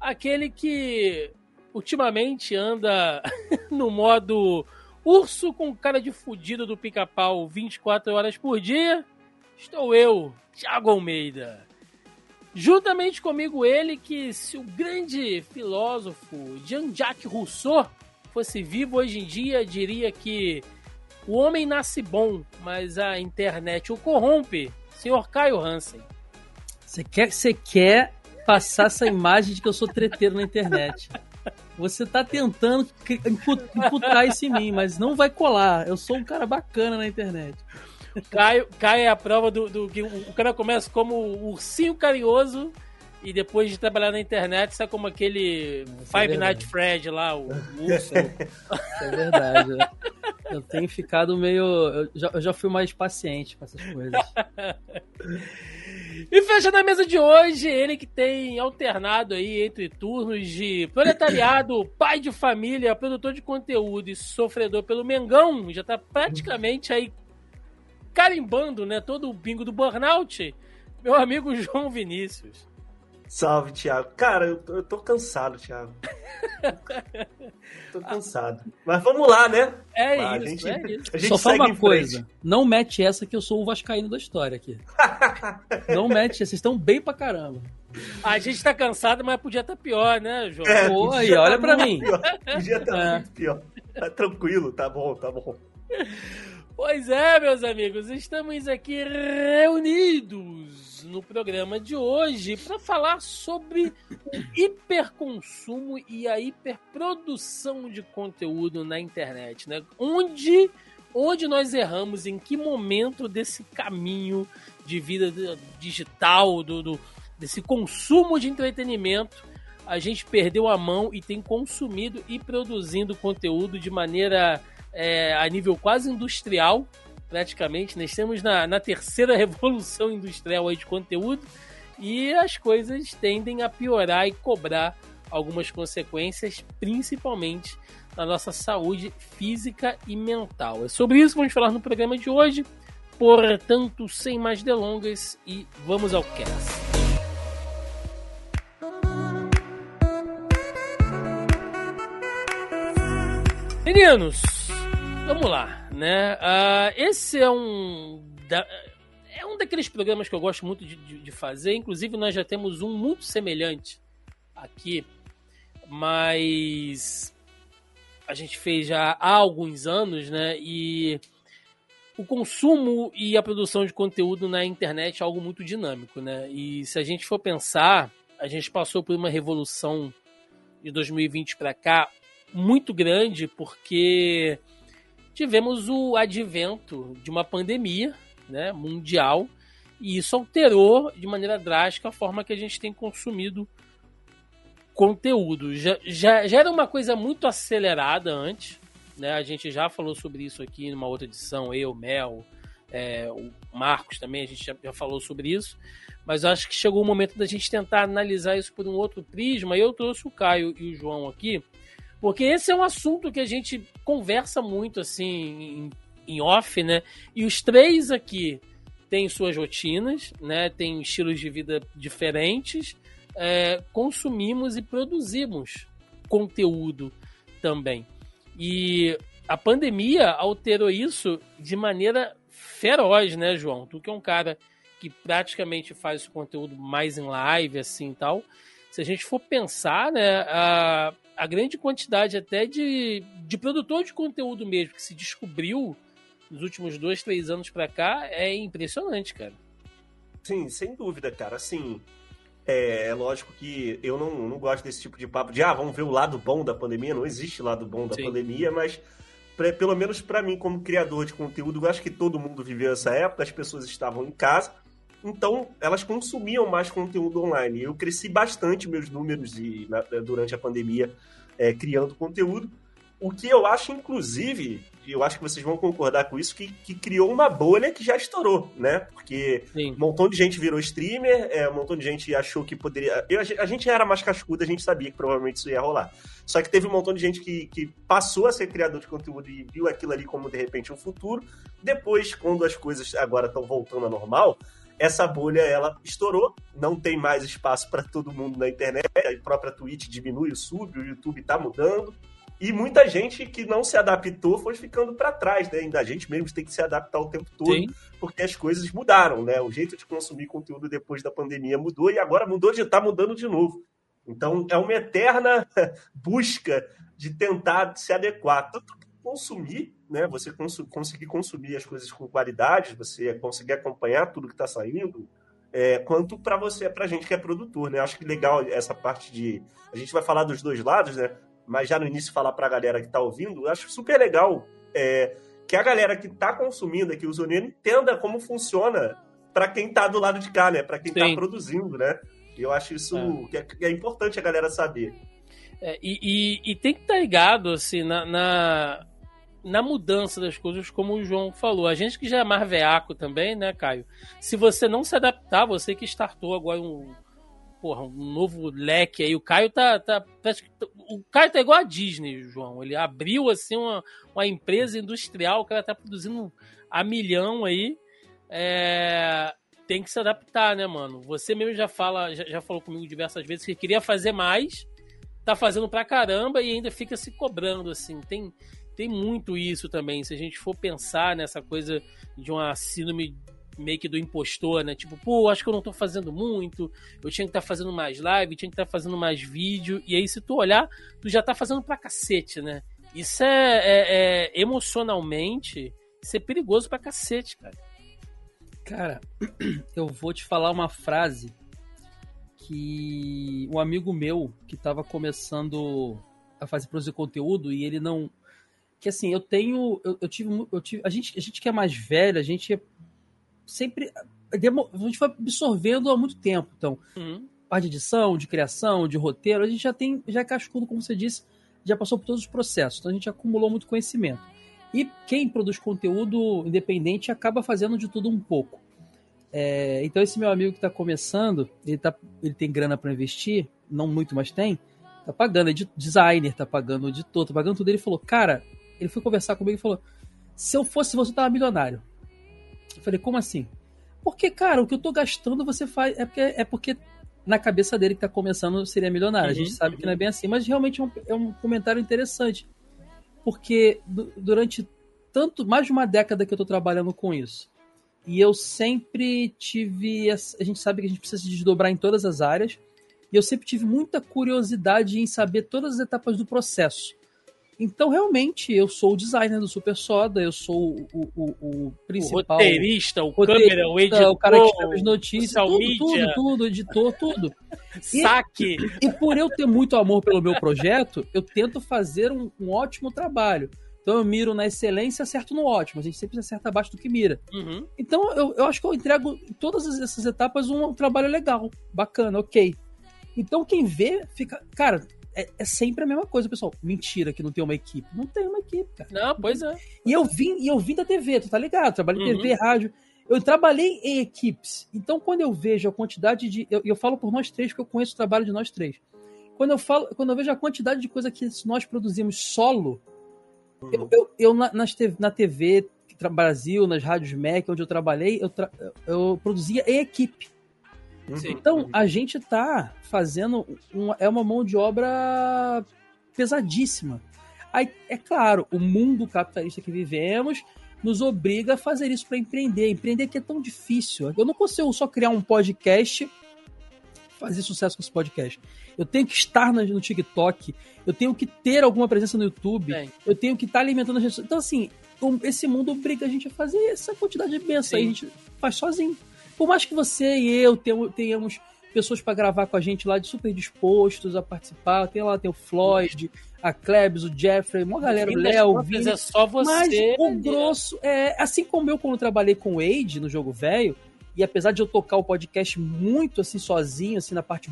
aquele que ultimamente anda no modo urso com cara de fudido do pica-pau 24 horas por dia, estou eu, Thiago Almeida. Juntamente comigo ele que, se o grande filósofo Jean-Jacques Rousseau fosse vivo hoje em dia, diria que o homem nasce bom, mas a internet o corrompe. Senhor Caio Hansen. Você quer, você quer passar essa imagem de que eu sou treteiro na internet. Você tá tentando imputar isso em mim, mas não vai colar. Eu sou um cara bacana na internet. Caio, Caio é a prova do, do que o cara começa como ursinho carinhoso e depois de trabalhar na internet, sai como aquele Five é Night Fred lá, o, o urso. é verdade. Né? Eu tenho ficado meio. Eu já, eu já fui mais paciente com essas coisas. E fecha na mesa de hoje, ele que tem alternado aí entre turnos de proletariado, pai de família, produtor de conteúdo e sofredor pelo Mengão, já tá praticamente aí carimbando, né, todo o bingo do burnout, meu amigo João Vinícius. Salve, Thiago. Cara, eu tô, eu tô cansado, Thiago. tô cansado. Mas vamos lá, né? É a isso, gente, é isso. A gente Só fala uma coisa. Não mete essa que eu sou o vascaíno da história aqui. não mete, vocês estão bem pra caramba. A gente tá cansado, mas podia estar tá pior, né, João? É, Pô, aí, tá olha pra mim. Pior. Podia estar tá é. muito pior. Tá tranquilo, tá bom, tá bom. Pois é, meus amigos, estamos aqui reunidos no programa de hoje para falar sobre o hiperconsumo e a hiperprodução de conteúdo na internet, né? Onde, onde nós erramos, em que momento desse caminho de vida digital, do, do desse consumo de entretenimento, a gente perdeu a mão e tem consumido e produzindo conteúdo de maneira é, a nível quase industrial, praticamente. Nós estamos na, na terceira revolução industrial de conteúdo e as coisas tendem a piorar e cobrar algumas consequências, principalmente na nossa saúde física e mental. É sobre isso que vamos falar no programa de hoje. Portanto, sem mais delongas e vamos ao cast. Meninos, vamos lá, né? Uh, esse é um da, é um daqueles programas que eu gosto muito de, de, de, fazer. Inclusive, nós já temos um muito semelhante aqui, mas a gente fez já há alguns anos, né? E o consumo e a produção de conteúdo na internet é algo muito dinâmico, né? E se a gente for pensar, a gente passou por uma revolução de 2020 para cá muito grande, porque tivemos o advento de uma pandemia né, mundial e isso alterou de maneira drástica a forma que a gente tem consumido conteúdo. Já, já, já era uma coisa muito acelerada antes, né? A gente já falou sobre isso aqui numa outra edição, eu, Mel, é, o Marcos também, a gente já, já, falou sobre isso. Mas acho que chegou o momento da gente tentar analisar isso por um outro prisma. Eu trouxe o Caio e o João aqui porque esse é um assunto que a gente conversa muito assim em, em off, né? E os três aqui têm suas rotinas, né? Têm estilos de vida diferentes. É, consumimos e produzimos conteúdo também. E a pandemia alterou isso de maneira feroz, né, João? Tu que é um cara que praticamente faz o conteúdo mais em live, assim e tal. Se a gente for pensar, né, a, a grande quantidade até de, de produtor de conteúdo mesmo que se descobriu nos últimos dois, três anos para cá é impressionante, cara. Sim, sem dúvida, cara. Assim, é, é, lógico que eu não, não gosto desse tipo de papo de ah, vamos ver o lado bom da pandemia. Não existe lado bom da Sim. pandemia, mas pra, pelo menos para mim, como criador de conteúdo, eu acho que todo mundo viveu essa época, as pessoas estavam em casa então elas consumiam mais conteúdo online. Eu cresci bastante meus números de, na, durante a pandemia é, criando conteúdo. O que eu acho, inclusive, e eu acho que vocês vão concordar com isso, que, que criou uma bolha que já estourou, né? Porque Sim. um montão de gente virou streamer, é, um montão de gente achou que poderia. Eu, a gente era mais cascuda, a gente sabia que provavelmente isso ia rolar. Só que teve um montão de gente que, que passou a ser criador de conteúdo e viu aquilo ali como de repente um futuro. Depois, quando as coisas agora estão voltando ao normal, essa bolha ela estourou, não tem mais espaço para todo mundo na internet, a própria Twitch diminui o sub, o YouTube está mudando. E muita gente que não se adaptou foi ficando para trás, né? Ainda a gente mesmo tem que se adaptar o tempo todo, Sim. porque as coisas mudaram, né? O jeito de consumir conteúdo depois da pandemia mudou e agora mudou de tá mudando de novo. Então é uma eterna busca de tentar se adequar, tanto consumir, né? Você cons conseguir consumir as coisas com qualidade, você conseguir acompanhar tudo que está saindo, é, quanto para você, para a gente que é produtor, né? Acho que legal essa parte de a gente vai falar dos dois lados, né? mas já no início falar para a galera que está ouvindo, eu acho super legal é, que a galera que está consumindo aqui o Zonino entenda como funciona para quem está do lado de cá, né? Para quem está produzindo, né? Eu acho isso é. Que, é, que é importante a galera saber. É, e, e, e, tem que estar tá ligado assim, na, na, na, mudança das coisas, como o João falou. A gente que já é mais veaco também, né, Caio? Se você não se adaptar, você que startou agora um, porra, um novo leque aí. O Caio tá, tá. O Caio tá igual a Disney, João. Ele abriu assim uma, uma empresa industrial que ela tá produzindo a milhão aí. É, tem que se adaptar, né, mano? Você mesmo já fala, já, já falou comigo diversas vezes que queria fazer mais, tá fazendo pra caramba e ainda fica se cobrando, assim. Tem, tem muito isso também. Se a gente for pensar nessa coisa de uma síndrome meio que do impostor, né? Tipo, pô, acho que eu não tô fazendo muito, eu tinha que estar tá fazendo mais live, tinha que estar tá fazendo mais vídeo. E aí, se tu olhar, tu já tá fazendo pra cacete, né? Isso é, é, é emocionalmente, isso é perigoso pra cacete, cara. Cara, eu vou te falar uma frase que um amigo meu que tava começando a fazer produzir conteúdo e ele não que assim, eu tenho eu, eu tive eu tive a gente a gente que é mais velho, a gente é sempre. A gente foi absorvendo há muito tempo. Então, uhum. parte de edição, de criação, de roteiro, a gente já tem, já é cascudo, como você disse, já passou por todos os processos. Então a gente acumulou muito conhecimento. E quem produz conteúdo independente acaba fazendo de tudo um pouco. É, então esse meu amigo que está começando, ele, tá, ele tem grana para investir, não muito, mas tem, tá pagando é designer, tá pagando editor, tá pagando tudo. Ele falou, cara, ele foi conversar comigo e falou, se eu fosse você, eu tava milionário. Eu falei, como assim? Porque, cara, o que eu tô gastando você faz. É porque, é porque na cabeça dele que tá começando seria milionário. Uhum, a gente uhum, sabe uhum. que não é bem assim, mas realmente é um, é um comentário interessante. Porque durante tanto, mais de uma década que eu tô trabalhando com isso. E eu sempre tive. A gente sabe que a gente precisa se desdobrar em todas as áreas. E eu sempre tive muita curiosidade em saber todas as etapas do processo. Então, realmente, eu sou o designer do Super Soda, eu sou o, o, o principal. O roteirista, o roteirista, câmera, o editor, o cara que escreve as notícias, tudo, tudo, tudo, editor, tudo. Saque! E, e, por eu ter muito amor pelo meu projeto, eu tento fazer um, um ótimo trabalho. Então eu miro na excelência acerto no ótimo. A gente sempre acerta abaixo do que mira. Uhum. Então eu, eu acho que eu entrego em todas essas etapas um trabalho legal, bacana, ok. Então quem vê fica. Cara, é, é, sempre a mesma coisa, pessoal. Mentira que não tem uma equipe. Não tem uma equipe, cara. Não, pois é. E eu vim, e eu vim da TV, tu tá ligado? Trabalhei em uhum. TV, rádio. Eu trabalhei em equipes. Então, quando eu vejo a quantidade de. Eu, eu falo por nós três, porque eu conheço o trabalho de nós três. Quando eu falo, quando eu vejo a quantidade de coisa que nós produzimos solo, uhum. eu, eu, eu na, nas, na TV Brasil, nas rádios Mac, onde eu trabalhei, eu, tra, eu produzia em equipe. Sim. Então, a gente tá fazendo. Uma, é uma mão de obra pesadíssima. Aí, é claro, o mundo capitalista que vivemos nos obriga a fazer isso para empreender. Empreender que é tão difícil. Eu não consigo só criar um podcast fazer sucesso com esse podcast. Eu tenho que estar no TikTok, eu tenho que ter alguma presença no YouTube, eu tenho que estar alimentando a gente. Então, assim, esse mundo obriga a gente a fazer essa quantidade de bênçãos. Aí a gente faz sozinho. Por mais que você e eu tenhamos pessoas para gravar com a gente lá de super dispostos a participar, tem lá tem o Floyd, a Klebs, o Jeffrey, uma galera, o Léo, o Vini, é só você. Mas o grosso é assim como eu quando trabalhei com o Wade no jogo velho, E apesar de eu tocar o podcast muito assim sozinho, assim na parte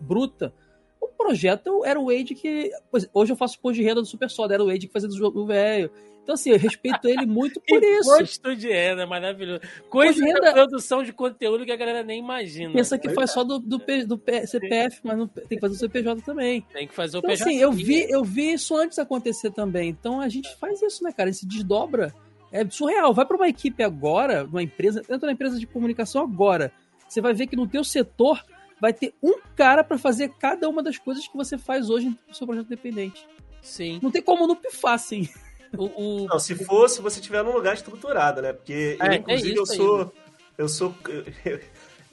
bruta, o projeto era o Wade que. Hoje eu faço pôr de renda do Super Soda, era o Wade que fazia do jogo velho. Então, assim, eu respeito ele muito por isso. Gosto de renda, maravilhoso. Coisa renda... de produção de conteúdo que a galera nem imagina. Pensa que faz só do, do, do CPF, mas não, tem que fazer o CPJ também. Tem que fazer o então, PJ. Assim, eu vi, eu vi isso antes acontecer também. Então a gente faz isso, né, cara? A gente se desdobra. É surreal. Vai para uma equipe agora, uma empresa, entra na empresa de comunicação agora. Você vai ver que no teu setor vai ter um cara para fazer cada uma das coisas que você faz hoje no seu projeto independente. Sim. Não tem como não pifar, assim. O, o... Não, se for, se você tiver num lugar estruturado, né? Porque, é, eu, inclusive, é eu sou. Eu sou.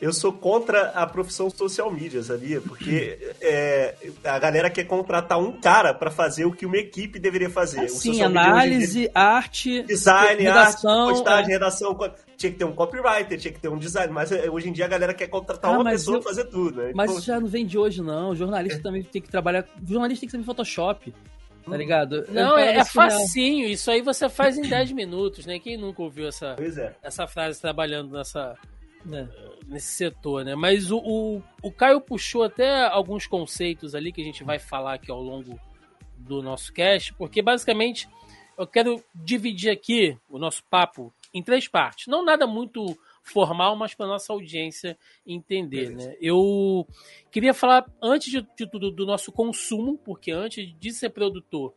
Eu sou contra a profissão social media, sabia? Porque é, a galera quer contratar um cara para fazer o que uma equipe deveria fazer. Sim, análise, dia, arte, design, redação, arte, postagem, é. redação. Tinha que ter um copywriter, tinha que ter um design, mas é, hoje em dia a galera quer contratar ah, uma pessoa eu, pra fazer tudo, né? Mas já não vem de hoje, não. O jornalista é. também tem que trabalhar. O jornalista tem que saber Photoshop. Tá ligado? Não, é, é facinho. Isso aí você faz em 10 minutos, né? Quem nunca ouviu essa, é. essa frase trabalhando nessa, é. nesse setor, né? Mas o, o, o Caio puxou até alguns conceitos ali que a gente vai falar aqui ao longo do nosso cast, porque basicamente eu quero dividir aqui o nosso papo em três partes. Não nada muito formal, mas para nossa audiência entender. Né? Eu queria falar, antes de, de tudo, do nosso consumo, porque antes de ser produtor,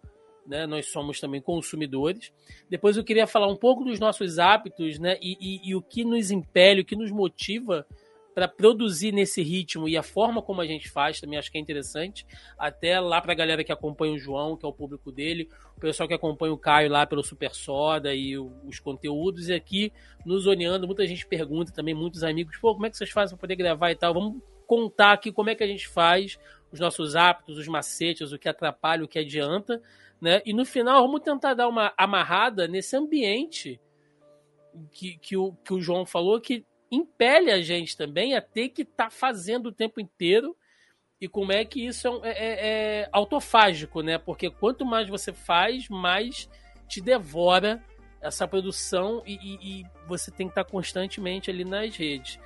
né, nós somos também consumidores. Depois eu queria falar um pouco dos nossos hábitos né, e, e, e o que nos impele, o que nos motiva para produzir nesse ritmo e a forma como a gente faz também acho que é interessante. Até lá para a galera que acompanha o João, que é o público dele, o pessoal que acompanha o Caio lá pelo Super Soda e os conteúdos. E aqui no Zoneando, muita gente pergunta também, muitos amigos, pô, como é que vocês fazem para poder gravar e tal? Vamos contar aqui como é que a gente faz, os nossos hábitos, os macetes, o que atrapalha, o que adianta. Né? E no final, vamos tentar dar uma amarrada nesse ambiente que, que, o, que o João falou, que impele a gente também a ter que estar tá fazendo o tempo inteiro e como é que isso é, é, é, autofágico, né? Porque quanto mais você faz, mais te devora essa produção e, e, e você tem que estar tá constantemente ali nas redes.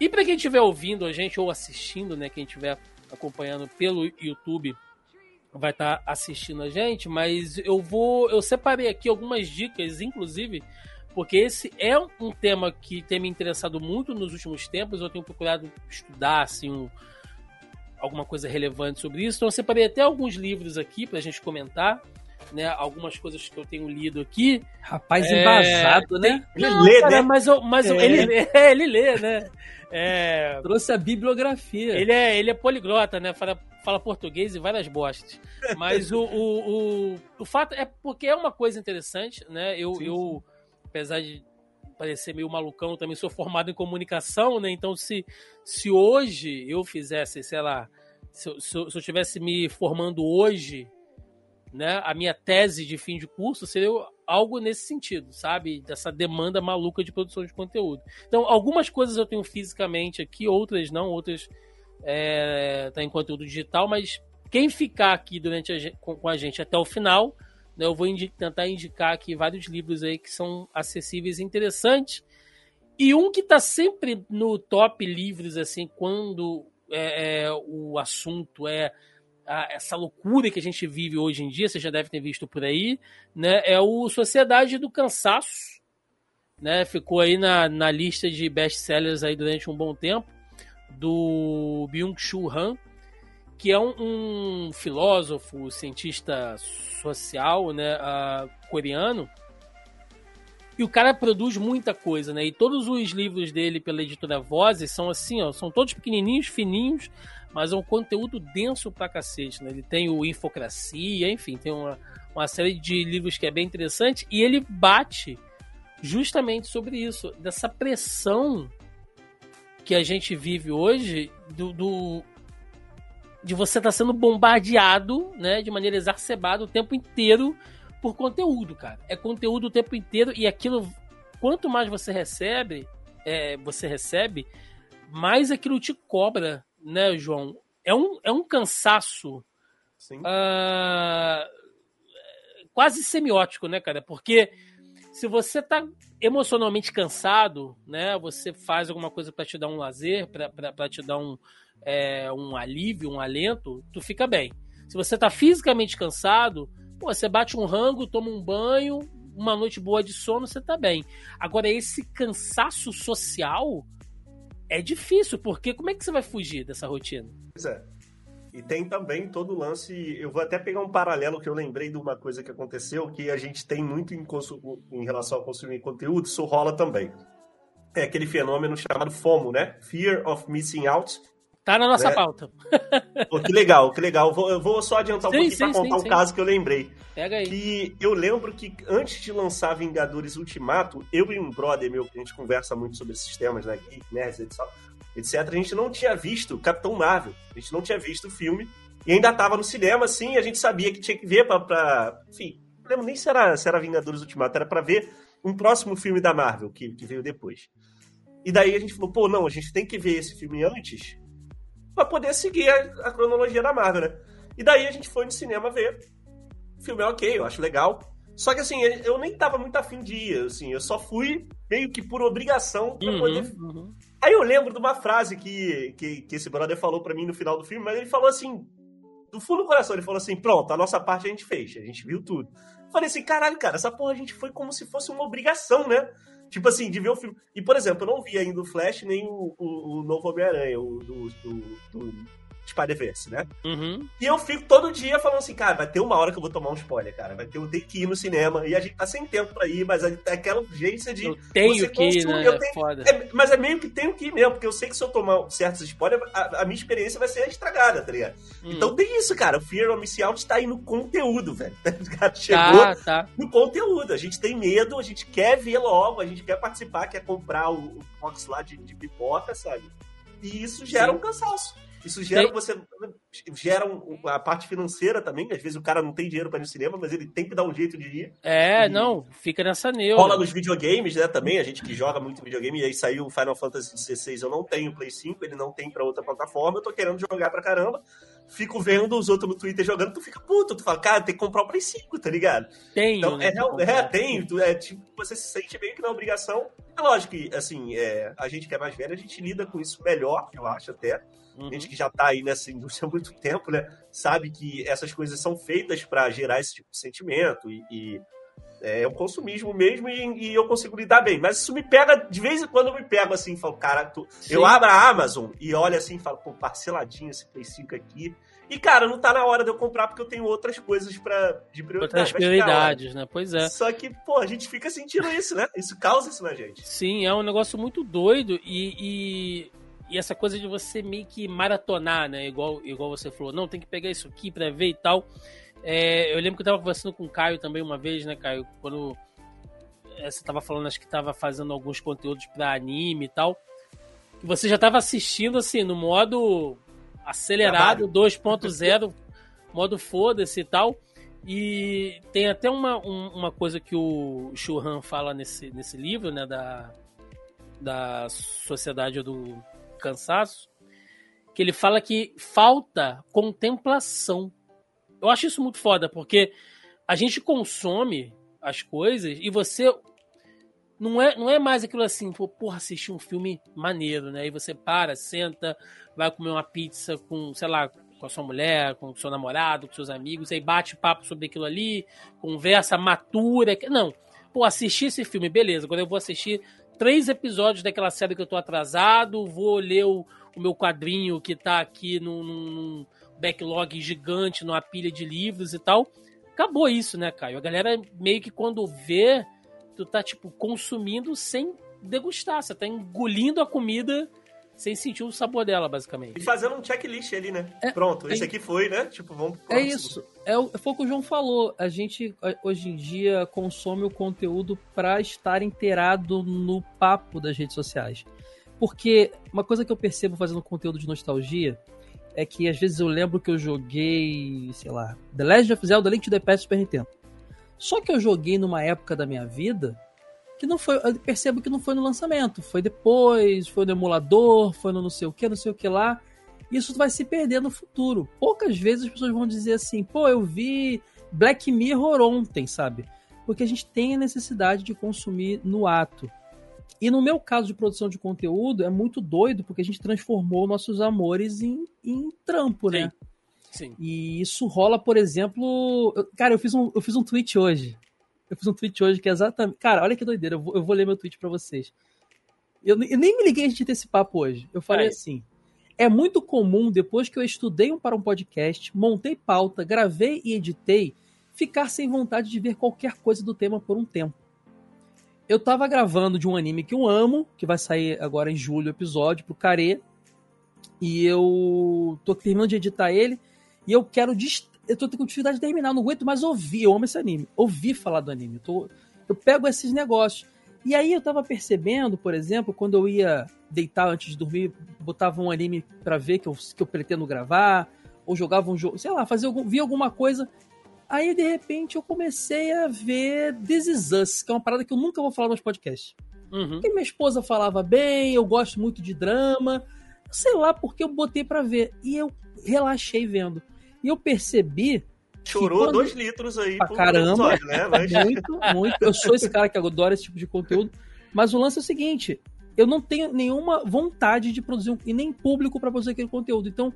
E para quem estiver ouvindo a gente ou assistindo, né? Quem estiver acompanhando pelo YouTube vai estar tá assistindo a gente, mas eu vou, eu separei aqui algumas dicas, inclusive porque esse é um tema que tem me interessado muito nos últimos tempos. Eu tenho procurado estudar assim, um, alguma coisa relevante sobre isso. Então, eu separei até alguns livros aqui para a gente comentar. Né, algumas coisas que eu tenho lido aqui. Rapaz, é... embasado, né? Ele Não, lê, cara, né? Mas, eu, mas é. ele, é, ele lê, né? É... Trouxe a bibliografia. Ele é, ele é poliglota, né? Fala, fala português e várias bostas. Mas o, o, o, o, fato é porque é uma coisa interessante, né? Eu, sim, eu apesar de parecer meio malucão, também sou formado em comunicação, né? Então, se, se hoje eu fizesse, sei lá, se, eu, se eu estivesse me formando hoje, né? A minha tese de fim de curso seria algo nesse sentido, sabe? Dessa demanda maluca de produção de conteúdo. Então, algumas coisas eu tenho fisicamente aqui, outras não, outras é, tá em conteúdo digital, mas quem ficar aqui durante a, com a gente até o final né, eu vou tentar indicar aqui vários livros aí que são acessíveis e interessantes. E um que está sempre no top livros, assim, quando é, é, o assunto é a, essa loucura que a gente vive hoje em dia, você já deve ter visto por aí, né? É o Sociedade do Cansaço, né? Ficou aí na, na lista de best-sellers aí durante um bom tempo, do Byung-Chul Han, que é um, um filósofo, cientista social, né, uh, coreano. E o cara produz muita coisa, né? E todos os livros dele pela editora Vozes são assim, ó, são todos pequenininhos, fininhos, mas é um conteúdo denso pra cacete, né? Ele tem o Infocracia, enfim, tem uma, uma série de livros que é bem interessante e ele bate justamente sobre isso, dessa pressão que a gente vive hoje do, do de você estar tá sendo bombardeado, né, de maneira exacerbada o tempo inteiro por conteúdo, cara. É conteúdo o tempo inteiro e aquilo, quanto mais você recebe, é, você recebe, mais aquilo te cobra, né, João? É um, é um cansaço uh, quase semiótico, né, cara? Porque se você tá emocionalmente cansado, né? Você faz alguma coisa para te dar um lazer, para te dar um, é, um alívio, um alento, tu fica bem. Se você tá fisicamente cansado, pô, você bate um rango, toma um banho, uma noite boa de sono, você tá bem. Agora, esse cansaço social é difícil, porque como é que você vai fugir dessa rotina? Pois é. E tem também todo o lance. Eu vou até pegar um paralelo que eu lembrei de uma coisa que aconteceu, que a gente tem muito em, em relação a consumir conteúdo, isso rola também. É aquele fenômeno chamado FOMO, né? Fear of Missing Out. Tá na nossa né? pauta. Pô, que legal, que legal. Eu vou, eu vou só adiantar um Sim, pouquinho sim, pra contar sim, um caso que eu lembrei. Pega aí. Que eu lembro que antes de lançar Vingadores Ultimato, eu e um brother meu, que a gente conversa muito sobre esses temas, né? Geek, nerds, etc, etc, a gente não tinha visto Capitão Marvel. A gente não tinha visto o filme. E ainda tava no cinema, assim, a gente sabia que tinha que ver pra. pra enfim, não lembro nem se era, se era Vingadores Ultimato, era pra ver um próximo filme da Marvel, que, que veio depois. E daí a gente falou, pô, não, a gente tem que ver esse filme antes pra poder seguir a, a cronologia da Marvel, né? E daí a gente foi no cinema ver. O filme é ok, eu acho legal. Só que assim, eu nem tava muito afim de ir, assim, eu só fui meio que por obrigação pra Uhum, poder uhum. Aí eu lembro de uma frase que, que, que esse brother falou pra mim no final do filme, mas ele falou assim, do fundo do coração, ele falou assim, pronto, a nossa parte a gente fez, a gente viu tudo. Eu falei assim, caralho, cara, essa porra a gente foi como se fosse uma obrigação, né? Tipo assim, de ver o filme. E, por exemplo, eu não vi ainda o Flash nem o, o, o novo Homem-Aranha, o do, do, do Spider-Verse, né? Uhum. E eu fico todo dia falando assim, cara, vai ter uma hora que eu vou tomar um spoiler, cara. Vai ter, eu tenho que ir no cinema. E a gente tá sem tempo pra ir, mas é aquela urgência de. Eu tenho que ir, né? eu tenho- Foda. é, mas é meio que tenho que ir mesmo, porque eu sei que se eu tomar certos spoilers, a, a minha experiência vai ser estragada, tá ligado? Hum. Então tem isso, cara. O Fear of Missing Out tá aí no conteúdo, velho. Cara, Chegou Tá, tá. no conteúdo. A gente tem medo, a gente quer ver logo, a gente quer participar, quer comprar o, o box lá de, de pipoca, sabe? E isso gera Sim. um cansaço. Isso gera Tem- você gera a parte financeira também. Às vezes o cara não tem dinheiro pra ir no cinema, mas ele tem que dar um jeito de ir. É, E- não, fica nessa neura. Rola nos videogames, né? Também, a gente que joga muito videogame, e aí saiu o Final Fantasy XVI, eu não tenho o Play 5, ele não tem pra outra plataforma, eu tô querendo jogar pra caramba. Fico vendo os outros no Twitter jogando, tu fica puto, tu fala, cara, tem que comprar o Play 5, tá ligado? Tenho, Então, né, é, comprar. é, tem, é, tipo, você se sente meio que na obrigação. É lógico que, assim, é, a gente que é mais velho, a gente lida com isso melhor, eu acho até. Uhum. Gente que já tá aí nessa indústria há muito tempo, né? Sabe que essas coisas são feitas pra gerar esse tipo de sentimento e, e é um consumismo mesmo e, e eu consigo lidar bem. Mas isso me pega, de vez em quando eu me pego assim, falo, cara, tu- eu abro a Amazon e olho assim e falo, pô, parceladinho esse Play 5 aqui. E, cara, não tá na hora de eu comprar porque eu tenho outras coisas pra, de prioridade. Outras prioridades, né? Pois é. Só que, pô, a gente fica sentindo isso, né? Isso causa isso na gente. Sim, é um negócio muito doido e, e, e essa coisa de você meio que maratonar, né? Igual, igual você falou, não, tem que pegar isso aqui pra ver e tal. É, eu lembro que eu tava conversando com o Caio também uma vez, né, Caio? Quando é, você tava falando, acho que tava fazendo alguns conteúdos pra anime e tal. E você já tava assistindo, assim, no modo acelerado, 2.0, modo foda-se e tal. E tem até uma, um- uma coisa que o Churran fala nesse, nesse livro, né, da, da Sociedade do Cansaço, que ele fala que falta contemplação. Eu acho isso muito foda, porque a gente consome as coisas e você não é, não é mais aquilo assim, pô, porra, assistir um filme maneiro, né? E você para, senta, vai comer uma pizza com, sei lá, com a sua mulher, com o seu namorado, com seus amigos, aí bate papo sobre aquilo ali, conversa, matura. Não, pô, assistir esse filme, beleza, agora eu vou assistir três episódios daquela série que eu tô atrasado, vou ler o, o meu quadrinho que tá aqui num, num- backlog gigante, numa pilha de livros e tal. Acabou isso, né, Caio? A galera meio que quando vê, tu tá, tipo, consumindo sem degustar. Você tá engolindo a comida sem sentir o sabor dela, basicamente. E fazendo um checklist ali, né? É, Pronto, esse tem- aqui foi, né? Tipo, vamos pro É isso. É, o- foi o que o João falou. A gente hoje em dia consome o conteúdo para estar inteirado no papo das redes sociais. Porque uma coisa que eu percebo fazendo conteúdo de nostalgia é que às vezes eu lembro que eu joguei, sei lá, The Legend of Zelda Link to the Past Super Nintendo. Só que eu joguei numa época da minha vida que não foi, eu percebo que não foi no lançamento, foi depois, foi no emulador, foi no não sei o que, não sei o que lá. Isso vai se perder no futuro. Poucas vezes as pessoas vão dizer assim, pô, eu vi Black Mirror ontem, sabe? porque a gente tem a necessidade de consumir no ato. E no meu caso de produção de conteúdo, é muito doido, porque a gente transformou nossos amores em, em trampo, né? Sim. E isso rola, por exemplo. eu- cara, eu fiz, um, eu fiz um tweet hoje. Eu fiz um tweet hoje que é exatamente. Cara, olha que doideira. Eu vou, eu vou ler meu tweet pra vocês. Eu, eu nem me liguei a gente ter esse papo hoje. Eu falei assim. É muito comum, depois que eu estudei um para um podcast, montei pauta, gravei e editei, ficar sem vontade de ver qualquer coisa do tema por um tempo. Eu tava gravando de um anime que eu amo, que vai sair agora em julho o episódio, pro Care. E eu tô terminando de editar ele. E eu quero. dist- Eu tô com dificuldade de terminar, não aguento mais ouvir. Eu amo esse anime. Ouvir falar do anime. Eu, tô- eu pego esses negócios. E aí eu tava percebendo, por exemplo, quando eu ia deitar antes de dormir, botava um anime pra ver que eu, que eu pretendo gravar, ou jogava um jogo, sei lá, fazia algum, via alguma coisa. Aí, de repente, eu comecei a ver This Is Us, que é uma parada que eu nunca vou falar nos podcasts. Uhum. Porque minha esposa falava bem, eu gosto muito de drama. Sei lá porque eu botei pra ver. E eu relaxei vendo. E eu percebi Chorou quando- dois litros aí Pra caramba. episódio, né? Mas... muito, muito. Eu sou esse cara que adora esse tipo de conteúdo. Mas o lance é o seguinte: eu não tenho nenhuma vontade de produzir um, e nem público pra produzir aquele conteúdo. Então,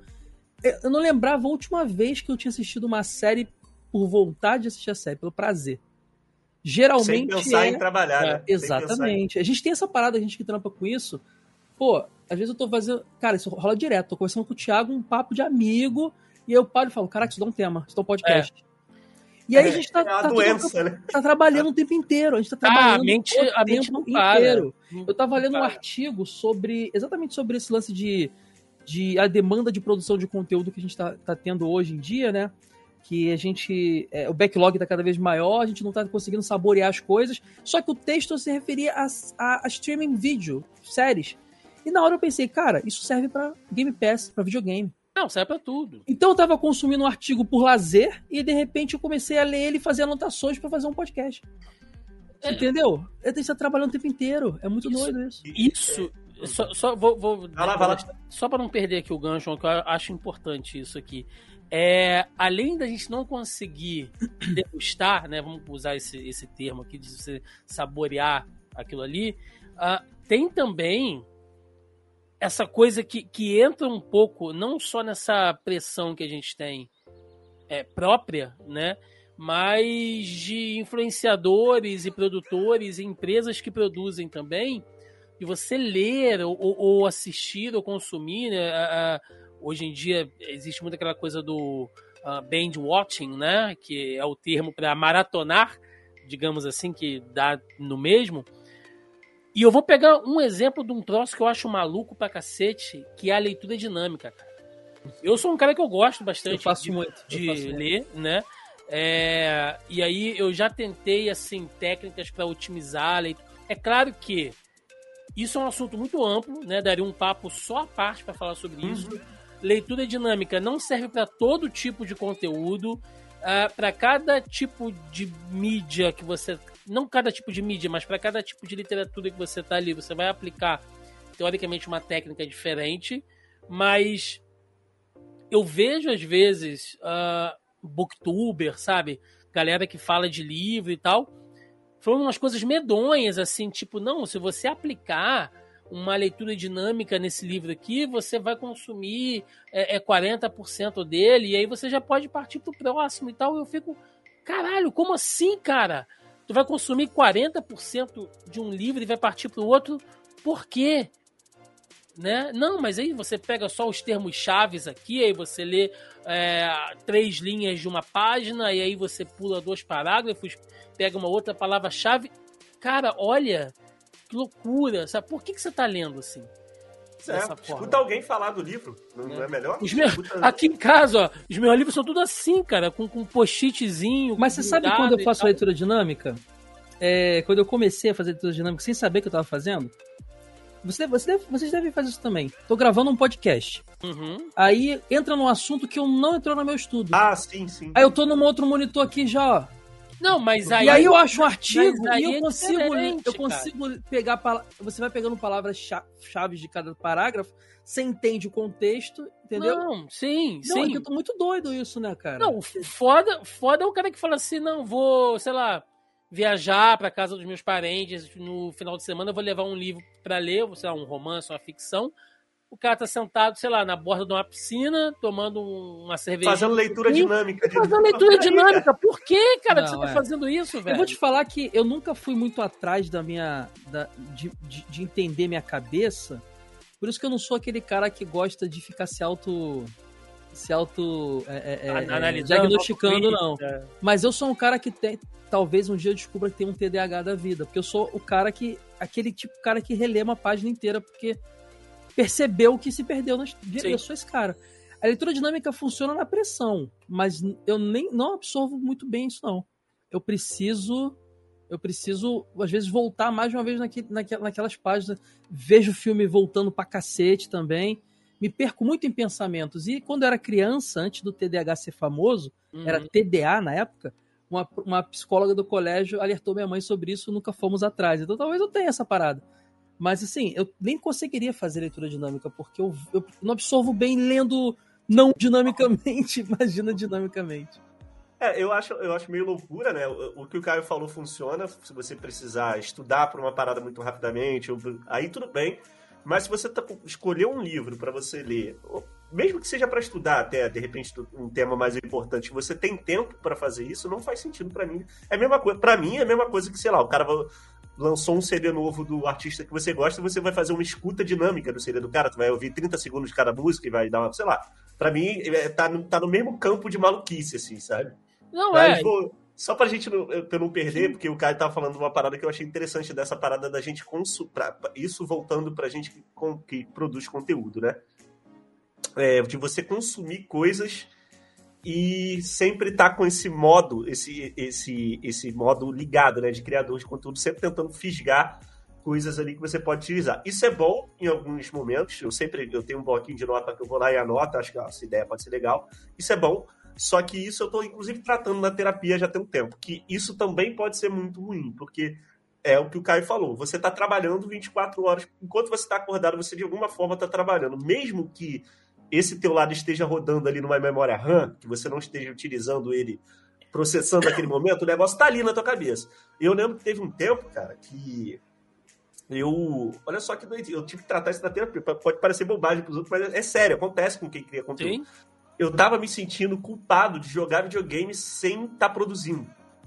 eu não lembrava a última vez que eu tinha assistido uma série por vontade de assistir a série, pelo prazer. Sem Geralmente pensar é... em trabalhar, É, né? Sem pensar em- Exatamente. A gente tem essa parada, a gente que trampa com isso. Pô, às vezes eu tô fazendo. Cara, isso rola direto. Tô conversando com o Thiago, um papo de amigo, e aí eu paro e falo: Caraca, isso dá um tema, isso dá um podcast. E aí a gente tá, É tá, doença, né? tá trabalhando o tempo inteiro. A gente tá Ah, trabalhando a mente, o a mente tempo para. inteiro. Eu tava lendo um Para. artigo sobre. Exatamente sobre esse lance de, de a demanda de produção de conteúdo que a gente tá, tá tendo hoje em dia, né? Que a gente. é, o backlog tá cada vez maior, a gente não tá conseguindo saborear as coisas. Só que o texto se referia a, a, a streaming vídeo, séries. E na hora eu pensei, cara, isso serve pra Game Pass, pra videogame. Não, serve pra tudo. Então eu tava consumindo um artigo por lazer e de repente eu comecei a ler ele e fazer anotações pra fazer um podcast. É. Entendeu? A gente tá trabalhando o tempo inteiro. É muito Isso. doido isso. Isso. Só, só vou, vou Vai lá, vai lá. só para não perder aqui o gancho, que eu acho importante isso aqui. É, além da gente não conseguir degustar, né? Vamos usar esse, esse termo aqui de você saborear aquilo ali. ah, tem também essa coisa que, que entra um pouco, não só nessa pressão que a gente tem é, própria, né? Mas de influenciadores e produtores e empresas que produzem também, de você ler ou, ou- assistir ou consumir, né? Hoje em dia existe muito aquela coisa do ah, binge watching, né? Que é o termo para maratonar, digamos assim, que dá no mesmo. E eu vou pegar um exemplo de um troço que eu acho maluco pra cacete, que é a leitura dinâmica, cara. Eu sou um cara que eu gosto bastante Eu faço de, muito. de faço muito. ler, né? É, e aí eu já tentei assim técnicas para otimizar a leitura. É claro que isso é um assunto muito amplo, né? Daria um papo só à parte para falar sobre isso. Leitura dinâmica não serve para todo tipo de conteúdo. para cada tipo de mídia que você. Não cada tipo de mídia, mas para cada tipo de literatura que você tá ali, você vai aplicar, teoricamente, uma técnica diferente. Mas eu vejo, às vezes, ah, booktuber, sabe? Galera que fala de livro e tal. Falando umas coisas medonhas, assim, tipo, não, se você aplicar uma leitura dinâmica nesse livro aqui, você vai consumir é, é 40% dele, e aí você já pode partir pro próximo e tal. Eu fico, caralho, como assim, cara? Tu vai consumir 40% de um livro e vai partir pro outro, por quê? Né? Não, mas aí você pega só os termos chaves aqui, aí você lê é, três linhas de uma página, e aí você pula dois parágrafos, pega uma outra palavra-chave. Cara, olha, que loucura, sabe? Por que, que você tá lendo assim? É, forma? escuta alguém falar do livro, não, não é melhor? Os meus- Escuta- Aqui em casa, ó, os meus livros são tudo assim, cara, com, com post-itzinho. Mas você sabe quando eu faço tal. leitura dinâmica? É, quando eu comecei a fazer leitura dinâmica sem saber que eu tava fazendo. Você, você deve- vocês devem fazer isso também. Tô gravando um podcast. Uhum. Aí entra num assunto que eu não entrou no meu estudo. Ah, sim, sim. Aí eu tô num outro monitor aqui já, ó. Não, mas aí. e aí eu acho um artigo e eu é consigo, diferente, eu cara. consigo pegar. pala- Você vai pegando palavras-chave de cada parágrafo, você entende o contexto, entendeu? Não, sim, Não, é sim. que eu tô muito doido isso, né, cara? Não, foda, foda é o cara que fala assim, não, vou, sei lá, viajar para casa dos meus parentes no final de semana, eu vou levar um livro para ler, sei lá, um romance, uma ficção. O cara tá sentado, sei lá, na borda de uma piscina, tomando uma cerveja. Fazendo leitura dinâmica. Fazendo leitura dinâmica. Por que, cara, Não, que você tá é. tá fazendo isso, velho? Eu vou te falar que eu nunca fui muito atrás da minha. Da, de, de, de entender minha cabeça. Por isso que eu não sou aquele cara que gosta de ficar se auto se auto é, é, é, é diagnosticando, não. Mas eu sou um cara que tem. Talvez um dia eu descubra que tem um TDAH da vida. Porque eu sou o cara que. aquele tipo de cara que relê uma página inteira porque percebeu que se perdeu. Nas, esse cara. A leitura dinâmica funciona na pressão, mas eu nem não absorvo muito bem isso, não. Eu preciso. Eu preciso, às vezes, voltar mais de uma vez naquele, naquelas páginas. Vejo o filme voltando pra cacete também me perco muito em pensamentos. E quando eu era criança, antes do TDAH ser famoso, uhum. era TDA na época, uma, uma psicóloga do colégio alertou minha mãe sobre isso, nunca fomos atrás. Então talvez eu tenha essa parada. Mas assim, eu nem conseguiria fazer leitura dinâmica, porque eu, eu não absorvo bem lendo não dinamicamente, imagina dinamicamente. É, eu acho, eu acho meio loucura, né? O, o que o Caio falou funciona. Se você precisar estudar por uma parada muito rapidamente, aí tudo bem. Mas se você tá, escolher um livro para você ler, mesmo que seja para estudar até, de repente, um tema mais importante, você tem tempo para fazer isso, não faz sentido para mim. É a mesma coisa, para mim é a mesma coisa que, sei lá, o cara lançou um CD novo do artista que você gosta, você vai fazer uma escuta dinâmica do CD do cara, tu vai ouvir 30 segundos de cada música e vai dar uma, sei lá. Para mim é, tá, no, tá no mesmo campo de maluquice assim, sabe? Não Mas, é. Vou, só pra gente não, pra não perder, porque o Caio tava falando uma parada que eu achei interessante dessa parada da gente consumir. Isso voltando pra gente que, com, que produz conteúdo, né? É, de você consumir coisas e sempre tá com esse modo, esse, esse, esse modo ligado, né? De criador de conteúdo, sempre tentando fisgar coisas ali que você pode utilizar. Isso é bom em alguns momentos. Eu sempre eu tenho um bloquinho de nota que eu vou lá e anoto, acho que essa ideia pode ser legal. Isso é bom. Só que isso eu estou, inclusive, tratando na terapia já tem um tempo, que isso também pode ser muito ruim, porque é o que o Caio falou. Você está trabalhando 24 horas. Enquanto você está acordado, você de alguma forma está trabalhando. Mesmo que esse teu lado esteja rodando ali numa memória RAM, que você não esteja utilizando ele processando aquele momento, o negócio está ali na tua cabeça. Eu lembro que teve um tempo, cara, que eu. Olha só que doido. Eu tive que tratar isso na terapia. Pode parecer bobagem para os outros, mas é sério, acontece com quem cria conteúdo. Sim eu tava me sentindo culpado de jogar videogame sem estar tá produzindo.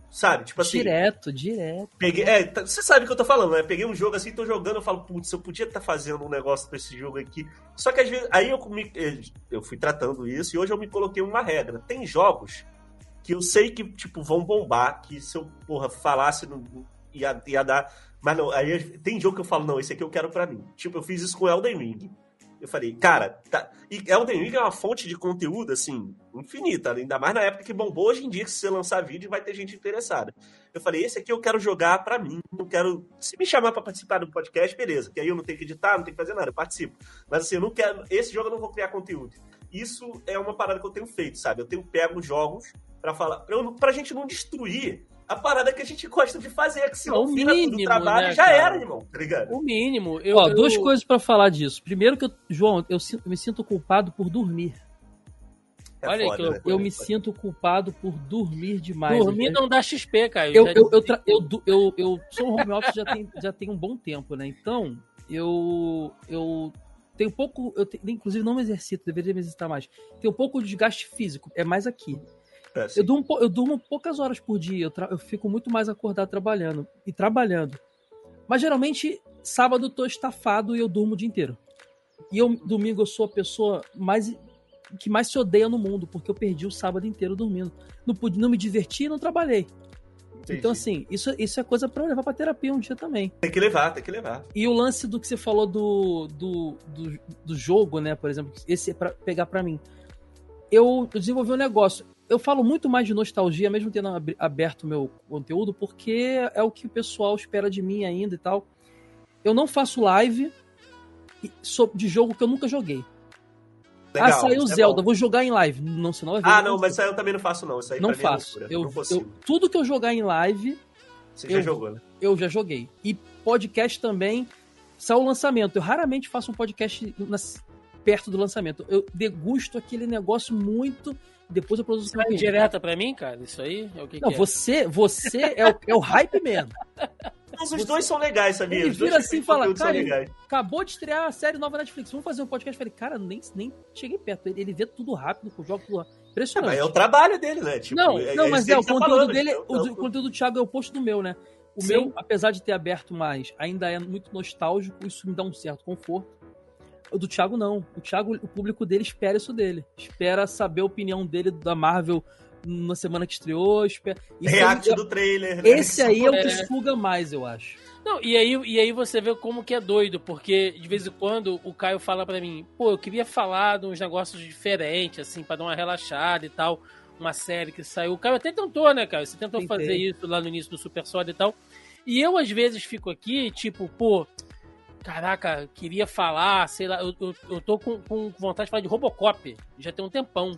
Sabe? Tipo assim. Direto, direto. Peguei, é, tá, você sabe o que eu tô falando, né? Peguei um jogo assim, tô jogando, eu falo, putz, eu podia estar tá fazendo um negócio pra esse jogo aqui. Só que às vezes, aí eu, me, eh, eu fui tratando isso e hoje eu me coloquei uma regra. Tem jogos que eu sei que, tipo, vão bombar, que se eu, porra, falasse, não, ia, ia dar. Mas não, aí tem jogo que eu falo, não, esse aqui eu quero pra mim. Tipo, eu fiz isso com Elden Ring. Eu falei, cara, tá... e Elden Ring é uma fonte de conteúdo, assim, infinita, ainda mais na época que bombou. Hoje em dia, se você lançar vídeo, vai ter gente interessada. Eu falei, esse aqui eu quero jogar para mim, não quero... Se me chamar para participar do podcast, beleza, que aí eu não tenho que editar, não tenho que fazer nada, eu participo. Mas assim, eu não quero... Esse jogo eu não vou criar conteúdo. Isso é uma parada que eu tenho feito, sabe? Eu tenho pego jogos para falar, pra, eu, pra gente não destruir a parada que a gente gosta de fazer, que se não vira mínimo, do trabalho, né, já cara? era, irmão, tá ligado? O mínimo. Eu, Ó, eu... duas coisas para falar disso. Primeiro que eu, João, eu, me sinto culpado por dormir. É Olha foda, que eu, né? eu me sinto culpado por dormir demais. Dormir não dá XP, cara. Eu, eu, eu, eu, eu, eu, sou um home office já tem, já tem um bom tempo, né? Então, eu, eu tenho pouco. Eu tenho, inclusive, não me exercito, deveria me exercitar mais. Tenho um pouco de desgaste físico, é mais aqui. É, eu, durmo, eu durmo poucas horas por dia, eu, eu fico muito mais acordado trabalhando. E trabalhando. Mas geralmente, sábado eu tô estafado e eu durmo o dia inteiro. E eu, domingo, eu sou a pessoa mais que mais se odeia no mundo, porque eu perdi o sábado inteiro dormindo. Não pude, não me diverti e não trabalhei. Entendi. Então, assim, isso, isso é coisa para levar pra terapia um dia também. Tem que levar, tem que levar. E o lance do que você falou do, do, do, do jogo, né, por exemplo, esse é pra pegar para mim. Eu desenvolvi um negócio eu falo muito mais de nostalgia, mesmo tendo aberto meu conteúdo, porque é o que o pessoal espera de mim ainda e tal. Eu não faço live de jogo que eu nunca joguei. Legal, ah, saiu é Zelda, é vou jogar em live. Não, senão vai ver. Ah, não, mas isso aí eu também não faço, não. Isso aí não é faço. É eu, não eu, tudo que eu jogar em live. Você eu, já jogou, né? Eu já joguei. E podcast também. Saiu o lançamento. Eu raramente faço um podcast nas, perto do lançamento. Eu degusto aquele negócio muito. Depois eu produzo Sai direta pra mim, cara? Isso aí? É o que Não, que é? você, você é, o, é o hype mesmo. Mas os dois são legais, sabia? Ele vira assim e fala, cara. Acabou de estrear a série nova na Netflix. Vamos fazer um podcast. Eu falei, cara, nem, nem cheguei perto. Ele, ele vê tudo rápido, joga tudo rápido. Impressionante. Mas é o trabalho dele, né? Tipo, não, é- não, é mas é, o tá conteúdo falando, dele, então, o, então, o conteúdo do Thiago é o oposto do meu, né? O Sim. meu, apesar de ter aberto mais, ainda é muito nostálgico, isso me dá um certo conforto. O do Thiago não. O Thiago, o público dele espera isso dele. Espera saber a opinião dele da Marvel na semana que estreou. Espera... Isso React é- do trailer, né? Esse aí é o que É. suga mais, eu acho. Não, e aí, e aí você vê como que é doido, porque de vez em quando o Caio fala pra mim, pô, eu queria falar de uns negócios diferentes, assim, pra dar uma relaxada e tal. Uma série que saiu. O Caio até tentou, né, Caio? Você tentou Tentei. fazer isso lá no início do Super Soda e tal. E eu, às vezes, fico aqui, tipo, pô, caraca, queria falar, sei lá, eu, eu, eu tô com, com vontade de falar de Robocop, já tem um tempão.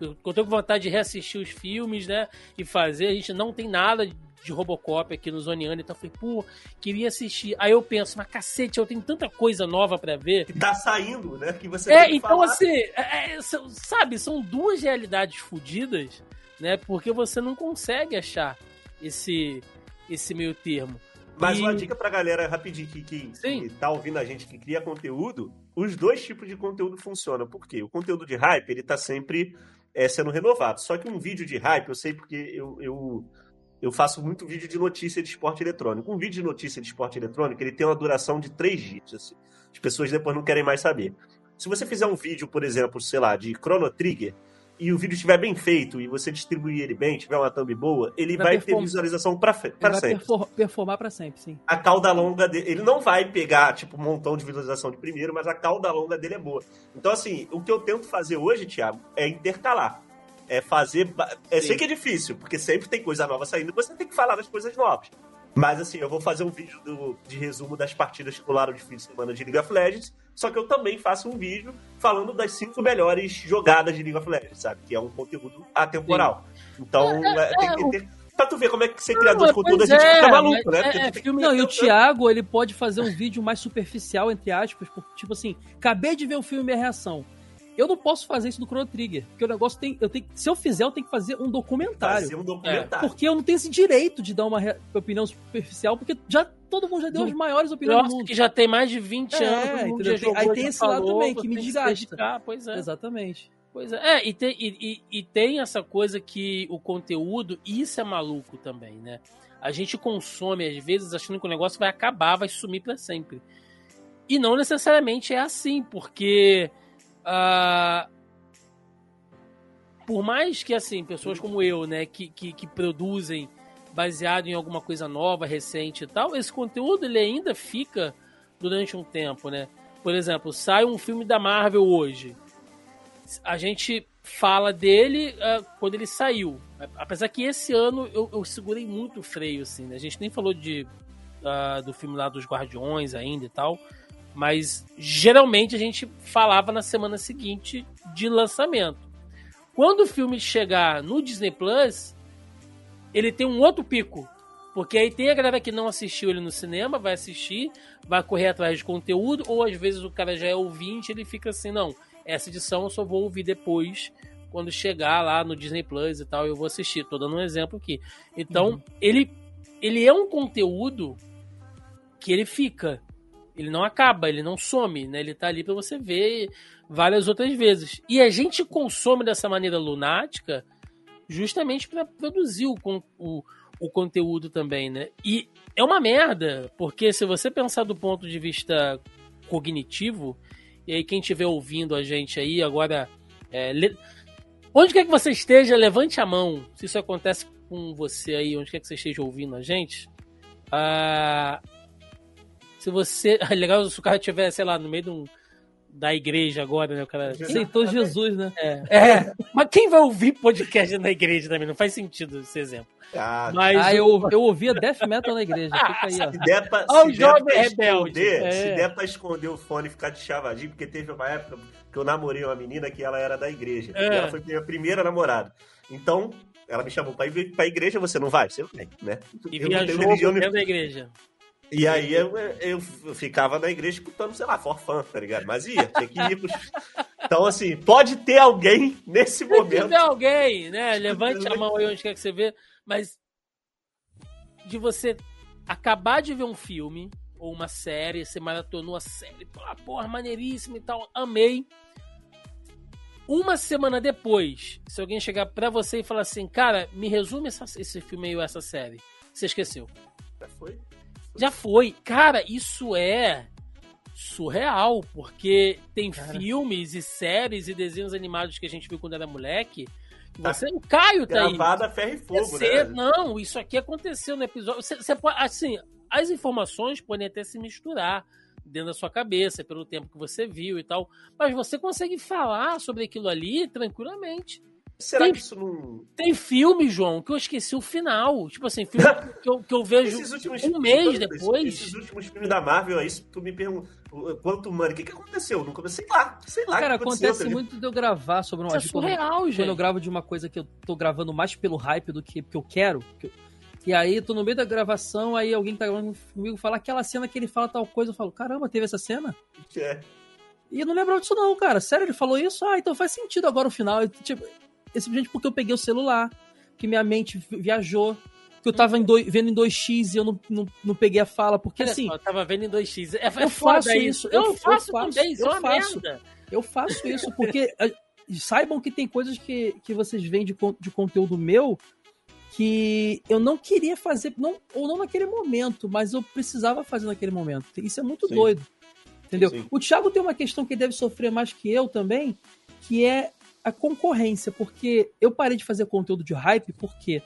Eu, eu tô com vontade de reassistir os filmes, né? E fazer. A gente não tem nada de Robocop aqui no Zoneano, então eu falei, pô, queria assistir. Aí eu penso, mas cacete, eu tenho tanta coisa nova pra ver. Que tá saindo, né? Que você É, então falar. assim, é, é, sabe, são duas realidades fodidas, né? Porque você não consegue achar esse, esse meio termo. Mas E- uma dica pra galera rapidinho que, que, que tá ouvindo a gente que cria conteúdo, os dois tipos de conteúdo funcionam. Por quê? O conteúdo de hype, ele tá sempre é, sendo renovado. Só que um vídeo de hype, eu sei porque eu, eu, eu faço muito vídeo de notícia de esporte eletrônico. Um vídeo de notícia de esporte eletrônico, ele tem uma duração de três dias. assim. As pessoas depois não querem mais saber. Se você fizer um vídeo, por exemplo, sei lá, de Chrono Trigger, e o vídeo estiver bem feito e você distribuir ele bem, tiver uma thumb boa, ele Vai vai, ter visualização vai sempre perfor- performar pra sempre, sim. a cauda longa dele. Ele não vai pegar, tipo, um montão de visualização de primeiro, mas a cauda longa dele é boa. Então, assim, o que eu tento fazer hoje, Thiago, é intercalar. É fazer. Sim. sei que é difícil, porque sempre tem coisa nova saindo, você tem que falar das coisas novas. Mas, assim, eu vou fazer um vídeo do- de resumo das partidas que rolaram de fim de semana de League of Legends, só que eu também faço um vídeo falando das cinco melhores jogadas de League of Legends, sabe? Que é um conteúdo atemporal. Então, é, tem que ter. Pra tu ver como é que ser criador de conteúdo a gente é, fica maluco, né? é- é filme- Não, e o Então, Thiago, ele pode fazer um vídeo mais superficial, entre aspas, porque, tipo assim, acabei de ver o filme e minha reação. Eu não posso fazer isso no Chrono Trigger, porque o negócio tem. Eu tenho, se eu fizer, eu tenho que fazer um documentário. Fazer um documentário. Porque eu não tenho esse direito de dar uma opinião superficial, porque já todo mundo já deu Do- as maiores opiniões do Nossa, mundo. que já tem mais de 20 É, anos, já jogou, aí tem já esse lado falou, também, que me desgasta. Pois é. Exatamente. Pois é, É, e tem, e, e- e tem essa coisa que o conteúdo, isso é maluco também, né? A gente consome, às vezes, achando que o negócio vai acabar, vai sumir pra sempre. E não necessariamente é assim, porque. Ah, por mais que, assim, pessoas como eu, né, que, que, que produzem baseado em alguma coisa nova, recente e tal, esse conteúdo ele ainda fica durante um tempo, né? Por exemplo, sai um filme da Marvel hoje a gente fala dele ah, quando ele saiu. Apesar que esse ano eu, eu segurei muito o freio, assim, né? A gente nem falou de, ah, do filme lá dos Guardiões ainda e tal. Mas geralmente a gente falava na semana seguinte de lançamento. Quando o filme chegar no Disney Plus, ele tem um outro pico. Porque aí tem a galera que não assistiu ele no cinema, vai assistir, vai correr atrás de conteúdo, ou às vezes o cara já é ouvinte, ele fica assim, não, essa edição eu só vou ouvir depois, quando chegar lá no Disney Plus e tal, eu vou assistir. Tô dando um exemplo aqui. Então, ele, ele é um conteúdo que ele fica. Ele não acaba, ele não some, né? Ele tá ali pra você ver várias outras vezes. E a gente consome dessa maneira lunática justamente para produzir o, o, o conteúdo também, né? E é uma merda, porque se você pensar do ponto de vista cognitivo, e aí quem estiver ouvindo a gente aí agora, é, le- onde quer que você esteja, levante a mão. Se isso acontece com você aí, onde quer que você esteja ouvindo a gente, ah, se você, é legal se o cara estiver, sei lá, no meio de um- da igreja agora, né? O cara, Aceitou Jesus, né? é, mas quem vai ouvir podcast na igreja também? Não faz sentido esse exemplo. Ah, Mas Ah, eu, eu ouvia death metal na igreja. Fica aí, ó. Se der pra, o se der jovem pra esconder, É. se der pra esconder o fone e ficar de chavadinho, porque teve uma época que eu namorei uma menina que ela era da igreja. É. E ela foi minha primeira namorada. Então, ela me chamou pra ir pra igreja, você não vai? Você vai, né? E Eu não tenho viajou religião dentro da igreja. E aí eu, eu, ficava na igreja escutando, sei lá, forfã, tá ligado? Mas ia, tinha que ir pros... Então, assim, pode ter alguém nesse momento. Pode ter alguém, né? Levante a mão aí onde quer que você vê. Mas de você acabar de ver um filme ou uma série, você maratonou a série, porra, maneiríssimo e tal, amei. Uma semana depois, se alguém chegar pra você e falar assim, cara, me resume essa, esse filme aí ou essa série, você esqueceu. Já foi? Já foi. Cara, isso é surreal, porque tem Cara. filmes e séries e desenhos animados que a gente viu quando era moleque. Tá você, o Caio tá aí. Gravada ferro e fogo, você, né? Não, isso aqui aconteceu no episódio. Você, você pode, assim, as informações podem até se misturar dentro da sua cabeça pelo tempo que você viu e tal, mas você consegue falar sobre aquilo ali tranquilamente. Será tem, que isso não. Tem filme, João, que eu esqueci o final. Tipo assim, filme que, eu, que eu vejo um mês depois. Esses últimos filmes da Marvel, isso tu me pergunta. Quanto, mano, o que, que aconteceu? Nunca sei lá, sei lá. Cara, acontece tá muito de eu gravar sobre uma Isso é surreal, gente. Quando eu gravo de uma coisa que eu tô gravando mais pelo hype do que porque eu quero. Que eu... E aí, tô no meio da gravação, aí alguém tá gravando comigo fala aquela cena que ele fala tal coisa. Eu falo, caramba, teve essa cena? É. E eu não lembrava disso, não, cara. Sério, ele falou isso? Ah, então faz sentido agora o final. Tipo, é simplesmente porque eu peguei o celular, que minha mente viajou, que eu tava em dois, vendo em 2x e eu não, não, não peguei a fala, porque Olha assim. Só, eu tava vendo em 2x. É, é eu faço isso. Eu, eu, faço faço também, isso eu é faço. Merda. Eu faço isso, porque eh, saibam que tem coisas que, que vocês veem de, de conteúdo meu que eu não queria fazer, não, ou não naquele momento, mas eu precisava fazer naquele momento. Isso é muito Sim. doido. Entendeu? Sim. O Thiago tem uma questão que deve sofrer mais que eu também, que é a concorrência, porque eu parei de fazer conteúdo de hype porque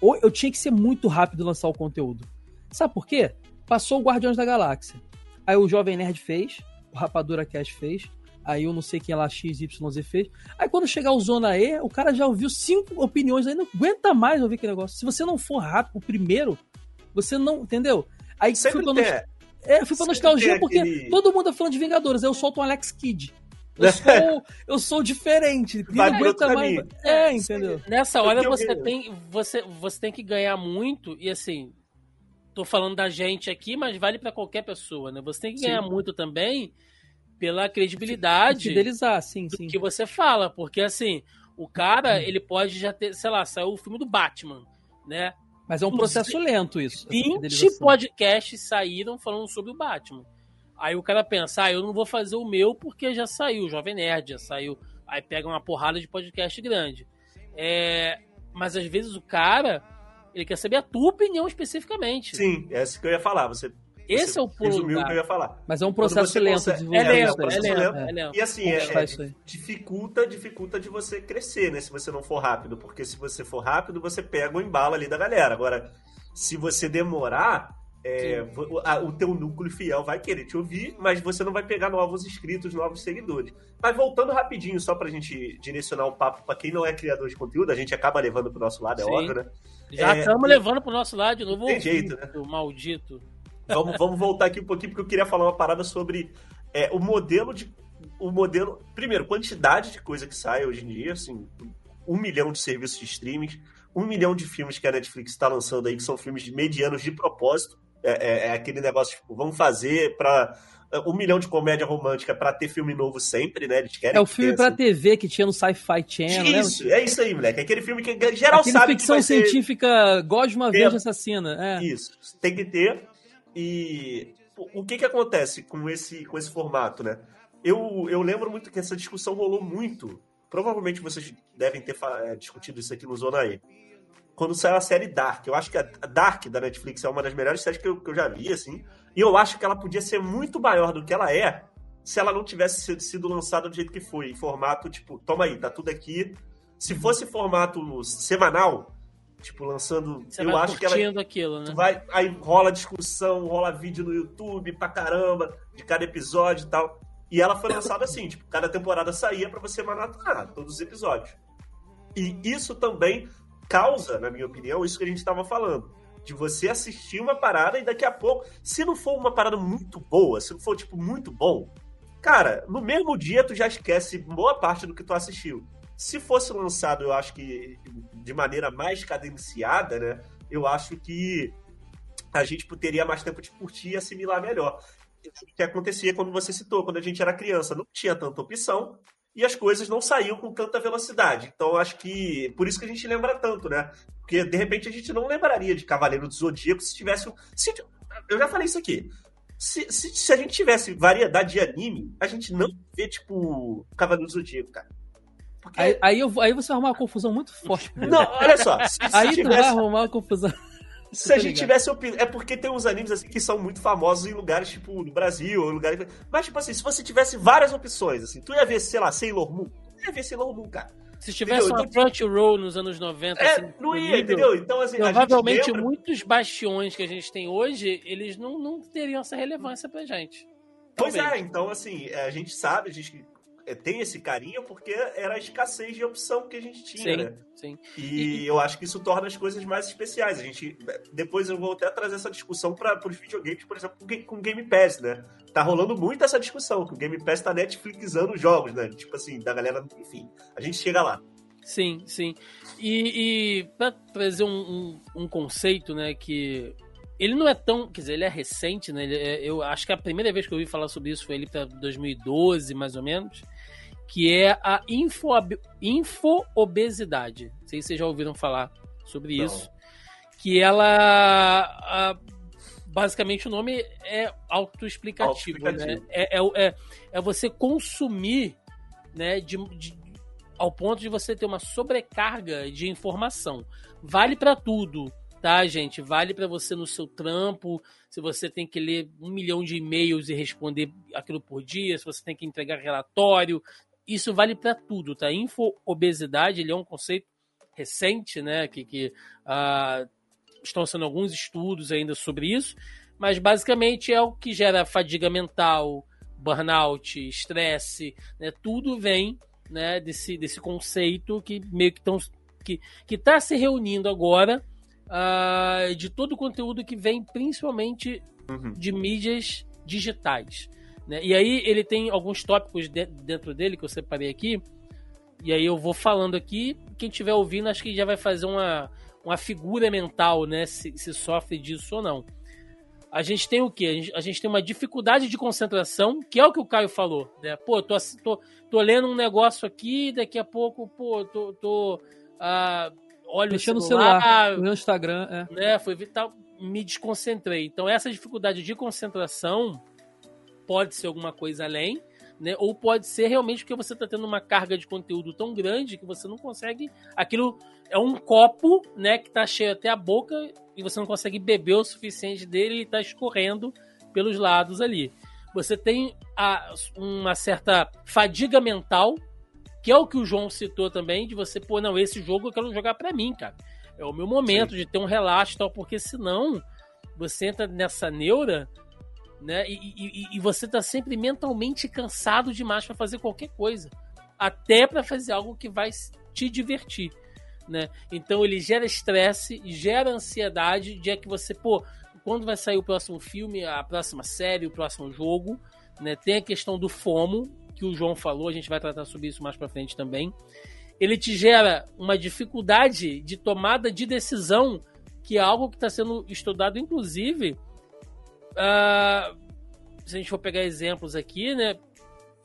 ou eu tinha que ser muito rápido lançar o conteúdo. Sabe por quê? Passou o Guardiões da Galáxia. Aí o Jovem Nerd fez, o Rapadura Cast fez, aí eu não sei quem lá XYZ fez. Aí quando chegar o Zona E, o cara já ouviu cinco opiniões, aí não aguenta mais ouvir aquele negócio. Se você não for rápido, o primeiro, você não, entendeu? Aí Sempre fui pra, é, fui pra nostalgia porque aquele... todo mundo é falando de Vingadores, aí eu solto um Alex Kidd. Eu sou, eu sou diferente. Vai não aguenta mais. É, entendeu? Nessa hora você tem, você, você tem que ganhar muito e assim. Tô falando da gente aqui, mas vale para qualquer pessoa, né? Você tem que ganhar sim. muito também pela credibilidade Fidelizar, sim, do sim. que você fala, porque assim, o cara, ele pode já ter, sei lá, saiu o filme do Batman, né? Mas é um processo lento isso. 20 podcasts saíram falando sobre o Batman. Aí o cara pensa, ah, eu não vou fazer o meu porque já saiu, o Jovem Nerd já saiu. Aí pega uma porrada de podcast grande. É, mas às vezes o cara, ele quer saber a tua opinião especificamente. Sim, é isso que eu ia falar. Você, Esse você é o pulo. Resumiu o que eu ia falar. Mas é um processo lento consegue... de desenvolvimento. É lento, é, é, lento, é lento. E assim, é, é, dificulta, dificulta de você crescer, né? Se você não for rápido. Porque se você for rápido, você pega o embalo ali da galera. Agora, se você demorar, é, o, teu núcleo fiel vai querer te ouvir, mas você não vai pegar novos inscritos, novos seguidores. Mas voltando rapidinho, só pra gente direcionar o papo para quem não é criador de conteúdo, a gente acaba levando pro nosso lado, é Sim. óbvio, né? Já estamos é, levando pro nosso lado de novo. Tem jeito, né? Maldito. Vamos, vamos voltar aqui um pouquinho, porque eu queria falar uma parada sobre é, o modelo de. O modelo. Primeiro, quantidade de coisa que sai hoje em dia, assim, um milhão de serviços de streaming, um milhão de filmes que a Netflix está lançando aí, que são filmes medianos de propósito é, é, é aquele negócio, tipo, vamos fazer pra um milhão de comédia romântica para ter filme novo sempre, né? Eles querem é o filme para assim... TV que tinha no Sci-Fi Channel, Isso, né? é isso aí, moleque. Aquele filme que geral aquele sabe ficção que científica ter... gosta de uma vez assassina. É. Isso, tem que ter. E o que que acontece com esse, com esse formato, né? Eu, eu lembro muito que essa discussão rolou muito. Provavelmente vocês devem ter é, discutido isso aqui no Zona E quando saiu a série Dark. Eu acho que a Dark da Netflix é uma das melhores séries que eu, que eu já vi, assim. E eu acho que ela podia ser muito maior do que ela é se ela não tivesse sido lançada do jeito que foi, em formato, tipo, toma aí, tá tudo aqui. Se fosse formato semanal, tipo, lançando. Você eu acho que ela. aquilo, né? Vai, aí rola discussão, rola vídeo no YouTube pra caramba, de cada episódio e tal. E ela foi lançada assim, tipo, cada temporada saía para você maratonar todos os episódios. E isso também causa, na minha opinião, isso que a gente estava falando. De você assistir uma parada e daqui a pouco, se não for uma parada muito boa, se não for, tipo, muito bom, cara, no mesmo dia tu já esquece boa parte do que tu assistiu. Se fosse lançado, eu acho que de maneira mais cadenciada, né? Eu acho que a gente teria mais tempo de curtir e assimilar melhor. O que acontecia quando você citou, quando a gente era criança, não tinha tanta opção e as coisas não saíam com tanta velocidade. Então, acho que por isso que a gente lembra tanto, né? Porque de repente a gente não lembraria de Cavaleiro do Zodíaco se tivesse. Se, eu já falei isso aqui. Se, se, se, a gente tivesse variedade de anime, a gente não vê, tipo, Cavaleiro do Zodíaco, cara. Porque... Aí, aí, eu, aí você vai arrumar uma confusão muito forte. Não, olha só. Se, aí tivesse... tu vai arrumar uma confusão. Se a gente tivesse opinião. É porque tem uns animes assim que são muito famosos em lugares, tipo, no Brasil, ou lugares. Mas, tipo assim, se você tivesse várias opções, assim, tu ia ver, sei lá, Sailor Moon. Tu ia ver Sailor Moon, cara. Se tivesse entendeu? uma então, Crunchyroll nos anos 90, é, assim, não ia, entendeu? Então, assim, provavelmente lembra... muitos bastiões que a gente tem hoje, eles não, não teriam essa relevância pra gente. Pois Talvez. é, então, assim, a gente sabe, a gente é, tem esse carinho porque era a escassez de opção que a gente tinha, sim, né? Sim. E, e, eu acho que isso torna as coisas mais especiais. A gente depois eu vou até trazer essa discussão para os videogames, por exemplo, com o Game Pass, né? Tá rolando muito essa discussão que o Game Pass tá Netflixando os jogos, né? Tipo assim, da galera, enfim. A gente chega lá. Sim, sim. E, e para trazer um, um, um, conceito, né, que ele não é tão, quer dizer, ele é recente, né? É, eu acho que a primeira vez que eu ouvi falar sobre isso foi ele para 2012, mais ou menos que é a info, infoobesidade. Não sei se vocês já ouviram falar sobre Não. isso. Que ela. A, basicamente o nome é autoexplicativo. Auto né? é, é, é, é, você consumir né, de, de, ao ponto de você ter uma sobrecarga de informação. Vale para tudo, tá, gente? Vale para você no seu trampo, se você tem que ler um milhão de e-mails e responder aquilo por dia, se você tem que entregar relatório, isso vale para tudo, tá? Info-obesidade, ele é um conceito recente, né? Que, que uh, estão sendo alguns estudos ainda sobre isso, mas basicamente é o que gera fadiga mental, burnout, estresse, né? Tudo vem né, desse, desse conceito que meio que estão que está se reunindo agora uh, de todo o conteúdo que vem principalmente uhum. de mídias digitais. Né? E aí ele tem alguns tópicos de, dentro dele que eu separei aqui. E aí eu vou falando aqui. Quem estiver ouvindo, acho que já vai fazer uma, uma figura mental, né? Se, se sofre disso ou não. A gente tem o quê? A gente, a gente, tem uma dificuldade de concentração, que é o que o Caio falou. Né? Pô, tô, tô, tô lendo um negócio aqui, daqui a pouco, pô, tô. tô ah, olho Mexendo o celular, celular no Instagram, é. Né? Foi vital, me desconcentrei. Então, essa dificuldade de concentração pode ser alguma coisa além, né? Ou pode ser realmente porque você está tendo uma carga de conteúdo tão grande que você não consegue. Aquilo é um copo, né? Que está cheio até a boca e você não consegue beber o suficiente dele e está escorrendo pelos lados ali. Você tem a, uma certa fadiga mental, que é o que o João citou também, de você, pô, não, esse jogo eu quero jogar para mim, cara. É o meu momento Sim. de ter um relaxo e tal, porque senão você entra nessa neura né? E, e, e você tá sempre mentalmente cansado demais para fazer qualquer coisa, até para fazer algo que vai te divertir, né? Então ele gera estresse, gera ansiedade de é que você, pô, quando vai sair o próximo filme, a próxima série, o próximo jogo, né? Tem a questão do FOMO, que o João falou, a gente vai tratar sobre isso mais para frente também. Ele te gera uma dificuldade de tomada de decisão, que é algo que está sendo estudado, inclusive, uh, se a gente for pegar exemplos aqui, né,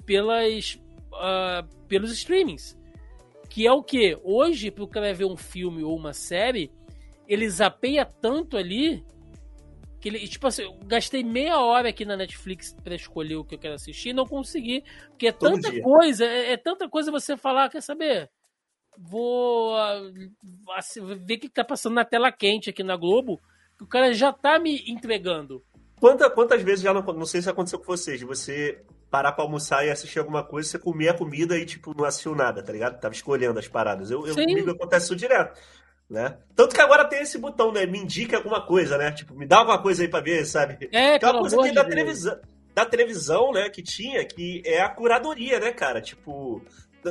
pelas, uh, pelos streamings. Que é o que? Hoje, para o cara ver um filme ou uma série, ele zapeia tanto ali que ele, tipo assim, eu gastei meia hora aqui na Netflix para escolher o que eu quero assistir e não consegui. Porque é Todo tanta dia. coisa, é, é, tanta coisa você falar, quer saber? Vou uh, ver o que tá passando na tela quente aqui na Globo, que o cara já tá me entregando. Quanta, quantas vezes já não, não sei se aconteceu com vocês, de você parar pra almoçar e assistir alguma coisa, você comia a comida e, tipo, não assistiu nada, tá ligado? Tava escolhendo as paradas. Eu, eu comigo acontece isso direto. Né? Tanto que agora tem esse botão, né? Me indica alguma coisa, né? Tipo, me dá alguma coisa aí pra ver, sabe? É, que é uma coisa que da televisão, da televisão, né, que tinha, que é a curadoria, né, cara? Tipo,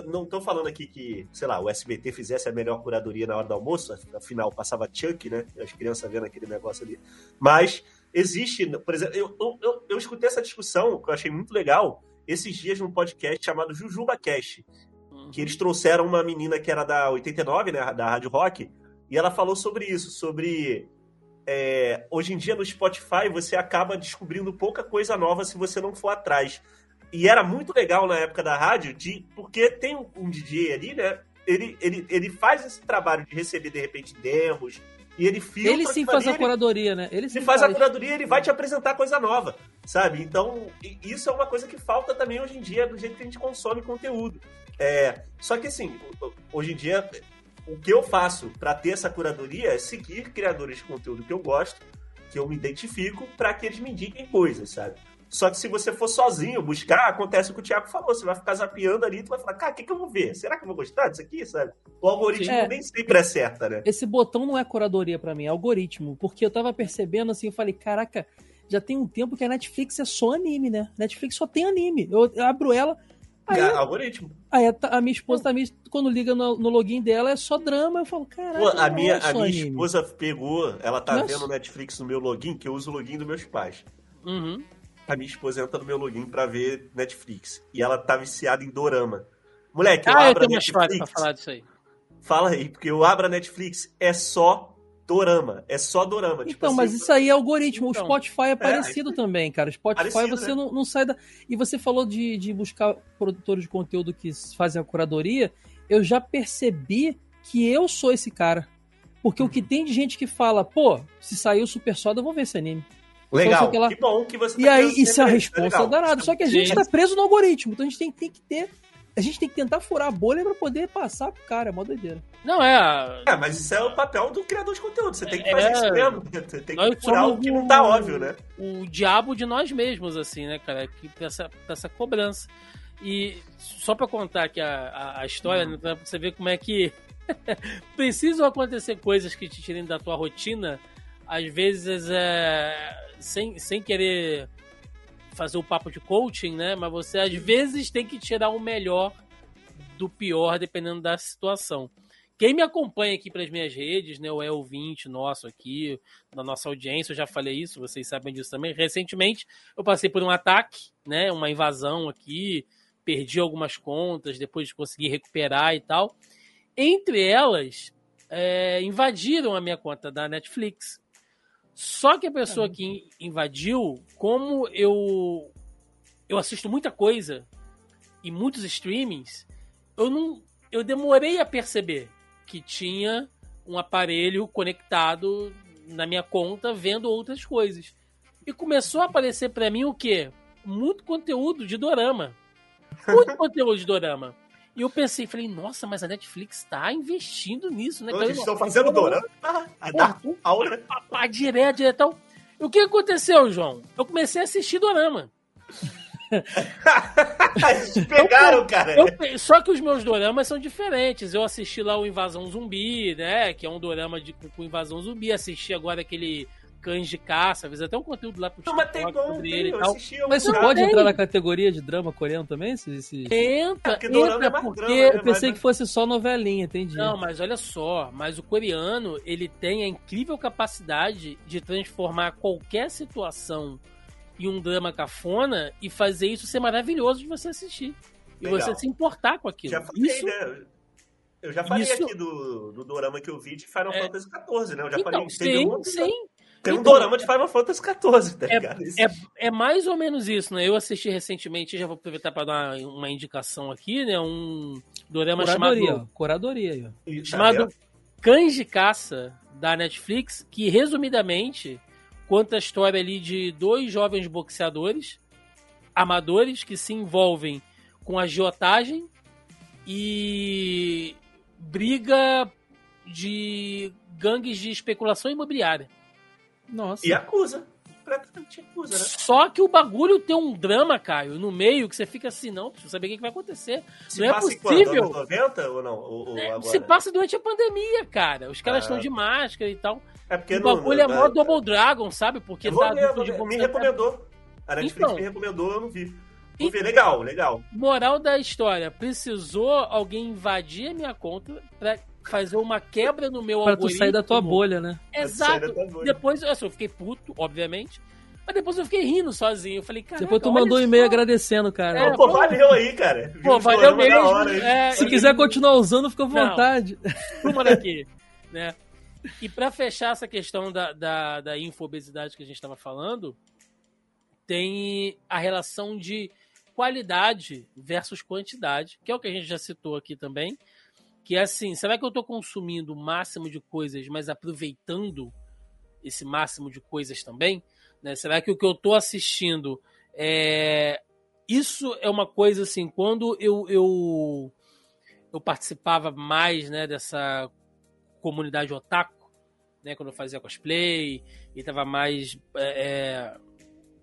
não tô falando aqui que, sei lá, o SBT fizesse a melhor curadoria na hora do almoço, afinal passava Chuck, né? As crianças vendo aquele negócio ali. Mas existe, por exemplo, eu, eu, eu, escutei essa discussão, que eu achei muito legal, esses dias num podcast chamado Jujuba Cast, uhum. que eles trouxeram uma menina que era da 89, né, da Rádio Rock, e ela falou sobre isso, sobre é, hoje em dia no Spotify você acaba descobrindo pouca coisa nova se você não for atrás. E era muito legal na época da rádio, de, porque tem um, um DJ ali, né? Ele, ele, ele faz esse trabalho de receber, de repente, demos, e ele filtra. Ele sim faz a curadoria, né? Ele, ele faz, faz, a curadoria ele vai te apresentar coisa nova, sabe? Então, isso é uma coisa que falta também hoje em dia do jeito que a gente consome conteúdo. É, só que assim, hoje em dia, o que eu faço para ter essa curadoria é seguir criadores de conteúdo que eu gosto, que eu me identifico, para que eles me indiquem coisas, sabe? Só que se você for sozinho buscar, acontece o que o Thiago falou. Você vai ficar zapeando ali e tu vai falar, cara, o que, que eu vou ver? Será que eu vou gostar disso aqui, sabe? O algoritmo é, nem sempre acerta, né? Esse botão não é curadoria para mim, é algoritmo. Porque eu tava percebendo assim, eu falei, caraca, já tem um tempo que a Netflix é só anime, né? Netflix só tem anime. Eu, eu abro ela. Aí, é, algoritmo. Aí a, a, minha esposa também, quando liga no, no, login dela, é só drama. Eu falo, caraca. a minha, é a minha esposa pegou, ela tá Nossa. vendo Netflix no meu login, que eu uso o login dos meus pais. Uhum a minha esposa entra no meu login pra ver Netflix. E ela tá viciada em dorama. Moleque, eu ah, abro eu tenho a Netflix. Pra falar disso aí. Fala aí, porque eu abro a Netflix, é só dorama. É só dorama. Tipo então, assim, mas isso aí é algoritmo. Então, o Spotify é, é parecido é, também, cara. O Spotify parecido, você né? não, não, sai da. E você falou de, de buscar produtores de conteúdo que fazem a curadoria. Eu já percebi que eu sou esse cara. Porque uhum. o que tem de gente que fala, pô, se saiu Super Soda, eu vou ver esse anime. Legal, que, que, bom que você tá E aí, isso é a resposta é danada. Só que a gente tá preso no algoritmo, então a gente tem, tem que ter a gente tem que tentar furar a bolha para poder passar pro cara, é mó doideira. Não, é. É, mas isso é o papel do criador de conteúdo. Você tem que fazer é... isso mesmo. Você tem que furar o que não tá óbvio, né? O diabo de nós mesmos, assim, né, cara? Que essa, essa cobrança. E só para contar aqui a, a, a história, hum. né, pra você ver como é que precisam acontecer coisas que te tirem da tua rotina. Às vezes é sem, sem querer fazer o papo de coaching, né? Mas você às vezes tem que tirar o melhor do pior, dependendo da situação. Quem me acompanha aqui para as minhas redes, né, o é ouvinte nosso aqui, da nossa audiência, eu já falei isso, vocês sabem disso também. Recentemente eu passei por um ataque, né, uma invasão aqui, perdi algumas contas, depois consegui recuperar e tal. Entre elas, é, invadiram a minha conta da Netflix. Só que a pessoa que invadiu, como eu eu assisto muita coisa e muitos streamings, eu não eu demorei a perceber que tinha um aparelho conectado na minha conta vendo outras coisas. E começou a aparecer para mim o quê? Muito conteúdo de dorama. Muito conteúdo de dorama. E eu pensei, falei, nossa, mas a Netflix tá investindo nisso, né? Eles estão fazendo dorama. A dar aula. Direto, direto. Então, o que aconteceu, João? Eu comecei a assistir dorama. Eles pegaram, cara. Eu, só que os meus doramas são diferentes. Eu assisti lá o Invasão Zumbi, né? Que é um dorama de, com invasão zumbi. Assisti agora aquele cães de caça, às vezes até um conteúdo lá pro Não, mas tem como, tem, ele tal. Mas isso pode entrar na categoria de drama coreano também? Se, se... Entra, é, entra, é porque drama, né? eu pensei que fosse só novelinha, entendi. Não, mas olha só, mas o coreano, ele tem a incrível capacidade de transformar qualquer situação em um drama cafona e fazer isso ser maravilhoso de você assistir. E Legal. você se importar com aquilo. Já falei, isso... né? Eu já falei isso... aqui do, do dorama que eu vi de Final é... Fantasy XIV, né? Eu já então, falei sim, sim. Tem um então, dorama de Final Fantasy XIV, tá ligado? É, é, é, mais ou menos isso, né? Eu assisti recentemente, já vou aproveitar para dar uma, indicação aqui, né? Um dorama Curadoria, chamado... Curadoria. Chamado Cães de Caça, da Netflix, que resumidamente conta a história ali de dois jovens boxeadores amadores que se envolvem com agiotagem e briga de gangues de especulação imobiliária. Nossa. E acusa. Completamente acusa, né? Só que o bagulho tem um drama, Caio, no meio, que você fica assim, não, precisa saber o que vai acontecer. Se não é possível. Em 90 ou não? Ou, ou é, se passa durante a pandemia, cara. Os caras ah. estão de máscara e tal. É porque o bagulho não, é mó Double Dragon, sabe? Porque eu tá ver, de Me recomendou. A Netflix então, me recomendou, eu não vi. Legal, legal. Moral da história: precisou alguém invadir a minha conta pra fazer uma quebra no meu pra algoritmo. Pra tu sair da tua bolha, né? Exato. Depois, assim, eu fiquei puto, obviamente. Mas depois eu fiquei rindo sozinho. Eu falei, cara. Depois tu mandou um e-mail agradecendo, cara. É, pô, valeu aí, cara. Pô, valeu mesmo. É, Se quiser continuar usando, fica à vontade. Uma daqui, né? E para fechar essa questão da, da, da infobesidade que a gente estava falando, tem a relação de qualidade versus quantidade, que é o que a gente já citou aqui também. Que é assim, será que eu estou consumindo o máximo de coisas, mas aproveitando esse máximo de coisas também? Né? Será que o que eu estou assistindo é. Isso é uma coisa assim, quando eu, eu, eu participava mais né, dessa comunidade otaku, né, quando eu fazia cosplay e estava mais é, é,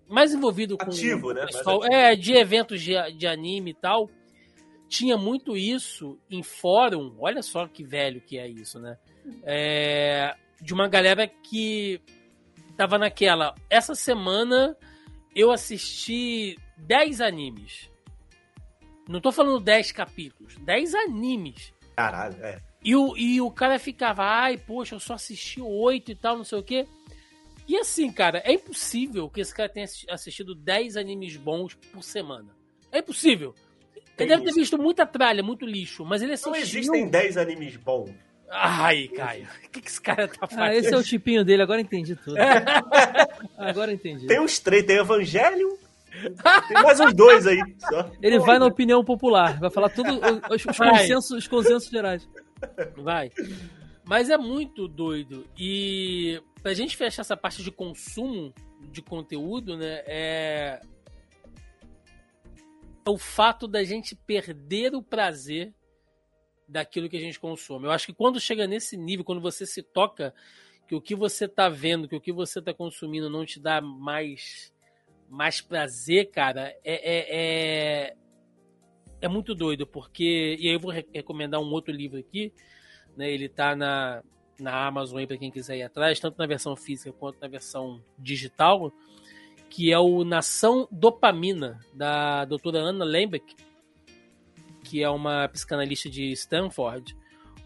mais envolvido com ativo, né? Pessoal, ativo. é de eventos de, de anime e tal tinha muito isso em fórum olha só que velho que é isso né é, de uma galera que tava naquela. Essa semana eu assisti 10 animes. Não tô falando 10 capítulos, 10 animes. Caralho, é. E o, e o cara ficava, ai, poxa, eu só assisti 8 e tal, não sei o quê. E assim, cara, é impossível que esse cara tenha assistido 10 animes bons por semana. É impossível. Ele deve ter visto muita tralha, muito lixo, mas ele assistiu... Não existem 10 animes bons. Ai, Caio, o que, que esse cara tá fazendo? Ah, esse é o tipinho dele, agora entendi tudo. agora entendi. Tem uns três, tem Evangelho, tem mais uns dois aí. Só. Ele vai na opinião popular, vai falar tudo os, os, consensos, os consensos gerais. Vai. Mas é muito doido. E pra gente fechar essa parte de consumo de conteúdo, né, é o fato da gente perder o prazer daquilo que a gente consome. Eu acho que quando chega nesse nível, quando você se toca que o que você está vendo, que o que você está consumindo não te dá mais mais prazer, cara, é, é, é, é, muito doido, porque. E aí eu vou recomendar um outro livro aqui, né? Ele tá na, na Amazon aí para quem quiser ir atrás, tanto na versão física quanto na versão digital, que é o Nação Dopamina, da doutora Anna Lembeck que é uma psicanalista de Stanford,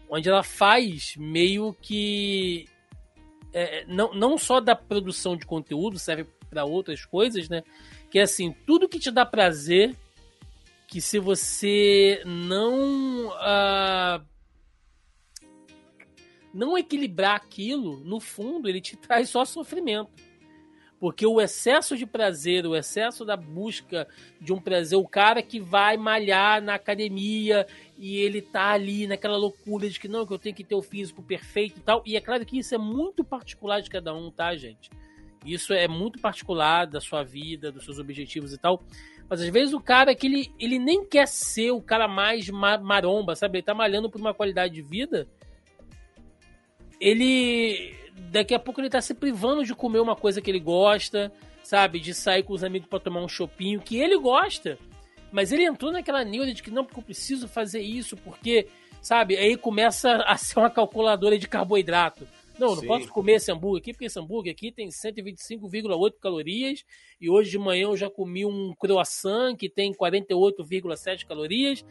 onde ela faz meio que é, não, não só da produção de conteúdo, serve para outras coisas, né? Que é assim, tudo que te dá prazer, que se você não uh, não equilibrar aquilo, no fundo, ele te traz só sofrimento. Porque o excesso de prazer, o excesso da busca de um prazer, o cara que vai malhar na academia e ele tá ali naquela loucura de que não, que eu tenho que ter o físico perfeito e tal. E é claro que isso é muito particular de cada um, tá, gente? Isso é muito particular da sua vida, dos seus objetivos e tal. Mas às vezes o cara que ele, ele nem quer ser o cara mais maromba, sabe? Ele tá malhando por uma qualidade de vida. Ele daqui a pouco ele tá se privando de comer uma coisa que ele gosta, sabe? De sair com os amigos para tomar um chopinho que ele gosta. Mas ele entrou naquela neura de que não, porque eu preciso fazer isso, porque, sabe? Aí começa a ser uma calculadora de carboidrato. Não, não posso comer esse hambúrguer aqui, porque esse hambúrguer aqui tem 125,8 calorias. E hoje de manhã eu já comi um croissant que tem 48,7 calorias.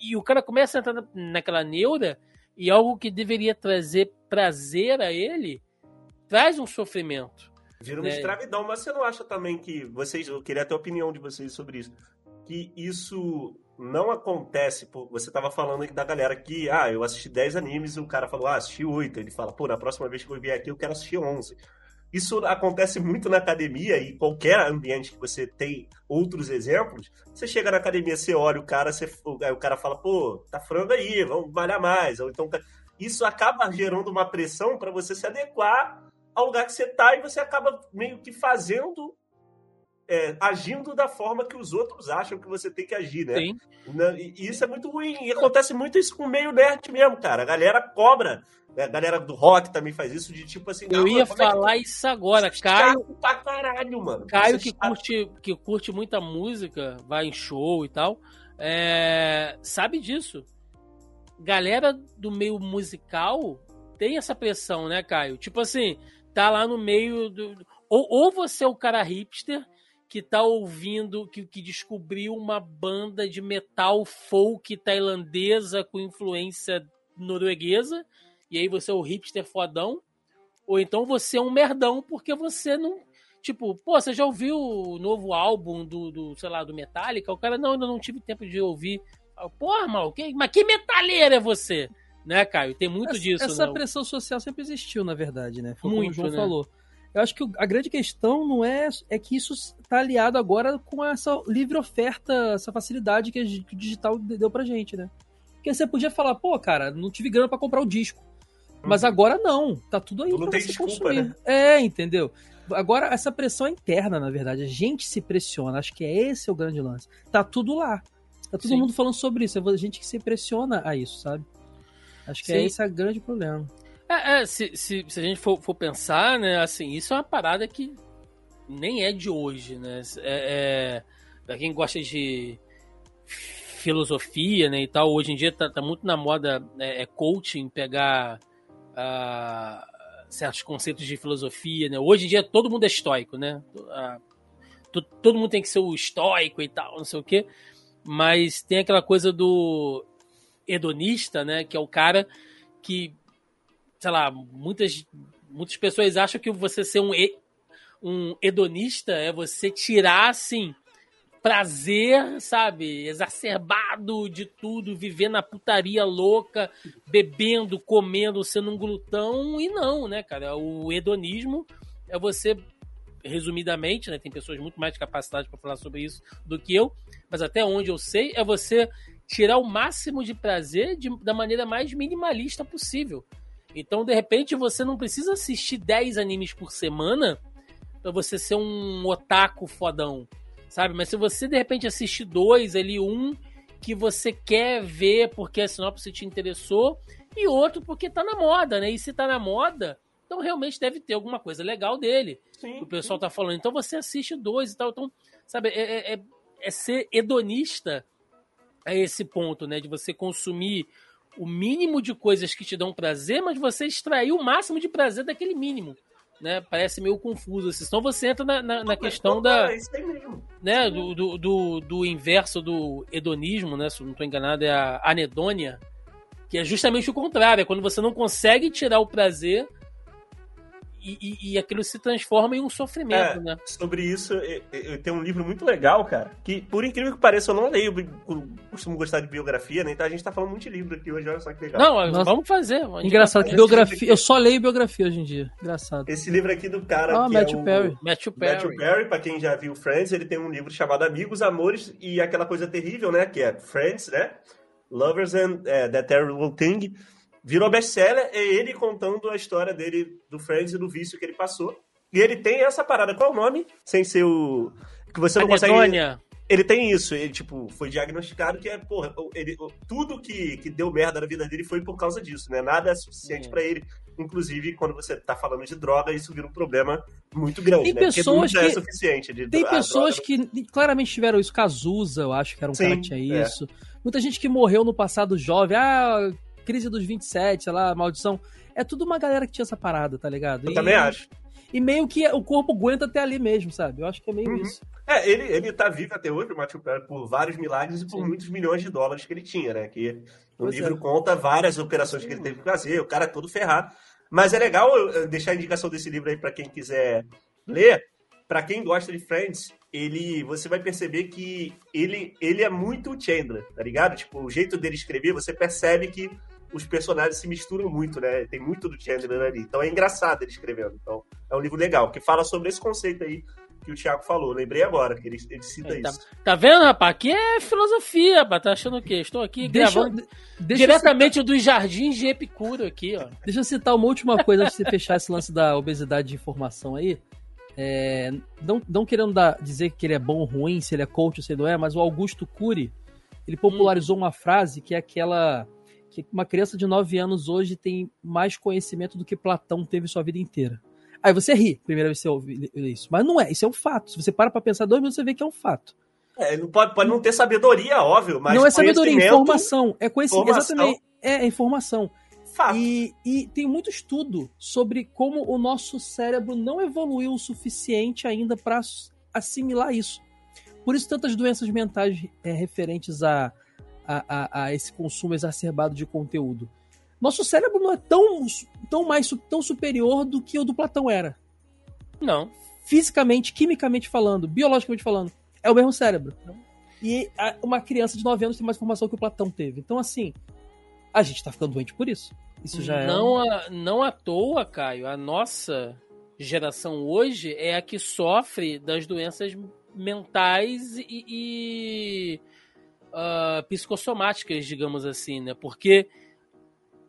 E o cara começa a entrar naquela neura e algo que deveria trazer prazer a ele traz um sofrimento. Vira uma né? escravidão, mas você não acha também que vocês, eu queria ter a opinião de vocês sobre isso, que isso não acontece, por, você estava falando da galera que, ah, eu assisti 10 animes e o cara falou, ah, assisti 8, ele fala, pô, na próxima vez que eu vier aqui eu quero assistir 11. Isso acontece muito na academia e qualquer ambiente que você tem outros exemplos. Você chega na academia, você olha o cara, você, o cara fala, pô, tá frango aí, vamos malhar mais. Ou então, isso acaba gerando uma pressão para você se adequar ao lugar que você está e você acaba meio que fazendo, é, agindo da forma que os outros acham que você tem que agir, né? Sim. E isso é muito ruim. E acontece muito isso com o meio nerd mesmo, cara. A galera cobra. Né? A galera do rock também faz isso, de tipo assim. Eu ia falar é que... isso agora, Caio. Pra caralho, mano. Caio que curte, que curte muita música, vai em show e tal, é... sabe disso. Galera do meio musical tem essa pressão, né, Caio? Tipo assim, tá lá no meio do. Ou, ou você é o cara hipster que tá ouvindo, que, que descobriu uma banda de metal folk tailandesa com influência norueguesa, e aí você é o hipster fodão, ou então você é um merdão porque você não. Tipo, pô, você já ouviu o novo álbum do, do sei lá, do Metallica? O cara, não, ainda não tive tempo de ouvir. Porra, mal, que, mas que metaleiro é você? Né, Caio? Tem muito essa, disso, Essa né? pressão social sempre existiu, na verdade, né? Foi Muito, como o João né? falou. Eu acho que a grande questão não é, é que isso está aliado agora com essa livre oferta, essa facilidade que, a que o digital deu pra gente, né? Porque você podia falar, pô, cara, não tive grana pra comprar o disco. Mas Uhum. agora não, tá tudo aí Tu não pra tem você desculpa, consumir. né? É, entendeu? Agora, essa pressão é interna, na verdade. A gente se pressiona. Acho que é esse o grande lance. Tá tudo lá. Tá todo Sim. mundo falando sobre isso. É a gente que se pressiona a isso, sabe? Acho que é Sim. esse o grande problema. É, é, se, se, se a gente for, for pensar, né, assim, isso é uma parada que nem é de hoje, né? É, é, pra quem gosta de filosofia, né, e tal, hoje em dia tá, tá muito na moda é, é coaching, pegar ah, certos conceitos de filosofia, né? Hoje em dia todo mundo é estoico, né? To- todo mundo tem que ser o estoico e tal, não sei o quê. Mas tem aquela coisa do hedonista, né? Que é o cara que, sei lá, muitas, muitas pessoas acham que você ser um, um hedonista é você tirar, assim, prazer, sabe, exacerbado de tudo, viver na putaria louca, bebendo, comendo, sendo um glutão, e não, né, cara? O hedonismo é você, resumidamente, né, tem pessoas muito mais capacitadas para falar sobre isso do que eu, mas até onde eu sei, é você tirar o máximo de prazer de- da maneira mais minimalista possível. Então, de repente, você não precisa assistir 10 animes por semana pra você ser um otaku fodão, sabe? Mas se você, de repente, assistir dois ali, um que você quer ver porque a sinopse te interessou, e outro porque tá na moda, né? E se tá na moda, então realmente deve ter alguma coisa legal dele Sim. que o pessoal tá falando. Então você assiste dois e tal. Então, sabe, é, é- é- é ser hedonista a esse ponto, né? De você consumir o mínimo de coisas que te dão prazer, mas você extrair o máximo de prazer daquele mínimo. Né? Parece meio confuso. Assim. Senão você entra na, na- na questão da, É né, do, do, do, do inverso do hedonismo, né? Se não estou enganado, é a anedônia, que é justamente o contrário, é quando você não consegue tirar o prazer e, e- e aquilo se transforma em um sofrimento, É. né? Sobre isso, eu, eu tenho um livro muito legal, cara, que por incrível que pareça eu não leio, eu costumo gostar de biografia, né? Então a gente tá falando muito de livro aqui hoje, olha só que legal. Não, Nossa. vamos fazer. Engraçado que biografia. Eu só leio biografia hoje em dia. Engraçado. Esse livro aqui do cara Ah, que Matthew é o... Perry. Matthew Perry. Matthew Perry, pra quem já viu Friends, ele tem um livro chamado Amigos, Amores e aquela coisa terrível, né? Que é Friends, né? Lovers and eh, That Terrible Thing. Virou best-seller, é ele contando a história dele, do Friends e do vício que ele passou. E ele tem essa parada, qual é o nome? Sem ser o... Que você não consegue... Anedônia. Ele tem isso, ele, tipo, foi diagnosticado que é, porra, ele, tudo que, que deu merda na vida dele foi por causa disso, né? Nada é suficiente Sim. pra ele. Inclusive, quando você tá falando de droga, isso vira um problema muito grande, Tem né? pessoas Porque é que- suficiente. De, Tem pessoas droga- que claramente tiveram isso. Cazuza, eu acho que era um Sim, cara que tinha é. isso. Muita gente que morreu no passado jovem. Ah, crise dos 27, sei lá, maldição. É tudo uma galera que tinha essa parada, tá ligado? Eu E- também acho. E meio que o corpo aguenta até ali mesmo, sabe? Eu acho que é meio Uhum. isso. É, ele, ele tá vivo até hoje, o Matthew Perry, por vários milagres e por Sim. muitos milhões de dólares que ele tinha, né? Que no Pois livro é. conta várias operações que ele teve que fazer, o cara é todo ferrado. Mas é legal deixar a indicação desse livro aí pra quem quiser ler. Pra quem gosta de Friends, ele, você vai perceber que ele, ele é muito o Chandler, tá ligado? Tipo, o jeito dele escrever, você percebe que os personagens se misturam muito, né? Tem muito do Chandler ali. Então é engraçado ele escrevendo. Então é um livro legal, que fala sobre esse conceito aí que o Thiago falou. Lembrei agora que ele, ele cita É, tá, isso. tá vendo, rapaz? Aqui é filosofia, rapaz. Tá achando o quê? Estou aqui Deixa, gravando deixa, diretamente dos jardins de Epicuro aqui, ó. citar, deixa eu citar uma última coisa antes de você fechar esse lance da obesidade de informação aí. É, não, não querendo dar- dizer que ele é bom ou ruim, se ele é coach ou se ele não é, mas o Augusto Cury, ele popularizou uma frase que é aquela que uma criança de 9 anos hoje tem mais conhecimento do que Platão teve sua vida inteira. Aí você ri, primeira vez que você ouve isso. Mas não é, isso é um fato. Se você para pra pensar dois minutos, você vê que é um fato. É, não pode, pode não ter sabedoria, óbvio, mas não é sabedoria, é informação. É conhecimento. informação. Exatamente. É informação. Fato. E, e tem muito estudo sobre como o nosso cérebro não evoluiu o suficiente ainda para assimilar isso. Por isso, tantas doenças mentais é, referentes a, a, a, a esse consumo exacerbado de conteúdo. Nosso cérebro não é tão, tão mais tão superior do que o do Platão era. Não. Fisicamente, quimicamente falando, biologicamente falando, é o mesmo cérebro. E uma criança de 9 anos tem mais informação que o Platão teve. Então, assim, A gente tá ficando doente por isso. Isso já não é. A, não à toa, Caio, a nossa geração hoje é a que sofre das doenças mentais e, e uh, psicossomáticas, digamos assim, né? Porque,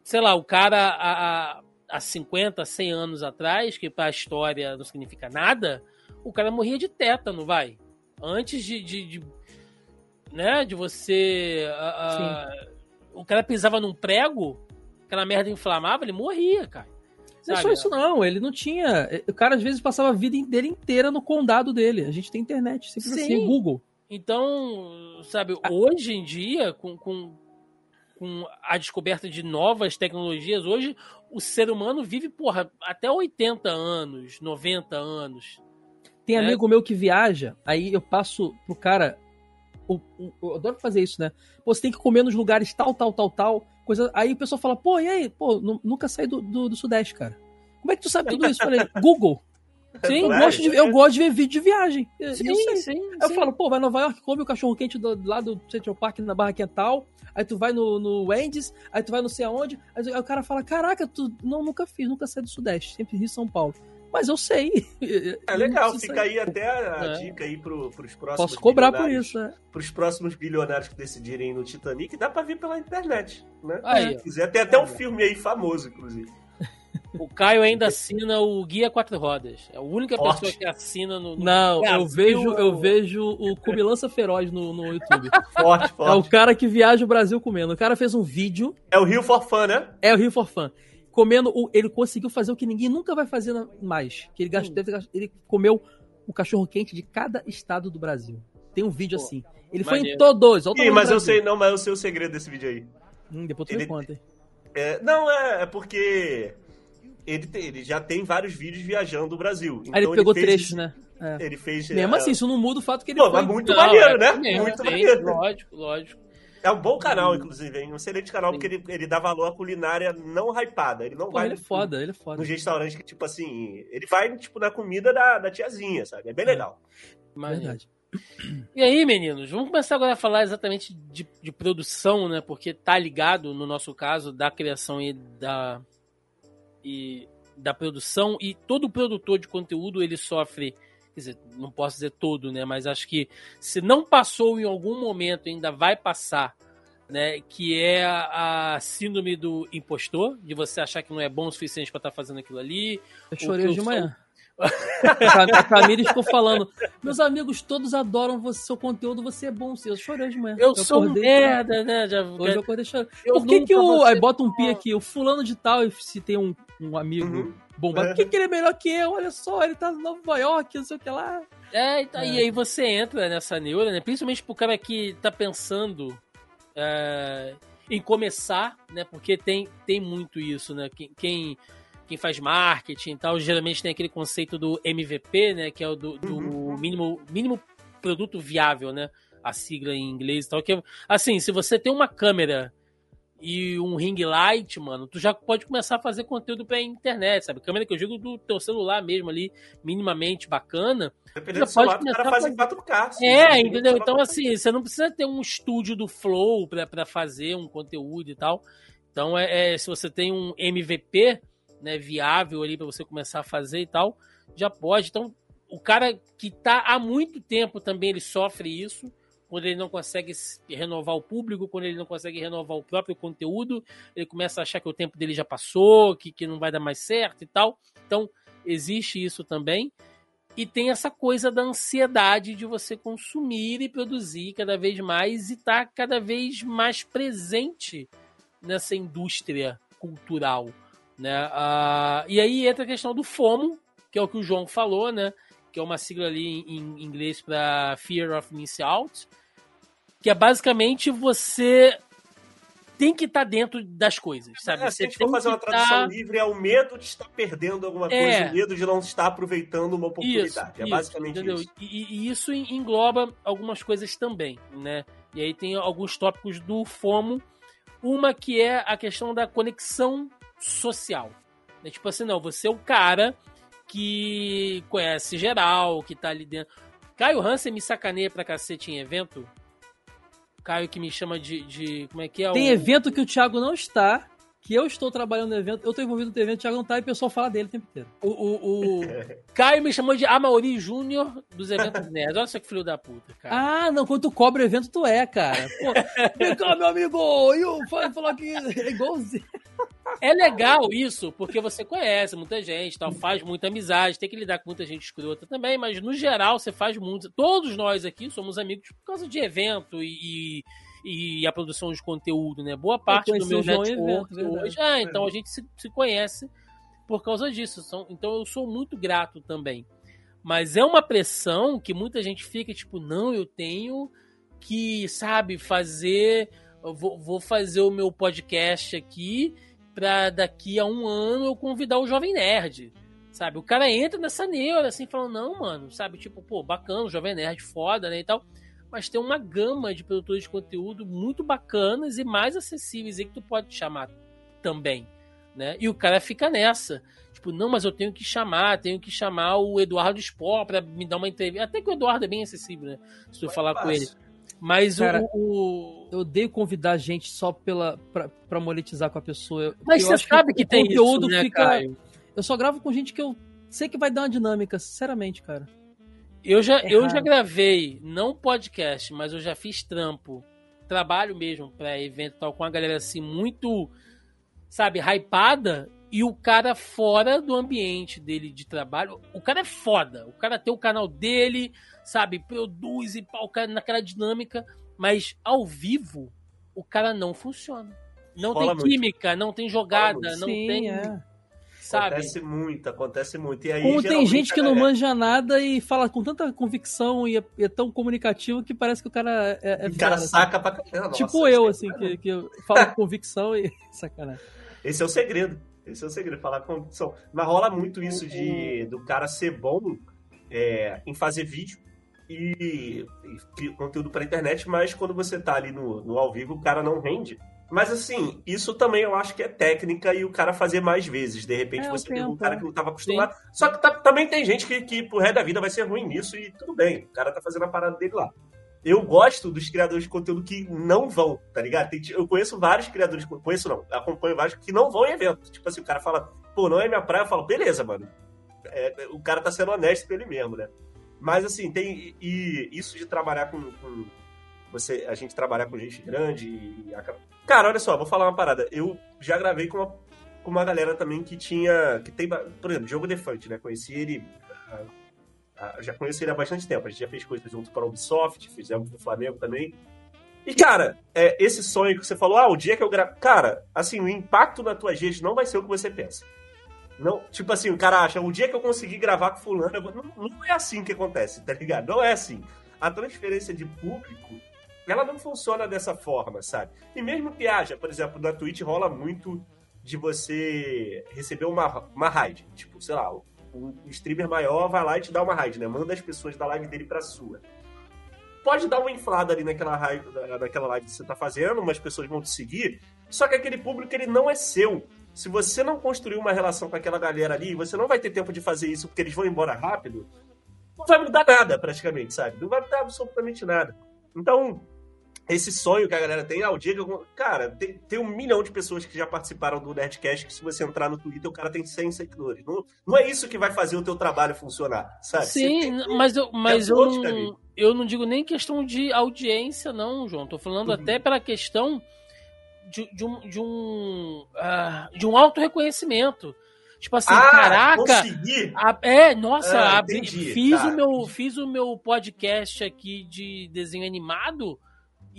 sei lá, o cara há, há 50, 100 anos atrás, que para a história não significa nada, o cara morria de tétano, vai. Antes de, de, de né, de você... Uh, o cara pisava num prego, aquela merda inflamava, ele morria, cara. Não é só isso não, ele não tinha. O cara às vezes passava a vida dele inteira no condado dele. A gente tem internet, sempre Sim. assim, Google. Então, sabe, hoje em dia, com, com, com a descoberta de novas tecnologias, hoje o ser humano vive, porra, até 80 anos, 90 anos. Tem né? amigo meu que viaja, aí eu passo pro cara. Eu, eu adoro fazer isso, né? Pô, você tem que comer nos lugares tal, tal, tal, tal. Coisa... Aí o pessoal fala, pô, e aí? Pô, nunca saí do, do, do Sudeste, cara. Como é que tu sabe tudo isso? Eu falei, Google. Sim, eu gosto, de, eu gosto de ver vídeo de viagem. Sim, sim, sim. Eu falo, pô, vai Nova York, come o cachorro quente do, lá do Central Park na Barra Quental, aí tu vai no, no Wendy's, aí tu vai não sei aonde, aí o cara fala, caraca, tu não, nunca fiz, nunca saí do Sudeste, sempre Rio São Paulo. Mas eu sei. É legal, fica aí até a é. dica aí pro, pros próximos Posso cobrar por isso, né? Pros próximos bilionários que decidirem ir no Titanic, dá pra vir pela internet, né? Aí, Se quiser, tem até um filme aí famoso, inclusive. O Caio ainda assina o Guia Quatro Rodas. É a única Forte. pessoa que assina no. no... Não, eu vejo, eu vejo o Cubilança Feroz no, no YouTube. Forte, forte. É o cara que viaja o Brasil comendo. O cara fez um vídeo. É o Rio for Fun, né? É o Rio for Fun. Comendo. O... Ele conseguiu fazer o que ninguém nunca vai fazer mais. Que ele, gastou, hum. ele comeu o cachorro quente de cada estado do Brasil. Tem um vídeo Pô, assim. Ele maneiro. foi em todos. Ih, mas eu sei, não, mas eu sei o segredo desse vídeo aí. Hum, depois tu ele... me conta? É, não, é, é porque ele, tem, ele já tem vários vídeos viajando o Brasil. Então Aí ele pegou ele trechos, isso, né? É. Ele fez. Mesmo é... assim, isso não muda o fato que ele. Pô, foi... mas muito não, maneiro, né? É, muito maneiro. Lógico, lógico. É um bom canal, inclusive, hein? Um excelente canal, Sim. porque ele, ele dá valor à culinária não hypada. Ele não Pô, vai. Ele é foda, ele é foda. No restaurante que, tipo assim, ele vai, tipo, na comida da, da tiazinha, sabe? É bem é. legal. Verdade. E aí, meninos, vamos começar agora a falar exatamente de, de produção, né? Porque tá ligado, no nosso caso, da criação e da. E da produção e todo produtor de conteúdo ele sofre, quer dizer, não posso dizer todo, né, mas acho que se não passou em algum momento ainda vai passar, né, que é a, síndrome do impostor, de você achar que não é bom o suficiente para estar tá fazendo aquilo ali. Eu chorei de manhã. a Camila ficou falando: Meus amigos todos adoram você, seu conteúdo, você é bom. Eu chorei de manhã. Eu, eu sou acordei, merda, né? Já... Hoje eu acordei chorando. Por que, que o. Aí bota um pi aqui, o fulano de tal, se tem um, um amigo uhum. bombado, por que, que ele é melhor que eu? Olha só, ele tá no Nova York, não sei o que lá. É, e, é. e aí você entra nessa neura, né? Principalmente pro cara que tá pensando é, em começar, né? Porque tem, tem muito isso, né? Quem, quem quem faz marketing e tal, geralmente tem aquele conceito do MVP, né? Que é o do, do uhum. mínimo, mínimo produto viável, né? A sigla em inglês e tal. Que, é, assim, se você tem uma câmera e um ring light, mano, tu já pode começar a fazer conteúdo pra internet, sabe? Câmera que eu digo do teu celular mesmo ali, minimamente bacana. Dependendo do celular, o cara faz em 4K. É, entendeu? Então, assim, você não precisa ter um estúdio do Flow pra, pra fazer um conteúdo e tal. Então, é, é se você tem um MVP, né, viável ali para você começar a fazer e tal, já pode. Então, o cara que tá há muito tempo também ele sofre isso, quando ele não consegue renovar o público, quando ele não consegue renovar o próprio conteúdo, ele começa a achar que o tempo dele já passou, que, que não vai dar mais certo e tal. Então, existe isso também. E tem essa coisa da ansiedade de você consumir e produzir cada vez mais e estar tá cada vez mais presente nessa indústria cultural. Né? Uh, e aí entra a questão do FOMO, que é o que o João falou, né? Que é uma sigla ali em, inglês para Fear of Missing Out, que é basicamente você tem que estar tá dentro das coisas, sabe? É, se a gente for fazer uma tradução tá... livre, é o medo de estar perdendo alguma coisa, é. o medo de não estar aproveitando uma oportunidade. Isso, é isso, basicamente entendeu? isso. E, e, isso engloba algumas coisas também, né? E aí tem alguns tópicos do FOMO. Uma que é a questão da conexão social. É tipo assim, não, você é o cara que conhece geral, que tá ali dentro. Caio Hansen me sacaneia pra cacete em evento. Caio que me chama de. de como é que é? Tem o... evento que o Thiago não está, que eu estou trabalhando no evento, eu estou envolvido no evento, o Thiago não tá e o pessoal fala dele o tempo inteiro. O, o, o Caio me chamou de Amauri Júnior dos eventos nerds. Olha só que filho da puta, cara. Ah, não, quando tu cobra o evento, tu é, cara. Pô, vem cá, meu amigo, eu falar que é igualzinho. É legal isso, porque você conhece muita gente, tal, faz muita amizade, tem que lidar com muita gente escrota também, mas no geral você faz muito. Todos nós aqui somos amigos por causa de evento e, e a produção de conteúdo, né? Boa parte do meu network evento, hoje. Ah, então a gente se, se conhece por causa disso. Então eu sou muito grato também. Mas é uma pressão que muita gente fica tipo, não, eu tenho que, sabe, fazer. Vou, vou fazer o meu podcast aqui pra daqui a um ano eu convidar o Jovem Nerd. Sabe? O cara entra nessa neura, assim, falando, não, mano, sabe? Tipo, pô, bacana, o Jovem Nerd, foda, né? E tal. Mas tem uma gama de produtores de conteúdo muito bacanas e mais acessíveis aí que tu pode chamar também, né? E o cara fica nessa. Tipo, não, mas eu tenho que chamar, tenho que chamar o Eduardo Spor pra me dar uma entrevista. Até que o Eduardo é bem acessível, né? Se tu falar com ele. Mas Cara, o, o, Eu odeio convidar gente só pela, pra, pra monetizar com a pessoa. Mas você sabe que, que tem conteúdo isso, né, fica. Caio? Eu só gravo com gente que eu sei que vai dar uma dinâmica, sinceramente, cara. Eu já, é eu já gravei, não podcast, mas eu já fiz trampo, trabalho mesmo pra evento tal, com a galera assim, muito, sabe, hypada, e o cara fora do ambiente dele de trabalho. O cara é foda. O cara tem o canal dele, sabe, produz e pau, naquela dinâmica, mas ao vivo o cara não funciona. Não Rola tem química, muito. não tem jogada, não Sim, tem. É. Sabe? Acontece muito, acontece muito. E aí, Como tem gente que não manja nada e fala com tanta convicção e é, é tão comunicativo que parece que o cara é. é o cara saca pra caramba. Tipo eu, assim, que, que eu falo com convicção e sacanagem. Esse é o segredo. Esse é o segredo, falar com convicção. Mas rola muito isso de do cara ser bom é, em fazer vídeo e, e conteúdo para internet, mas quando você tá ali no, no ao vivo, o cara não rende. Mas assim, isso também eu acho que é técnica e o cara fazer mais vezes. De repente é, você tem um cara que não estava acostumado. Sim. Só que tá, também tem gente que, que pro resto da vida vai ser ruim nisso e tudo bem. O cara tá fazendo a parada dele lá. Eu gosto dos criadores de conteúdo que não vão, tá ligado? Tem, eu conheço vários criadores, conheço não, acompanho vários que não vão em evento. Tipo assim, o cara fala, pô, não é minha praia, eu falo, beleza, mano. É, o cara tá sendo honesto com ele mesmo, né? Mas assim, tem. E isso de trabalhar com, com você, a gente trabalhar com gente grande e, Cara, olha só, vou falar uma parada. Eu já gravei com uma, com uma galera também que tinha. que tem. Por exemplo, Diogo Defante, né? Conheci ele. Uh, uh, já conheci ele há bastante tempo. A gente já fez coisas junto para a Ubisoft, fizemos no Flamengo também. E, cara, é, esse sonho que você falou, ah, o dia que eu gravo. Cara, assim, o impacto na tua gente não vai ser o que você pensa. Não, tipo assim, o cara acha, o dia que eu conseguir gravar com fulano, vou... não, não é assim que acontece, tá ligado? Não é assim. A transferência de público ela não funciona dessa forma, sabe? E mesmo que haja, por exemplo, na Twitch rola muito de você receber uma, uma raid. Tipo, sei lá, o, streamer maior vai lá e te dá uma raid, né? Manda as pessoas da live dele pra sua. Pode dar uma inflada ali naquela, raid, naquela live que você tá fazendo, umas pessoas vão te seguir, só que aquele público ele não é seu. Se você não construir uma relação com aquela galera ali, você não vai ter tempo de fazer isso porque eles vão embora rápido, não vai mudar nada praticamente, sabe? Não vai mudar absolutamente nada. Então, esse sonho que a galera tem, ah, o dia que eu... Cara, tem, tem, um milhão de pessoas que já participaram do Nerdcast que se você entrar no Twitter, o cara tem 100 seguidores. Não, não é isso que vai fazer o teu trabalho funcionar, sabe? Sim, mas eu, mas eu, não, eu não digo nem questão de audiência, não, João. Tô falando uhum. até pela questão de, de um, de um, uh, de um auto-reconhecimento. Tipo assim, ah, caraca. A, é, nossa, ah, abri, fiz, tá, o meu, fiz o meu podcast aqui de desenho animado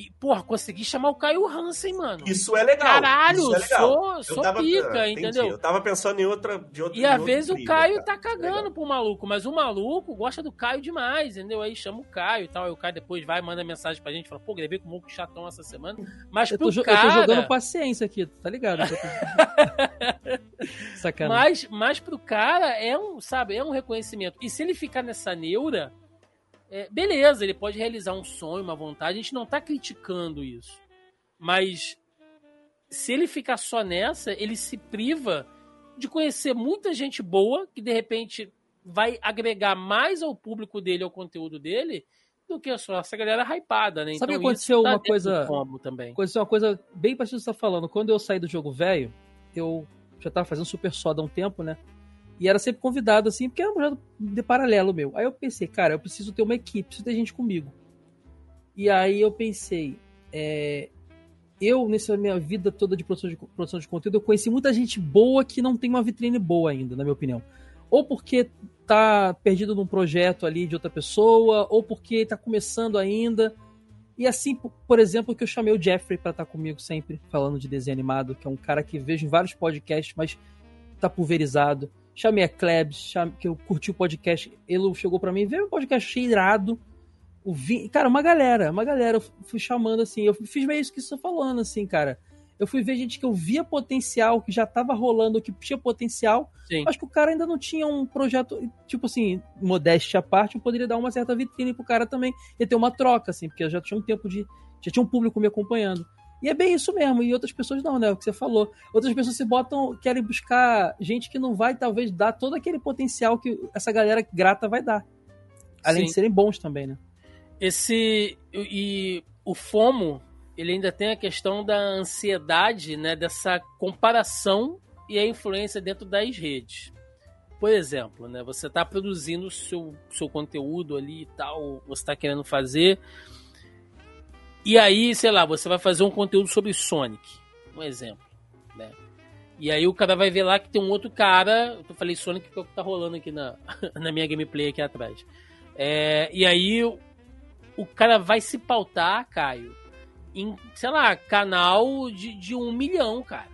e, porra, consegui chamar o Caio Hansen, mano. Isso é legal. Caralho, é legal. sou, sou tava, pica, ah, entendeu? Eu tava pensando em outra. De outra e às vezes o Caio tá cagando legal. pro maluco, mas o maluco gosta do Caio demais, entendeu? Aí chama o Caio e tal. Aí o Caio depois vai, manda mensagem pra gente, fala, pô, gravei com o Moco chatão essa semana. Mas eu pro tô, cara... eu tô jogando paciência aqui, tá ligado? Sacanagem. Mas, mas pro cara é um, sabe, é um reconhecimento. E se ele ficar nessa neura é, beleza, ele pode realizar um sonho, uma vontade, a gente não tá criticando isso. Mas se ele ficar só nessa, ele se priva de conhecer muita gente boa que de repente vai agregar mais ao público dele, ao conteúdo dele, do que só essa galera hypada, né? Sabe então, que aconteceu tá uma coisa. também. Aconteceu uma coisa bem parecida que você tá falando. Quando eu saí do jogo velho, eu já tava fazendo Super Soda há um tempo, né? E era sempre convidado, assim, porque era um projeto de paralelo meu. Aí eu pensei, cara, eu preciso ter uma equipe, preciso ter gente comigo. E aí eu pensei, é, eu, nessa minha vida toda de produção, de produção de conteúdo, eu conheci muita gente boa que não tem uma vitrine boa ainda, na minha opinião. Ou porque tá perdido num projeto ali de outra pessoa, ou porque tá começando ainda. E assim, por exemplo, que eu chamei o Jeffrey para estar tá comigo sempre, falando de desenho animado, que é um cara que vejo em vários podcasts, mas tá pulverizado. Chamei a Klebs, que eu curti o podcast. Ele chegou para mim, veio um podcast irado o Vin... Cara, uma galera, uma galera, eu fui chamando assim, eu fiz meio isso que você tá falando, assim, cara. Eu fui ver gente que eu via potencial, que já tava rolando, que tinha potencial, Sim. mas que o cara ainda não tinha um projeto, tipo assim, modéstia à parte, eu poderia dar uma certa vitrine pro cara também, e ter uma troca, assim, porque eu já tinha um tempo de. Já tinha um público me acompanhando. E é bem isso mesmo, e outras pessoas não, né? O que você falou. Outras pessoas se botam, querem buscar gente que não vai, talvez, dar todo aquele potencial que essa galera grata vai dar. Além Sim. de serem bons também, né? Esse. E o FOMO, ele ainda tem a questão da ansiedade, né? Dessa comparação e a influência dentro das redes. Por exemplo, né? Você está produzindo o seu, seu conteúdo ali e tal, você está querendo fazer. E aí, sei lá, você vai fazer um conteúdo sobre Sonic, um exemplo, né? E aí o cara vai ver lá que tem um outro cara. Eu falei Sonic que é o que tá rolando aqui na, na minha gameplay aqui atrás. É, e aí o cara vai se pautar, Caio, em, sei lá, canal de, de um milhão, cara.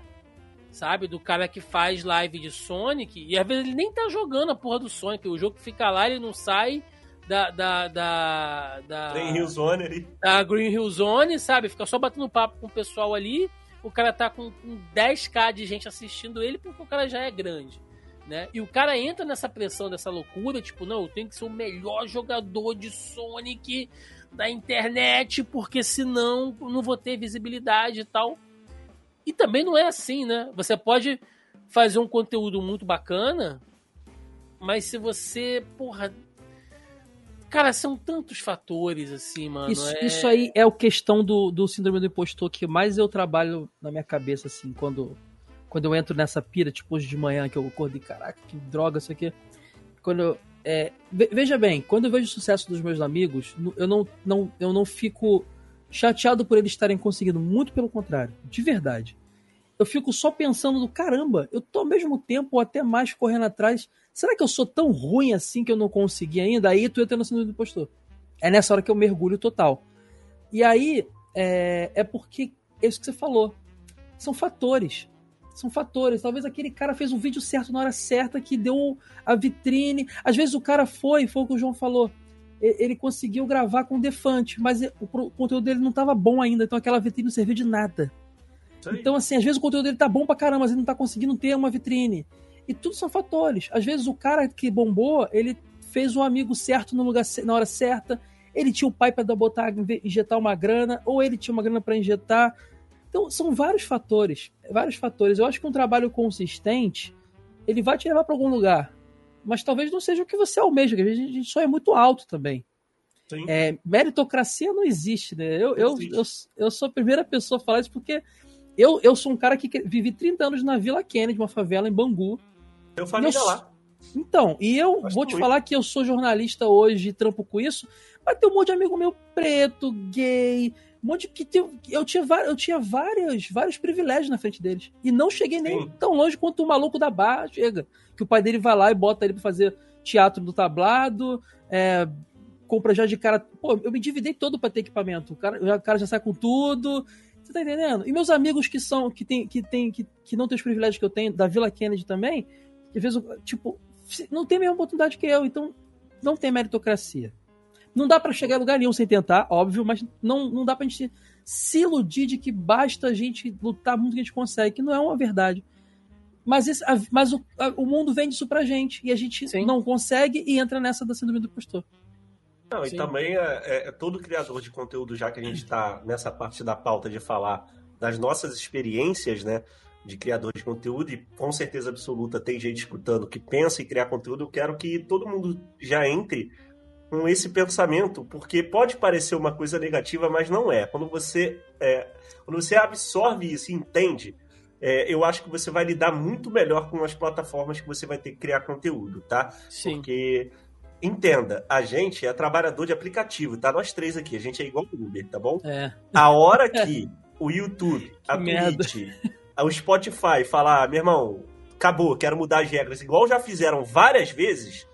Sabe? Do cara que faz live de Sonic. E às vezes ele nem tá jogando a porra do Sonic. O jogo fica lá, ele não sai da. da, da, da Green Hill Zone ali. Da Green Hill Zone, sabe? Fica só batendo papo com o pessoal ali. O cara tá com, com 10k de gente assistindo ele porque o cara já é grande. Né? E o cara entra nessa pressão, dessa loucura, tipo, não, eu tenho que ser o melhor jogador de Sonic da internet, porque senão não vou ter visibilidade e tal. E também não é assim, né? Você pode fazer um conteúdo muito bacana, mas se você, porra. Cara, são tantos fatores assim, mano. Isso, é... isso aí é a questão do, do síndrome do impostor que mais eu trabalho na minha cabeça, assim, quando, quando eu entro nessa pira, tipo hoje de manhã, que eu acordei, caraca, que droga isso aqui. Quando eu, é, veja bem, quando eu vejo o sucesso dos meus amigos, eu não, não, eu não fico chateado por eles estarem conseguindo, muito pelo contrário, de verdade. Eu fico só pensando do caramba, eu tô ao mesmo tempo ou até mais correndo atrás. Será que eu sou tão ruim assim que eu não consegui ainda? Aí tu entra no síndrome do impostor. É nessa hora que eu mergulho total. E aí é, é porque é isso que você falou. São fatores são fatores. Talvez aquele cara fez um vídeo certo na hora certa que deu a vitrine. Às vezes o cara foi, foi o que o João falou. Ele conseguiu gravar com o Defante, mas o conteúdo dele não estava bom ainda, então aquela vitrine não serviu de nada. Então, assim, às vezes o conteúdo dele tá bom pra caramba, mas ele não tá conseguindo ter uma vitrine. E tudo são fatores. Às vezes o cara que bombou, ele fez um amigo certo no lugar na hora certa, ele tinha o pai para botar injetar uma grana, ou ele tinha uma grana para injetar, então, são vários fatores. Vários fatores. Eu acho que um trabalho consistente, ele vai te levar para algum lugar. Mas talvez não seja o que você almeja, porque a gente sonha muito alto também. É, meritocracia não existe, né? Eu, eu, eu, eu, sou a primeira pessoa a falar isso porque eu, eu sou um cara que vivi 30 anos na Vila Kennedy, uma favela em Bangu. Meu família eu, lá. Então, e eu vou te muito. falar que eu sou jornalista hoje e trampo com isso, mas tem um monte de amigo meu preto, gay, um monte que eu tinha eu tinha vários, vários privilégios na frente deles e não cheguei nem Sim. tão longe quanto o maluco da barra chega, que o pai dele vai lá e bota ele para fazer teatro do tablado, é, compra já de cara, pô, eu me dividei todo para ter equipamento, o cara, o cara já sai com tudo, você tá entendendo? E meus amigos que são que tem que tem que, que não tem os privilégios que eu tenho da Vila Kennedy também, às vezes tipo não tem a mesma oportunidade que eu, então não tem meritocracia. Não dá para chegar a lugar nenhum sem tentar, óbvio, mas não, não dá pra gente se iludir de que basta a gente lutar muito que a gente consegue, que não é uma verdade. Mas, esse, a, mas o, a, o mundo vende isso pra gente e a gente Sim. não consegue e entra nessa da síndrome do impostor. Não, Sim. e também é, é, é, todo criador de conteúdo, já que a gente está nessa parte da pauta de falar das nossas experiências, né, de criador de conteúdo, e com certeza absoluta tem gente escutando que pensa em criar conteúdo, eu quero que todo mundo já entre com esse pensamento, porque pode parecer uma coisa negativa, mas não é. Quando você, é, quando você absorve isso e entende, é, eu acho que você vai lidar muito melhor com as plataformas que você vai ter que criar conteúdo, tá? Sim. Porque, entenda, a gente é trabalhador de aplicativo, tá? Nós três aqui, a gente é igual o Uber, tá bom? É. A hora que o YouTube, a merda. Twitch, o Spotify falar, "Ah, meu irmão, acabou, quero mudar as regras, igual já fizeram várias vezes,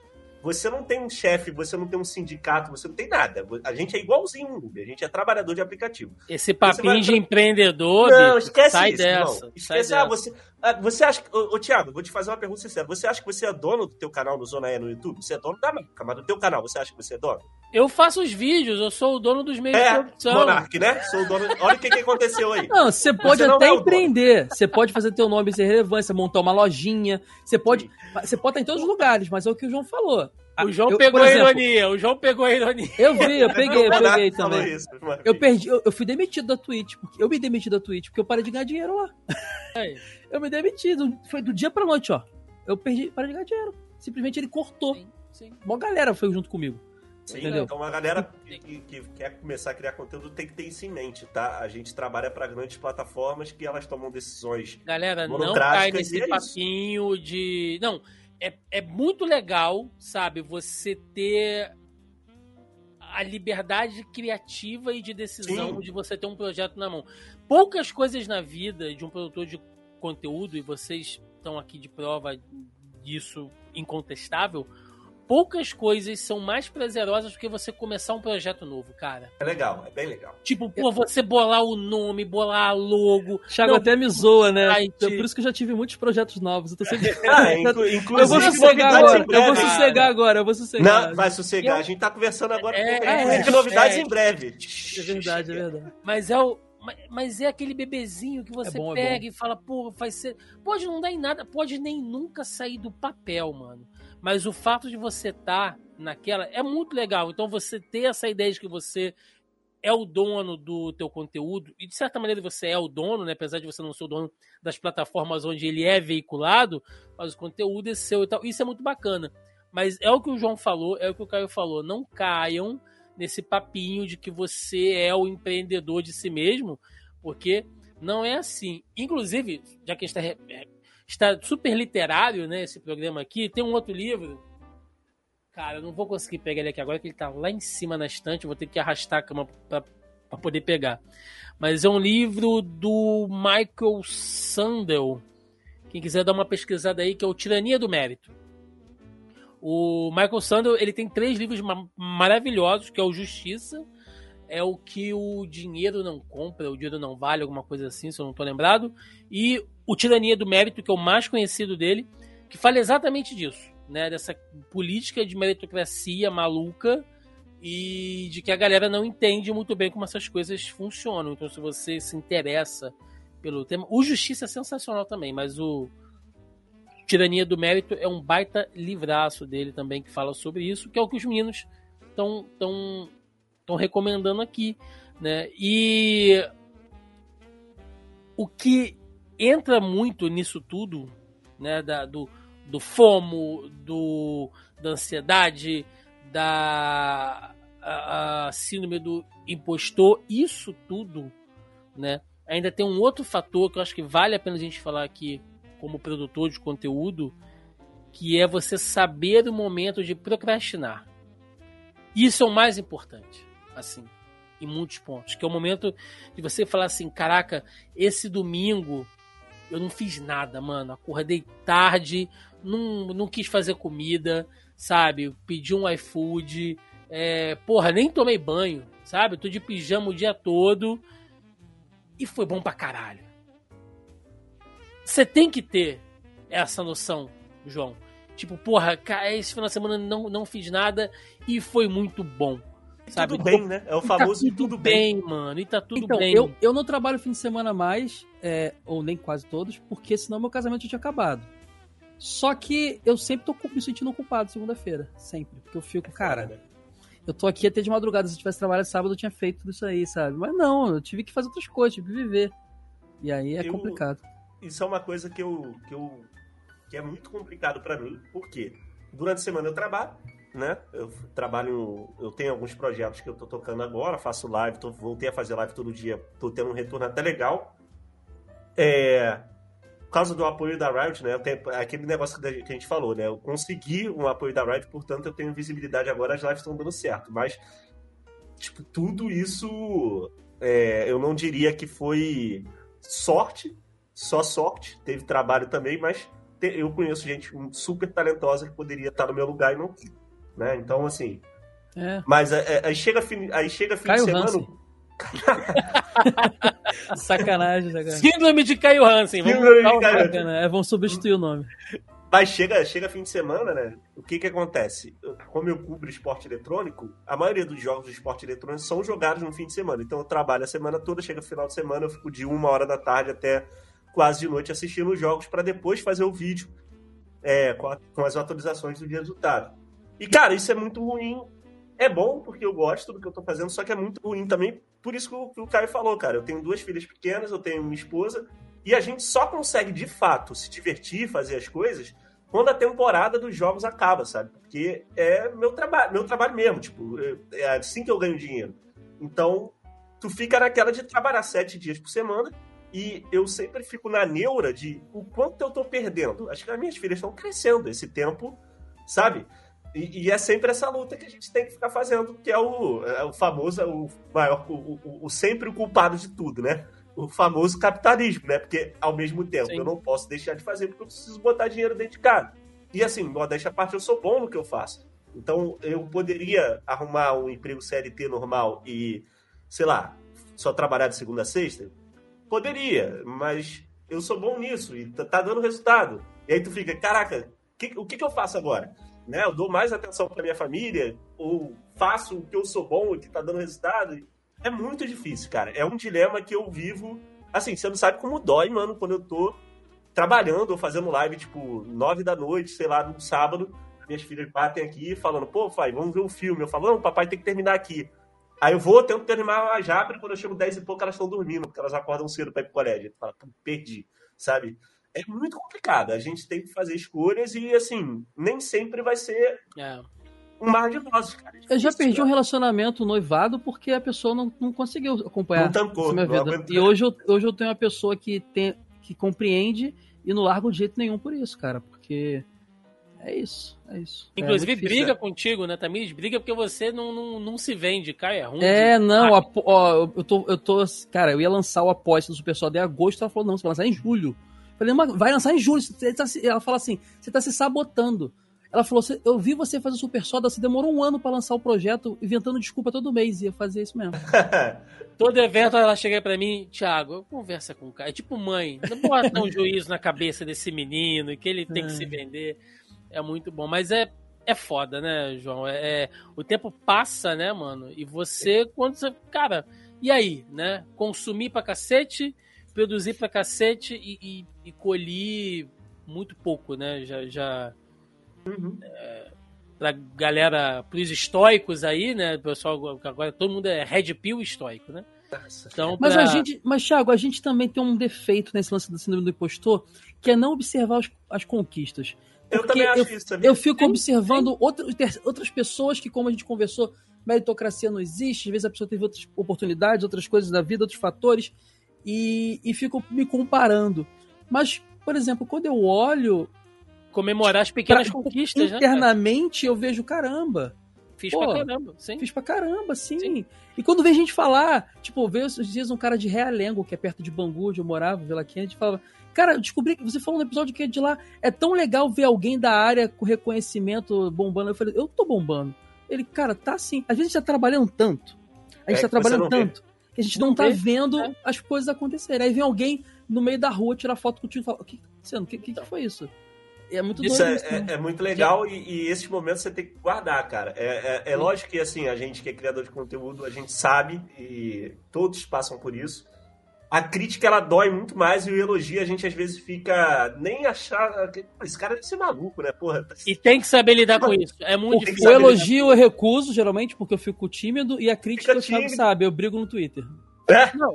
você não tem um chefe, você não tem um sindicato, você não tem nada. A gente é igualzinho um Uber, a gente é trabalhador de aplicativo. Esse papinho vai- de empreendedor, Não, bicho, esquece sai isso, dessa. irmão. sai Esquece, ah, dessa. você, você acha que. Ô, ô, Thiago, vou te fazer uma pergunta sincera. Você acha que você é dono do teu canal no Zona E no YouTube? Você é dono da marca, mas do teu canal, você acha que você é dono? Eu faço os vídeos, eu sou o dono dos meios de É, produção. Monark, né? Sou o dono. Olha o que, que aconteceu aí. Não, você pode não até é empreender. Você pode fazer teu nome ser relevância, montar uma lojinha. Você pode. Você pode estar em todos os lugares, mas é o que o João falou. O João Eu, pegou por a exemplo, ironia, o João pegou a ironia. Eu vi, eu peguei, eu peguei também. isso. Eu perdi, eu, eu fui demitido da Twitch. Porque eu me demiti da Twitch porque eu parei de ganhar dinheiro lá. Aí. Eu me demiti, foi do dia pra noite, ó. Eu perdi, parei de ganhar dinheiro. Simplesmente ele cortou. Sim, sim. Uma galera foi junto comigo. Sim, Entendeu? então a galera que, que quer começar a criar conteúdo tem que ter isso em mente, tá? A gente trabalha para grandes plataformas que elas tomam decisões. Galera, não cai nesse é papinho de. Não, é, é muito legal, sabe, você ter a liberdade criativa e de decisão Sim. de você ter um projeto na mão. Poucas coisas na vida de um produtor de conteúdo, e vocês estão aqui de prova disso incontestável, poucas coisas são mais prazerosas do que você começar um projeto novo, cara. É legal, é bem legal. Tipo, pô, você bolar o nome, bolar a logo. Thiago Não, até me zoa, né? Ai, Então, te- por isso que eu já tive muitos projetos novos. Eu tô sempre. Ah, inclu- eu inclusive, vou sossegar agora. em Eu vou breve. sossegar agora, eu vou sossegar. Não, vai sossegar. Eu- A gente tá conversando agora É, com é, inclusive, novidades é. em breve. É verdade, é verdade. Mas é o. ma- Mas é aquele bebezinho que você É bom, é pega e fala, pô, vai ser. Pode não dar em nada, pode nem nunca sair do papel, mano. Mas o fato de você estar naquela é muito legal. Então você ter essa ideia de que você é o dono do teu conteúdo, e de certa maneira você é o dono, né? Apesar de você não ser o dono das plataformas onde ele é veiculado, mas o conteúdo é seu e tal. Isso é muito bacana. Mas é o que o João falou, é o que o Caio falou. Não caiam nesse papinho de que você é o empreendedor de si mesmo, porque não é assim. Inclusive, já que a gente está, está super literário, né, esse programa aqui, tem um outro livro. Cara, eu não vou conseguir pegar ele aqui agora, que ele tá lá em cima na estante, vou ter que arrastar a cama para poder pegar. Mas é um livro do Michael Sandel. Quem quiser dar uma pesquisada aí, que é o Tirania do Mérito. O Michael Sandel, ele tem três livros ma- maravilhosos, que é o Justiça, é o que o dinheiro não compra, o dinheiro não vale, alguma coisa assim, se eu não tô lembrado, e o Tirania do Mérito, que é o mais conhecido dele, que fala exatamente disso, né, dessa política de meritocracia maluca e de que a galera não entende muito bem como essas coisas funcionam. Então, se você se interessa pelo tema, o Justiça é sensacional também, mas o Tirania do Mérito é um baita livraço dele também que fala sobre isso, que é o que os meninos estão tão, tão recomendando aqui, né? E o que entra muito nisso tudo, né, da, do, do FOMO, do, da ansiedade, da a, a síndrome do impostor, isso tudo, né? Ainda tem um outro fator que eu acho que vale a pena a gente falar aqui como produtor de conteúdo, que é você saber o momento de procrastinar. Isso é o mais importante, assim, em muitos pontos, que é o momento de você falar assim, caraca, esse domingo eu não fiz nada, mano, acordei tarde, não, não quis fazer comida, sabe, pedi um iFood, é, porra, nem tomei banho, sabe, tô de pijama o dia todo e foi bom pra caralho. Você tem que ter essa noção, João. Tipo, porra, esse final de semana não, não fiz nada e foi muito bom. Sabe? Tudo bem, né? É o E tá famoso e tudo bem. mano. E tá tudo então, bem. Eu, eu não trabalho fim de semana mais, é, ou nem quase todos, porque senão meu casamento já tinha acabado. Só que eu sempre tô me sentindo culpado segunda-feira. Sempre. Porque eu fico, cara, eu tô aqui até de madrugada. Se eu tivesse trabalhado sábado, eu tinha feito tudo isso aí, sabe? Mas não, eu tive que fazer outras coisas, tive que viver. E aí é Eu- complicado. Isso é uma coisa que eu, que eu que é muito complicado pra mim, porque durante a semana eu trabalho, né? Eu trabalho, eu tenho alguns projetos que eu tô tocando agora, faço live, tô, voltei a fazer live todo dia, tô tendo um retorno até legal. É, por causa do apoio da Riot, né? Tenho, aquele negócio que a gente falou, né? Eu consegui um apoio da Riot, portanto eu tenho visibilidade agora, as lives estão dando certo. Mas, tipo, tudo isso é, eu não diria que foi sorte, só sorte, teve trabalho também, mas eu conheço gente super talentosa que poderia estar no meu lugar e não né? Então, assim. É. Mas é, é, aí chega fim, aí chega fim Caio de semana. sacanagem, sacanagem. Síndrome de Caio Hansen. Vamos, Síndrome de Caio Hansen. É, vamos substituir o nome. Mas chega, chega fim de semana, né? O que que acontece? Como eu cubro esporte eletrônico, a maioria dos jogos de esporte eletrônico são jogados no fim de semana. Então eu trabalho a semana toda, chega final de semana, eu fico de uma hora da tarde até quase de noite assistindo os jogos para depois fazer o vídeo é, com, a, com, as atualizações do resultado. E, cara, isso é muito ruim. É bom porque eu gosto do que eu tô fazendo, só que é muito ruim também. Por isso que o, que o Caio falou, cara. Eu tenho duas filhas pequenas, eu tenho uma esposa, e a gente só consegue, de fato, se divertir, fazer as coisas, quando a temporada dos jogos acaba, sabe? Porque é meu trabalho, meu trabalho mesmo, tipo, é assim que eu ganho dinheiro. Então, tu fica naquela de trabalhar sete dias por semana e eu sempre fico na neura de o quanto eu tô perdendo. Acho que as minhas filhas estão crescendo esse tempo, sabe? E, e, é sempre essa luta que a gente tem que ficar fazendo, que é o, é o famoso, o maior, o, o, o, sempre o culpado de tudo, né? O famoso capitalismo, né? Porque ao mesmo tempo Sim. eu não posso deixar de fazer porque eu preciso botar dinheiro dentro de casa. E assim, modéstia à parte, eu sou bom no que eu faço. Então eu poderia arrumar um emprego CLT normal e, sei lá, só trabalhar de segunda a sexta? Poderia, mas eu sou bom nisso e tá, tá dando resultado. E aí tu fica, caraca, que, o que, que eu faço agora? Né? Eu dou mais atenção para minha família, ou faço o que eu sou bom e que tá dando resultado. É muito difícil, cara. É um dilema que eu vivo. Assim, você não sabe como dói, mano, quando eu tô trabalhando ou fazendo live, tipo, nove da noite, sei lá, no sábado. Minhas filhas batem aqui falando, pô, pai, vamos ver um filme. Eu falo, não, papai tem que terminar aqui. Aí eu vou, tento terminar já, e quando eu chego dez e pouco, elas estão dormindo, porque elas acordam cedo pra ir pro colégio. Fala, perdi, sabe? É muito complicado. A gente tem que fazer escolhas e, assim, nem sempre vai ser é. um mar de rosas, cara. É eu já perdi um relacionamento noivado porque a pessoa não, não conseguiu acompanhar não tancou, minha vida. E hoje eu, hoje eu tenho uma pessoa que, tem, que compreende e não larga de jeito nenhum por isso, cara. Porque é isso, é isso. É Inclusive é briga contigo, né, Tamires? Briga porque você não, não, não se vende, cara, é ruim. É, não, a, ó, eu tô, eu tô, cara, eu ia lançar o após do Super Soda em agosto, ela falou, não, você vai lançar em julho. Falei, vai lançar em julho. Tá ela fala assim: você tá se sabotando. Ela falou: eu vi você fazer Super Soda, você demorou um ano para lançar o projeto, inventando desculpa todo mês. Ia fazer isso mesmo. todo evento ela chega para mim, Thiago, conversa com o cara. É tipo mãe, não bota um juízo na cabeça desse menino e que ele tem que se vender. É muito bom. Mas é, é foda, né, João? É, é, o tempo passa, né, mano? E você, quando você. Cara, e aí, né? Consumir pra cacete produzi pra cacete e, e, e colhi muito pouco, né? Já. já uhum. é, pra galera, pros estoicos aí, né? Pessoal, agora todo mundo é red pill estoico, né? Então, mas pra... a gente, mas Thiago, a gente também tem um defeito nesse lance do síndrome do impostor, que é não observar as, as conquistas. eu também acho eu, isso. Também. Eu fico sim, observando sim. Outras, outras pessoas que, como a gente conversou, meritocracia não existe, às vezes a pessoa teve outras oportunidades, outras coisas da vida, outros fatores, e, e fico me comparando. Mas, por exemplo, quando eu olho. Comemorar as pequenas pra, conquistas, né, internamente, né? eu vejo, caramba. Fiz Pô, pra caramba, sim. Fiz pra caramba, sim. sim. E quando vem gente falar, tipo, veio esses dias um cara de Realengo, que é perto de Bangu, onde eu morava, Vila Quente, falava. Cara, eu descobri que você falou no episódio que é de lá. É tão legal ver alguém da área com reconhecimento bombando. Eu falei, eu tô bombando. Ele, cara, tá sim. Às vezes a gente tá trabalhando tanto. A gente é, tá trabalhando tanto. Vê que a gente não, não tá vendo é. as coisas acontecerem. Aí vem alguém no meio da rua tirar foto contigo e fala: O que tá acontecendo? O que, que, que foi isso? É muito isso é, isso, é, é, muito legal e, e esses momentos você tem que guardar, cara. É, é, é lógico que, assim, a gente que é criador de conteúdo, a gente sabe e todos passam por isso a crítica ela dói muito mais e o elogio a gente às vezes fica nem achar. Esse cara deve ser maluco, né? Porra. E tem que saber lidar com isso. É muito o, difícil. O elogio eu recuso, geralmente, porque eu fico tímido, e a crítica eu sabe, eu brigo no Twitter. É? Não.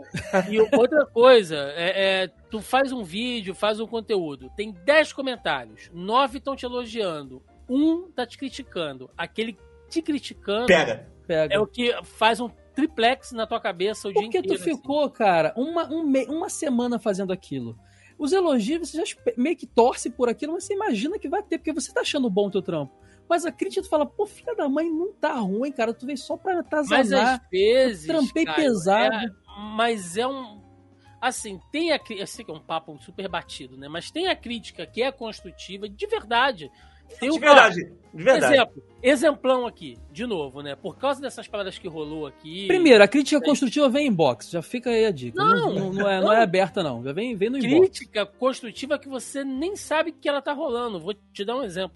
E outra coisa, é, é, tu faz um vídeo, faz um conteúdo, tem 10 comentários, 9 estão te elogiando, um tá te criticando. Aquele te criticando Pega. Pega. é o que faz um triplex na tua cabeça o dia Porque inteiro. tu ficou, cara, uma, um me- uma semana fazendo aquilo. Os elogios, você já meio que torce por aquilo, mas você imagina que vai ter, porque você tá achando bom o teu trampo. Mas a crítica tu fala, pô, filha da mãe, não tá ruim, cara. Tu veio só pra Mas atazanar. às vezes. trampei Caio, pesado. é- mas é um. Assim, tem a crítica. Eu sei que é um papo super batido, né? Mas tem a crítica que é construtiva de verdade. Tem De o- verdade. De verdade. Exemplo, exemplão aqui, de novo, né? Por causa dessas paradas que rolou aqui. Primeiro, a crítica construtiva vem em box. Já fica aí a dica. Não, não, não é, não é aberta, não. Já vem, vem no inbox. crítica construtiva que você nem sabe que ela tá rolando. Vou te dar um exemplo.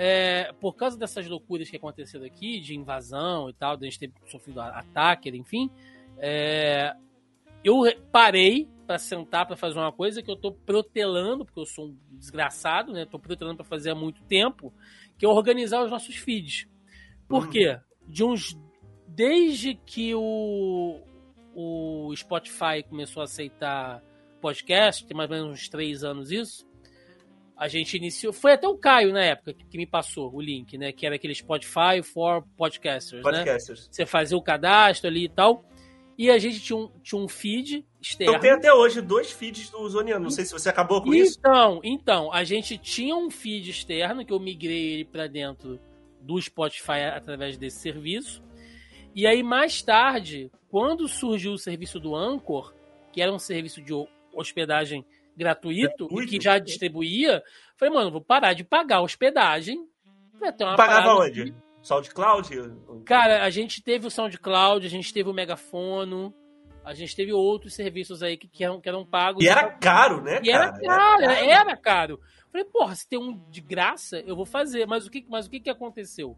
É, por causa dessas loucuras que aconteceram aqui, de invasão e tal, de a gente ter sofrido ataque, enfim, é, eu re- parei pra sentar pra fazer uma coisa que eu tô protelando, porque eu sou um desgraçado, né? Tô protelando pra fazer há muito tempo, que é organizar os nossos feeds. Por Uhum. quê? De uns. Desde que o, o Spotify começou a aceitar podcast, tem mais ou menos uns três anos isso. A gente iniciou. Foi até o Caio na época que, me passou o link, né? Que era aquele Spotify for Podcasters, né? Podcasters. Você fazia o cadastro ali e tal. E a gente tinha um, tinha um feed externo. Eu tenho até hoje dois feeds do Zoniano. Não sei se você acabou com isso. Então, então, a gente tinha um feed externo que eu migrei ele para dentro do Spotify através desse serviço. E aí mais tarde, quando surgiu o serviço do Anchor, que era um serviço de ho- hospedagem gratuito, e Gratuito? que já distribuía, falei, mano, vou parar de pagar a hospedagem pra ter uma Pagava parada onde? SoundCloud? Cara, a gente teve o SoundCloud, a gente teve o Megafono, a gente teve outros serviços aí que, que, eram, que eram pagos. E era caro, né, E era cara? caro, era, era caro. Falei, porra, se tem um de graça, eu vou fazer. Mas o que, mas o que, que aconteceu?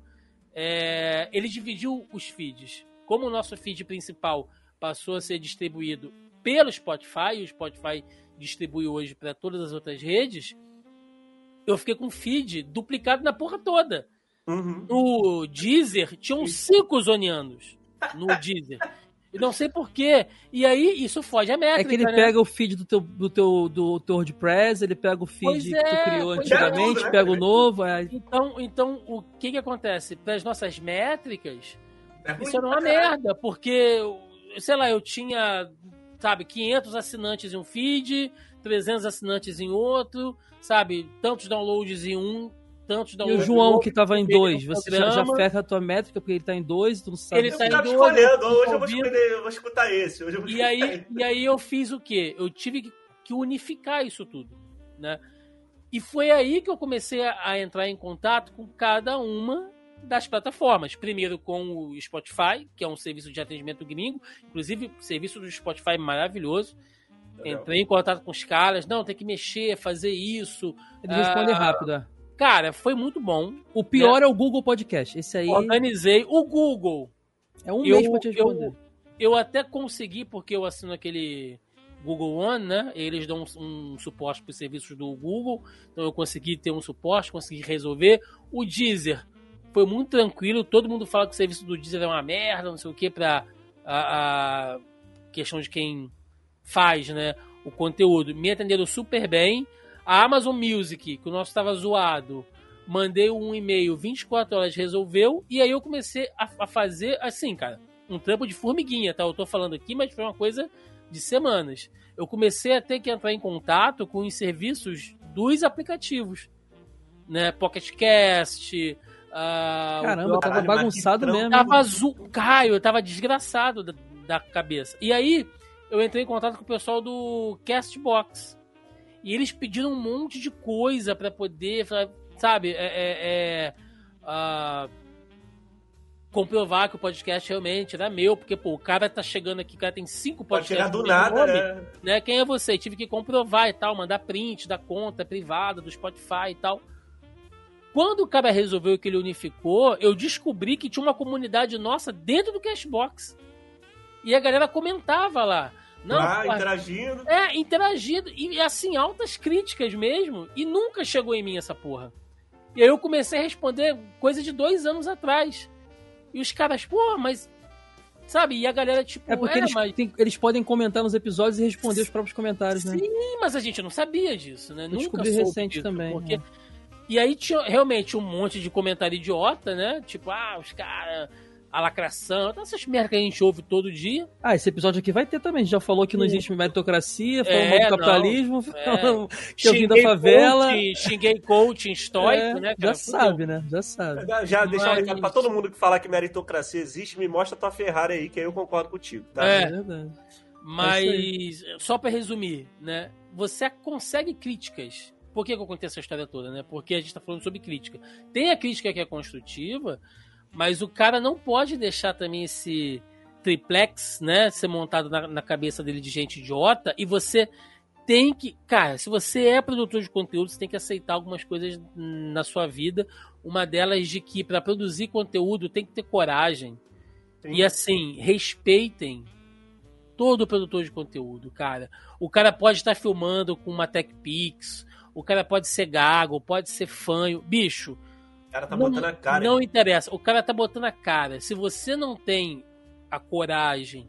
É, ele dividiu os feeds. Como o nosso feed principal passou a ser distribuído pelo Spotify, e o Spotify distribui hoje para todas as outras redes, eu fiquei com o feed duplicado na porra toda. Uhum. No Deezer, tinham cinco zonianos no Deezer. E não sei porquê. E aí, isso foge a métrica, É que ele né? pega o feed do teu, do teu do teu WordPress, ele pega o feed Pois que é, tu criou pois é. antigamente, Tudo, né? pega o novo. É... Então, então o que que acontece? Para as nossas métricas, É isso era uma merda, porque, sei lá, eu tinha, sabe, 500 assinantes em um feed, 300 assinantes em outro, sabe, tantos downloads em um, tantos E downloads o João, que tava em dois, você já, já ferra a tua métrica, porque ele tá em dois, tu não sabe. Ele Eu tá em ficava dois, escolhendo. Hoje eu vou escolher, eu vou escutar esse. Vou E escutar aí, esse. e aí eu fiz o quê? Eu tive que, que unificar isso tudo, né? E foi aí que eu comecei a, entrar em contato com cada uma das plataformas. Primeiro com o Spotify, que é um serviço de atendimento gringo, inclusive serviço do Spotify é maravilhoso. Legal. Entrei em contato com os caras, não, tem que mexer, fazer isso. Ele responde Ah, rápido. É. Cara, foi muito bom. O pior é o Google Podcast. Esse aí Organizei o Google. é um eu- mês pra te responder. eu, eu até consegui, porque eu assino aquele Google One, né? Eles dão um, um suporte para os serviços do Google. Então eu consegui ter um suporte, consegui resolver. O Deezer foi muito tranquilo. Todo mundo fala que o serviço do Deezer é uma merda, não sei o que, para a, a questão de quem faz, né? O conteúdo. Me atenderam super bem. A Amazon Music, que o nosso estava zoado, mandei um e-mail 24 horas, resolveu. E aí eu comecei a, a fazer assim, cara um trampo de formiguinha, tá? Eu tô falando aqui, mas foi uma coisa de semanas. Eu comecei a ter que entrar em contato com os serviços dos aplicativos, né? Pocket Cast, o Caramba, tava Caralho, bagunçado mesmo. Tava azul. Caio, eu tava desgraçado da, da cabeça. E aí, eu entrei em contato com o pessoal do Castbox. E eles pediram um monte de coisa pra poder, sabe, é, é- é, ah, comprovar que o podcast realmente era meu, porque, pô, o cara tá chegando aqui, o cara tem cinco Pode chegar podcasts do nada, nome, né? né? Quem é você? Tive que comprovar e tal, mandar print da conta privada do Spotify e tal. Quando o cara resolveu que ele unificou, eu descobri que tinha uma comunidade nossa dentro do Cashbox. E a galera comentava lá. Não, Lá, pô, interagindo. é, interagindo. E assim, altas críticas mesmo. E nunca chegou em mim essa porra. E aí eu comecei a responder coisa de dois anos atrás. E os caras, pô, mas. Sabe? E a galera, tipo, É porque eles, mas... tem- eles podem comentar nos episódios e responder os próprios comentários, né? Sim, mas a gente não sabia disso, né? Eu Nunca descobri soube recente disso, também, Porque... é. E aí tinha realmente um monte de comentário idiota, né? Tipo, ah, os caras a lacração, então essas merdas que a gente ouve todo dia. Ah, esse episódio aqui vai ter também. A gente já falou que não existe meritocracia, falou É, mal do capitalismo, é. falou que eu vim da favela. Coaching, xinguei coaching estoico, É, né? já cara? sabe, né? Já sabe. Já, já deixar um Mas- recado pra todo mundo que falar que meritocracia existe, me mostra tua Ferrari aí, que aí eu concordo contigo, tá? É. É verdade. Mas, só pra resumir, né? Você consegue críticas. Por que, que eu contei essa história toda, né? Porque a gente tá falando sobre crítica. Tem a crítica que é construtiva, mas o cara não pode deixar também esse triplex, né? Ser montado na, na cabeça dele de gente idiota e você tem que. Cara, se você é produtor de conteúdo, você tem que aceitar algumas coisas na sua vida. Uma delas de que para produzir conteúdo tem que ter coragem. Sim. E assim, respeitem todo produtor de conteúdo, cara. O cara pode estar filmando com uma TechPix, o cara pode ser gago, pode ser fanho. Bicho, O cara tá não, botando a cara. não interessa. O cara tá botando a cara. Se você não tem a coragem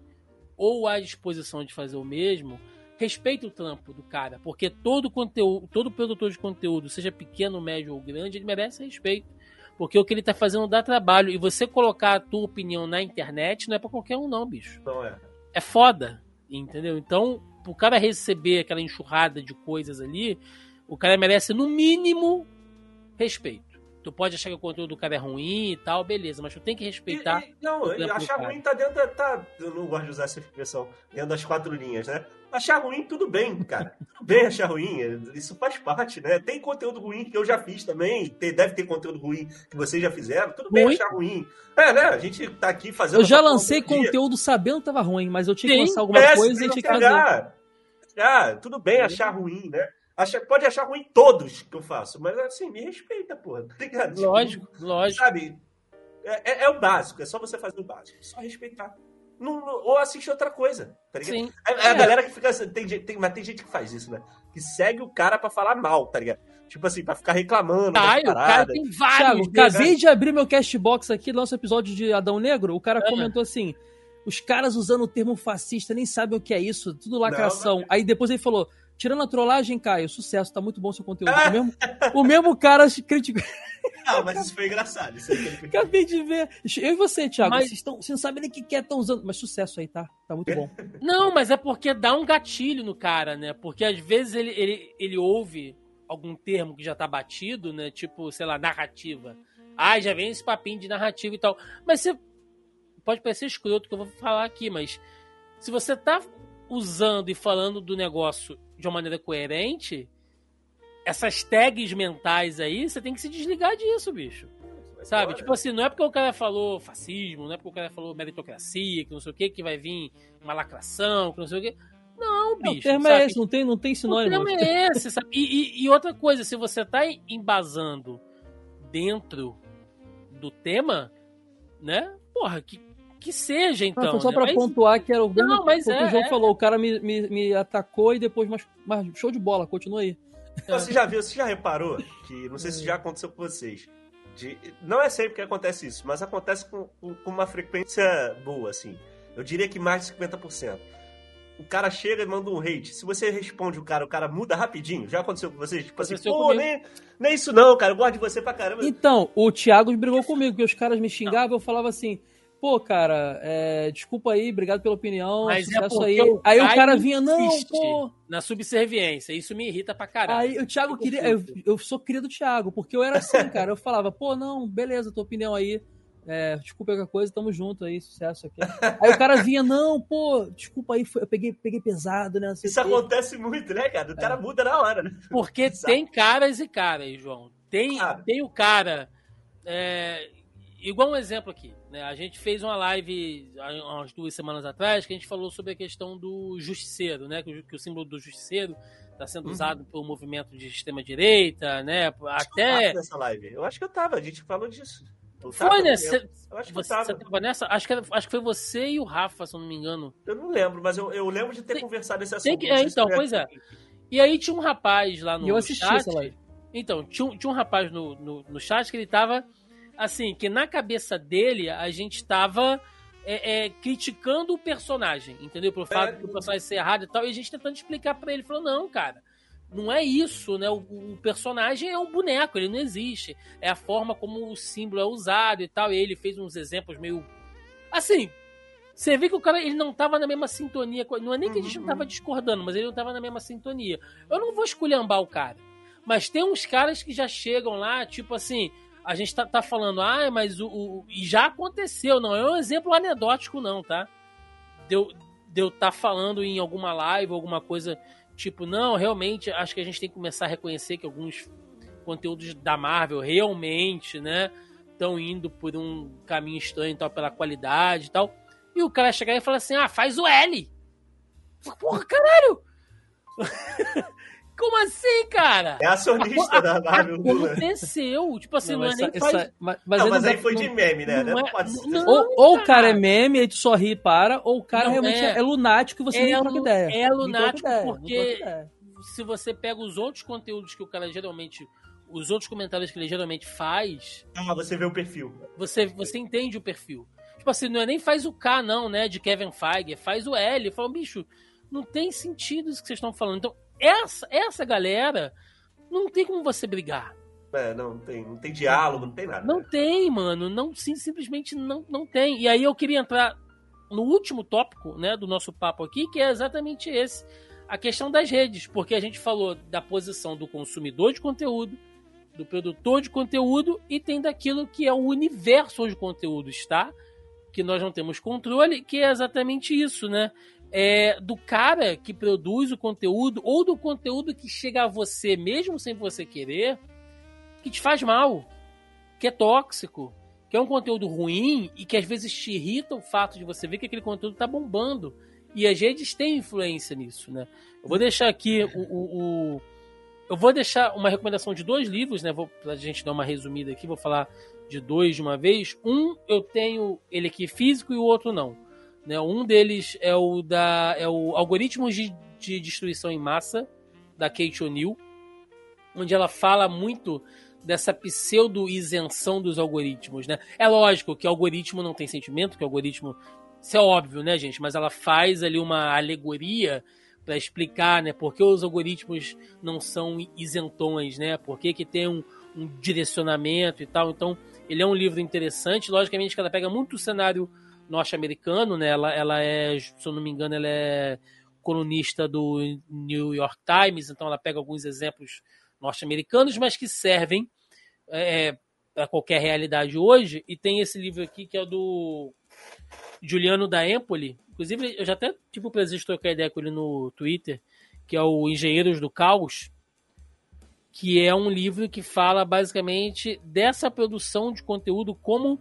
ou a disposição de fazer o mesmo, respeita o trampo do cara, porque todo conteúdo, todo produtor de conteúdo, seja pequeno, médio ou grande, ele merece respeito. Porque o que ele tá fazendo dá trabalho. E você colocar a tua opinião na internet não é pra qualquer um, não, bicho Não é. é foda, entendeu? Então, o cara receber aquela enxurrada de coisas ali, o cara merece, no mínimo, respeito. Tu pode achar que o conteúdo do cara é ruim e tal, beleza, mas tu tem que respeitar. E- e- não, achar ruim tá dentro da. Tá, eu não gosto de usar essa expressão. Dentro das quatro linhas, né? Achar ruim, tudo bem, cara. tudo bem achar ruim. Isso faz parte, né? Tem conteúdo ruim que eu já fiz também. Tem- deve ter conteúdo ruim que vocês já fizeram. Tudo bem Ruim. achar ruim. É, né? A gente tá aqui fazendo. Eu já lancei conteúdo sabendo que tava ruim, mas eu tinha que Sim. lançar alguma É, coisa e tinha que fazer. Ah, tudo bem achar ruim, né? Acha, pode achar ruim todos que eu faço, mas assim, me respeita, porra. Tá ligado? Tipo, Lógico, lógico. Sabe? É, é- é o básico, é só você fazer o básico. Só respeitar. Não- não- ou assiste outra coisa, tá ligado? Sim. É, é a É. galera que fica assim, tem, gente- tem- mas tem gente que faz isso, né? Que segue o cara pra falar mal, tá ligado? Tipo assim, pra ficar reclamando Tá, o cara tem vários. Thiago, desses. acabei de abrir meu castbox aqui, nosso episódio de Adão Negro. O cara comentou assim: os caras usando o termo fascista nem sabem o que é isso, tudo lacração. Não, Aí depois ele falou: tirando a trollagem, Caio, sucesso, tá muito bom seu conteúdo. O, mesmo, o mesmo cara criticou. Ah, mas isso foi engraçado. Isso ele- Acabei de ver. Eu e você, Thiago, Mas- vocês, estão, vocês não sabem nem o que que é, estão usando. Mas sucesso aí, tá? Tá muito bom. Não, mas é porque dá um gatilho no cara, né? Porque às vezes ele, ele, ele ouve algum termo que já tá batido, né? Tipo, sei lá, narrativa. Ah, já vem esse papinho de narrativa e tal. Mas você. Pode parecer escroto que eu vou falar aqui, mas se você tá usando e falando do negócio de uma maneira coerente, essas tags mentais aí, você tem que se desligar disso, bicho. Sabe? Tipo assim, não é porque o cara falou fascismo, não é porque o cara falou meritocracia, que não sei o que, que vai vir uma lacração, que não sei o que. Não, Não, o bicho. termo sabe? é esse, não tem, não tem O sinônimo. termo é esse, sabe? E, e- e outra coisa, se você tá embasando dentro do tema, né? Porra, que, que seja então. Não, foi só né? pra Mas- pontuar que era o mesmo Não, mas que é, o João é. falou. O cara me, me, me atacou e depois, mas, mas show de bola, continua aí. Você já viu, você já reparou que, não sei se já aconteceu com vocês, de- não é sempre que acontece isso, mas acontece com, com- com uma frequência boa, assim. Eu diria que mais de 50%. O cara chega e manda um hate. Se você responde o cara, o cara muda rapidinho. Já aconteceu com vocês? Tipo assim, pô, comigo. nem, nem isso não, cara. Eu gosto de você pra caramba. Então, o Thiago brigou comigo, porque os caras me xingavam, eu falava assim, pô, cara, é, desculpa aí, obrigado pela opinião, Mas é sucesso porque aí. o Aí o cara vinha, não, pô. Na subserviência. Isso me irrita pra caralho. Aí o Thiago queria. Eu, eu sou querido do Thiago, porque eu era assim, cara. Eu falava, pô, não, beleza, tua opinião aí. É, desculpa qualquer coisa, tamo junto aí, sucesso aqui. Aí o cara vinha, não, pô, desculpa aí, foi- eu peguei, peguei pesado, né? Isso acontece muito, né, cara? O cara muda na hora, né? Porque Exato. tem caras e caras, João. Tem, Claro. tem o cara. é, igual um exemplo aqui. Né? A gente fez uma live há umas duas semanas atrás que a gente falou sobre a questão do justiceiro, né? Que o, que o símbolo do justiceiro está sendo Uhum. usado pelo movimento de extrema-direita, né? Eu Até. tava nessa live. Eu acho que eu tava, a gente falou disso. Eu Foi, tava, né? eu Cê-. Eu acho que eu Você, tava. você tava nessa? Acho que, era- acho que foi você e o Rafa, se eu não me engano. Eu não lembro, mas eu, eu lembro de ter Tem- conversado esse assunto. que- é, então, pois é. aqui. E aí tinha um rapaz lá no E eu assisti chat. essa live. Então, tinha, um- tinha um rapaz no, no, no chat que ele tava assim, que na cabeça dele a gente tava é, é, criticando o personagem, entendeu? Pelo fato do personagem ser errado e tal, e a gente tentando explicar pra ele, falou, não, cara, não é isso, né? O, o, personagem é um boneco, ele não existe. É a forma como o símbolo é usado e tal. E ele fez uns exemplos meio. Assim, você vê que o cara ele não tava na mesma sintonia. Não é nem que a gente não tava uhum. discordando, mas ele não tava na mesma sintonia. Eu não vou esculhambar o cara. Mas tem uns caras que já chegam lá, tipo assim, a gente tá, tá falando, ah, mas o, o, E já aconteceu, não é um exemplo anedótico, não, tá? Deu, de eu tá falando em alguma live, alguma coisa tipo, não, realmente acho que a gente tem que começar a reconhecer que alguns conteúdos da Marvel realmente, né, estão indo por um caminho estranho tal, pela qualidade e tal. E o cara chegar e falar assim: ah, faz o L. Porra, caralho! Como assim, cara? É acionista da Marvel. Aconteceu. Tipo assim, não, não é nem faz... Essa, mas, mas, não, mas aí foi de meme, né? Não, não, é, não ou, ou, o cara é meme, aí tu só ri e para, ou o cara realmente é, é, lunático e você é, nem troca ideia. É lunático ideia, porque se você pega os outros conteúdos que o cara geralmente os outros comentários que ele geralmente faz. Ah, você vê o perfil. Você, você entende o perfil. Tipo assim, não é nem faz o K, não, né? De Kevin Feige, faz o L. Fala, bicho, não tem sentido isso que vocês estão falando. Então, essa, essa galera não tem como você brigar. É, não tem, não tem diálogo, não tem nada. Não tem, mano, não sim, simplesmente não, não tem. E aí eu queria entrar no último tópico, né, do nosso papo aqui, que é exatamente esse, a questão das redes, porque a gente falou da posição do consumidor de conteúdo, do produtor de conteúdo e tem daquilo que é o universo onde o conteúdo está, que nós não temos controle, que é exatamente isso, né? É, do cara que produz o conteúdo ou do conteúdo que chega a você mesmo sem você querer, que te faz mal, que é tóxico, que é um conteúdo ruim e que às vezes te irrita o fato de você ver que aquele conteúdo tá bombando. E as redes têm influência nisso, né? Eu vou deixar aqui o, o, o eu vou deixar uma recomendação de dois livros, né? Vou pra gente dar uma resumida aqui, vou falar de dois de uma vez. Um eu tenho ele aqui físico e o outro não. Né? Um deles é o da é o Algoritmos de, de Destruição em Massa, da Kate O'Neill, onde ela fala muito dessa pseudo-isenção dos algoritmos, né? É lógico que algoritmo não tem sentimento, que algoritmo... Isso é óbvio, né, gente? Mas ela faz ali uma alegoria para explicar, né? Por que os algoritmos não são isentões, né? Por que, que tem um, um direcionamento e tal. Então, ele é um livro interessante. Logicamente que ela pega muito o cenário norte-americano, né? Ela, ela é, se eu não me engano, ela é colunista do New York Times, então ela pega alguns exemplos norte-americanos, mas que servem é, para qualquer realidade hoje. E tem esse livro aqui que é do Juliano da Empoli. Inclusive, eu já até tive o prazer de trocar ideia com ele no Twitter, que é o Engenheiros do Caos, que é um livro que fala basicamente dessa produção de conteúdo como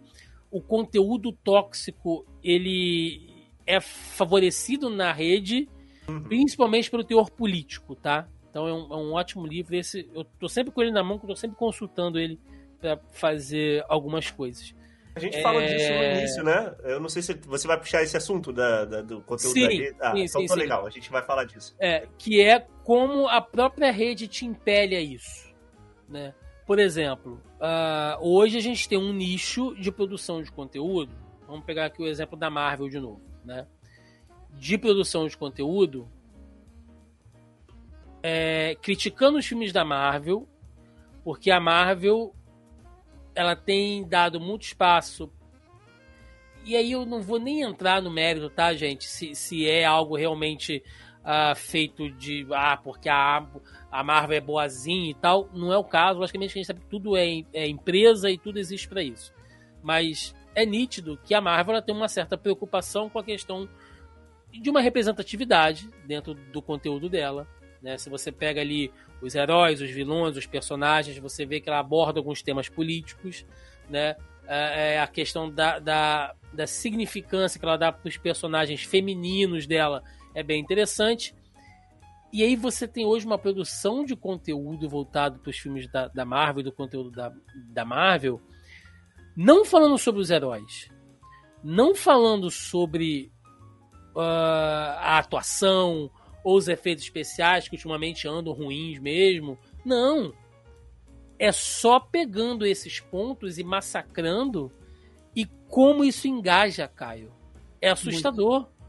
o conteúdo tóxico ele é favorecido na rede, uhum. principalmente pelo teor político, tá? Então é um, é um, ótimo livro. Esse, eu tô sempre com ele na mão, tô sempre consultando ele para fazer algumas coisas. A gente é... fala disso no início, né? Eu não sei se você vai puxar esse assunto da, da do conteúdo sim, da rede. Ah, sim, então sim, tá legal, a gente vai falar disso. É, que é como a própria rede te impele a isso, né? Por exemplo, uh, hoje a gente tem um nicho de produção de conteúdo. Vamos pegar aqui o exemplo da Marvel de novo, né? De produção de conteúdo, é, criticando os filmes da Marvel, porque a Marvel ela tem dado muito espaço. E aí eu não vou nem entrar no mérito, tá, gente? Se, se é algo realmente uh, feito de. Ah, porque a, a Marvel é boazinha e tal. Não é o caso. Logicamente a gente sabe que tudo é, é empresa e tudo existe para isso. Mas é nítido que a Marvel tem uma certa preocupação com a questão de uma representatividade dentro do conteúdo dela. Né? Se você pega ali os heróis, os vilões, os personagens, você vê que ela aborda alguns temas políticos, né? É, é a questão da, da, da significância que ela dá para os personagens femininos dela é bem interessante. E aí você tem hoje uma produção de conteúdo voltado para os filmes da, da Marvel, do conteúdo da, da Marvel, não falando sobre os heróis, não falando sobre uh, a atuação ou os efeitos especiais que ultimamente andam ruins mesmo. Não. É só pegando esses pontos e massacrando e como isso engaja, Caio. É assustador. Muito.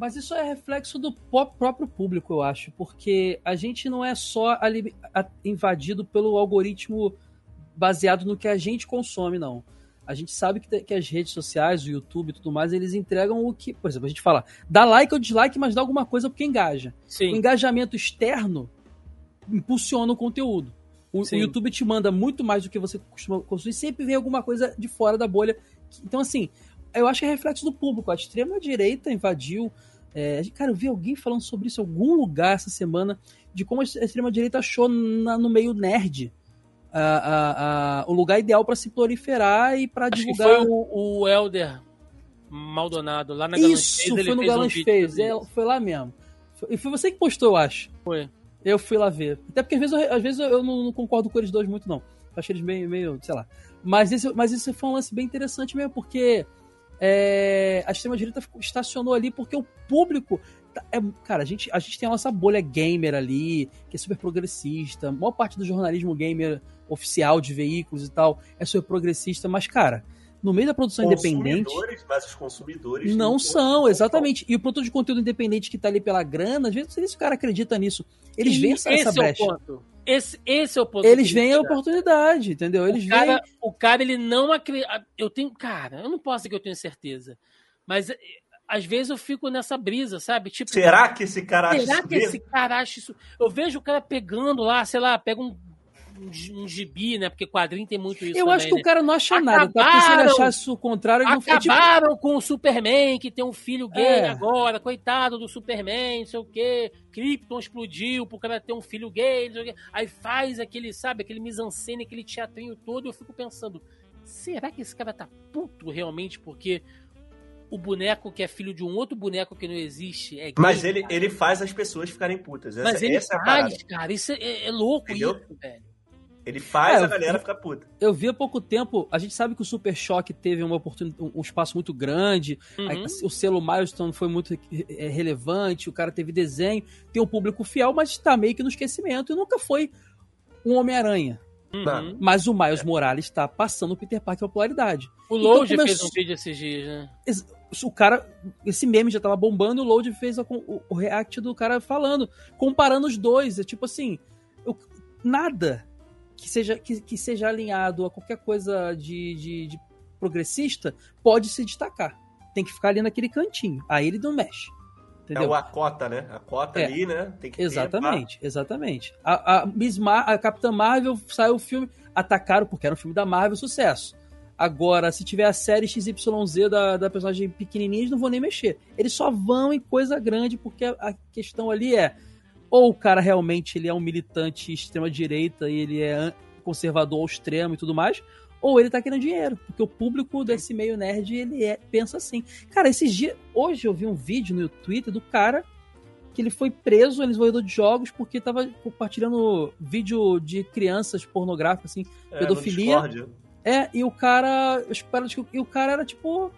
Mas isso é reflexo do próprio público, eu acho, porque a gente não é só invadido pelo algoritmo baseado no que a gente consome, não. A gente sabe que, que, as redes sociais, o YouTube e tudo mais, eles entregam o que. Por exemplo, a gente fala, dá like ou dislike, mas dá alguma coisa porque engaja. Sim. O engajamento externo impulsiona o conteúdo. O, o, YouTube te manda muito mais do que você costuma consumir, sempre vem alguma coisa de fora da bolha. Então, assim, eu acho que é reflexo do público. A extrema-direita invadiu. É, cara, eu vi alguém falando sobre isso em algum lugar essa semana, de como a extrema-direita achou na, no meio nerd a, a, a, o lugar ideal para se proliferar e para divulgar. foi o, o Elder Maldonado, lá na Isso, foi no Galange um fez, é, foi lá mesmo. E foi você que postou, eu acho. Foi. Eu fui lá ver. Até porque às vezes eu, às vezes eu não, não concordo com eles dois muito, não. Eu achei eles meio, meio sei lá. Mas esse, mas esse foi um lance bem interessante mesmo, porque é, a extrema-direita estacionou ali porque o público. Tá, é, cara, a gente, a gente tem a nossa bolha gamer ali, que é super progressista. A maior parte do jornalismo gamer oficial de veículos e tal é super progressista, mas, cara, no meio da produção independente. Mas os consumidores não são, exatamente. E o produtor de conteúdo independente que tá ali pela grana, às vezes não sei se o cara acredita nisso. Eles veem essa, essa brecha. É o ponto. Esse, esse é o ponto. Eles veem a oportunidade, entendeu? Eles o cara, veem... o cara, ele não acredita. Eu tenho. Cara, eu não posso dizer que eu tenho certeza. Mas eh, às vezes eu fico nessa brisa, sabe? Tipo, será que esse cara acha Será que mesmo? esse cara acha isso? Eu vejo o cara pegando lá, sei lá, pega um um, gibi, né? Porque quadrinho tem muito isso. Eu também, acho que né? o cara não acha acabaram, nada, tá? Porque se ele achasse o contrário, ele não Acabaram tipo... com o Superman, que tem um filho gay é. agora, coitado do Superman, não sei o quê. Krypton explodiu pro cara ter um filho gay, não sei o quê. Aí faz aquele, sabe, aquele mise-en-scène, aquele teatrinho todo. Eu fico pensando, será que esse cara tá puto realmente porque o boneco que é filho de um outro boneco que não existe é gay, Mas ele, ele faz as pessoas ficarem putas. Essa, Mas ele essa faz, é cara. Isso é, é louco Entendeu? isso, velho. Ele faz é, a galera ficar puta. Eu vi há pouco tempo, a gente sabe que o Super Choque teve uma oportunidade, um espaço muito grande, uhum. o selo Milestone foi muito é, relevante, o cara teve desenho, tem um público fiel, mas está meio que no esquecimento e nunca foi um Homem-Aranha. Uhum. Mas o Miles é. Morales está passando o Peter Parker popularidade. O então, Load começou... fez um vídeo esses dias, né? O cara, esse meme já tava bombando, o Load fez o, o react do cara falando, comparando os dois. É tipo assim, eu, nada que seja, que, que seja alinhado a qualquer coisa de, de, de, progressista pode se destacar. Tem que ficar ali naquele cantinho. Aí ele não mexe. Entendeu? É a cota, né? A cota é. ali, né? Tem que exatamente, ter, exatamente. A, a, Miss Mar a Capitã Marvel saiu o filme, atacaram porque era um filme da Marvel, sucesso. Agora, se tiver a série XYZ da, da personagem pequenininha, eles não vão nem mexer. Eles só vão em coisa grande porque a, a questão ali é ou o cara realmente ele é um militante extrema-direita e ele é conservador ao extremo e tudo mais, ou ele tá querendo dinheiro, porque o público desse meio nerd, ele é, pensa assim. Cara, esses dias, hoje eu vi um vídeo no Twitter do cara que ele foi preso, ele desenvolvedor de jogos, porque tava compartilhando vídeo de crianças pornográficas, assim, é, pedofilia. É, e o cara, e o cara era tipo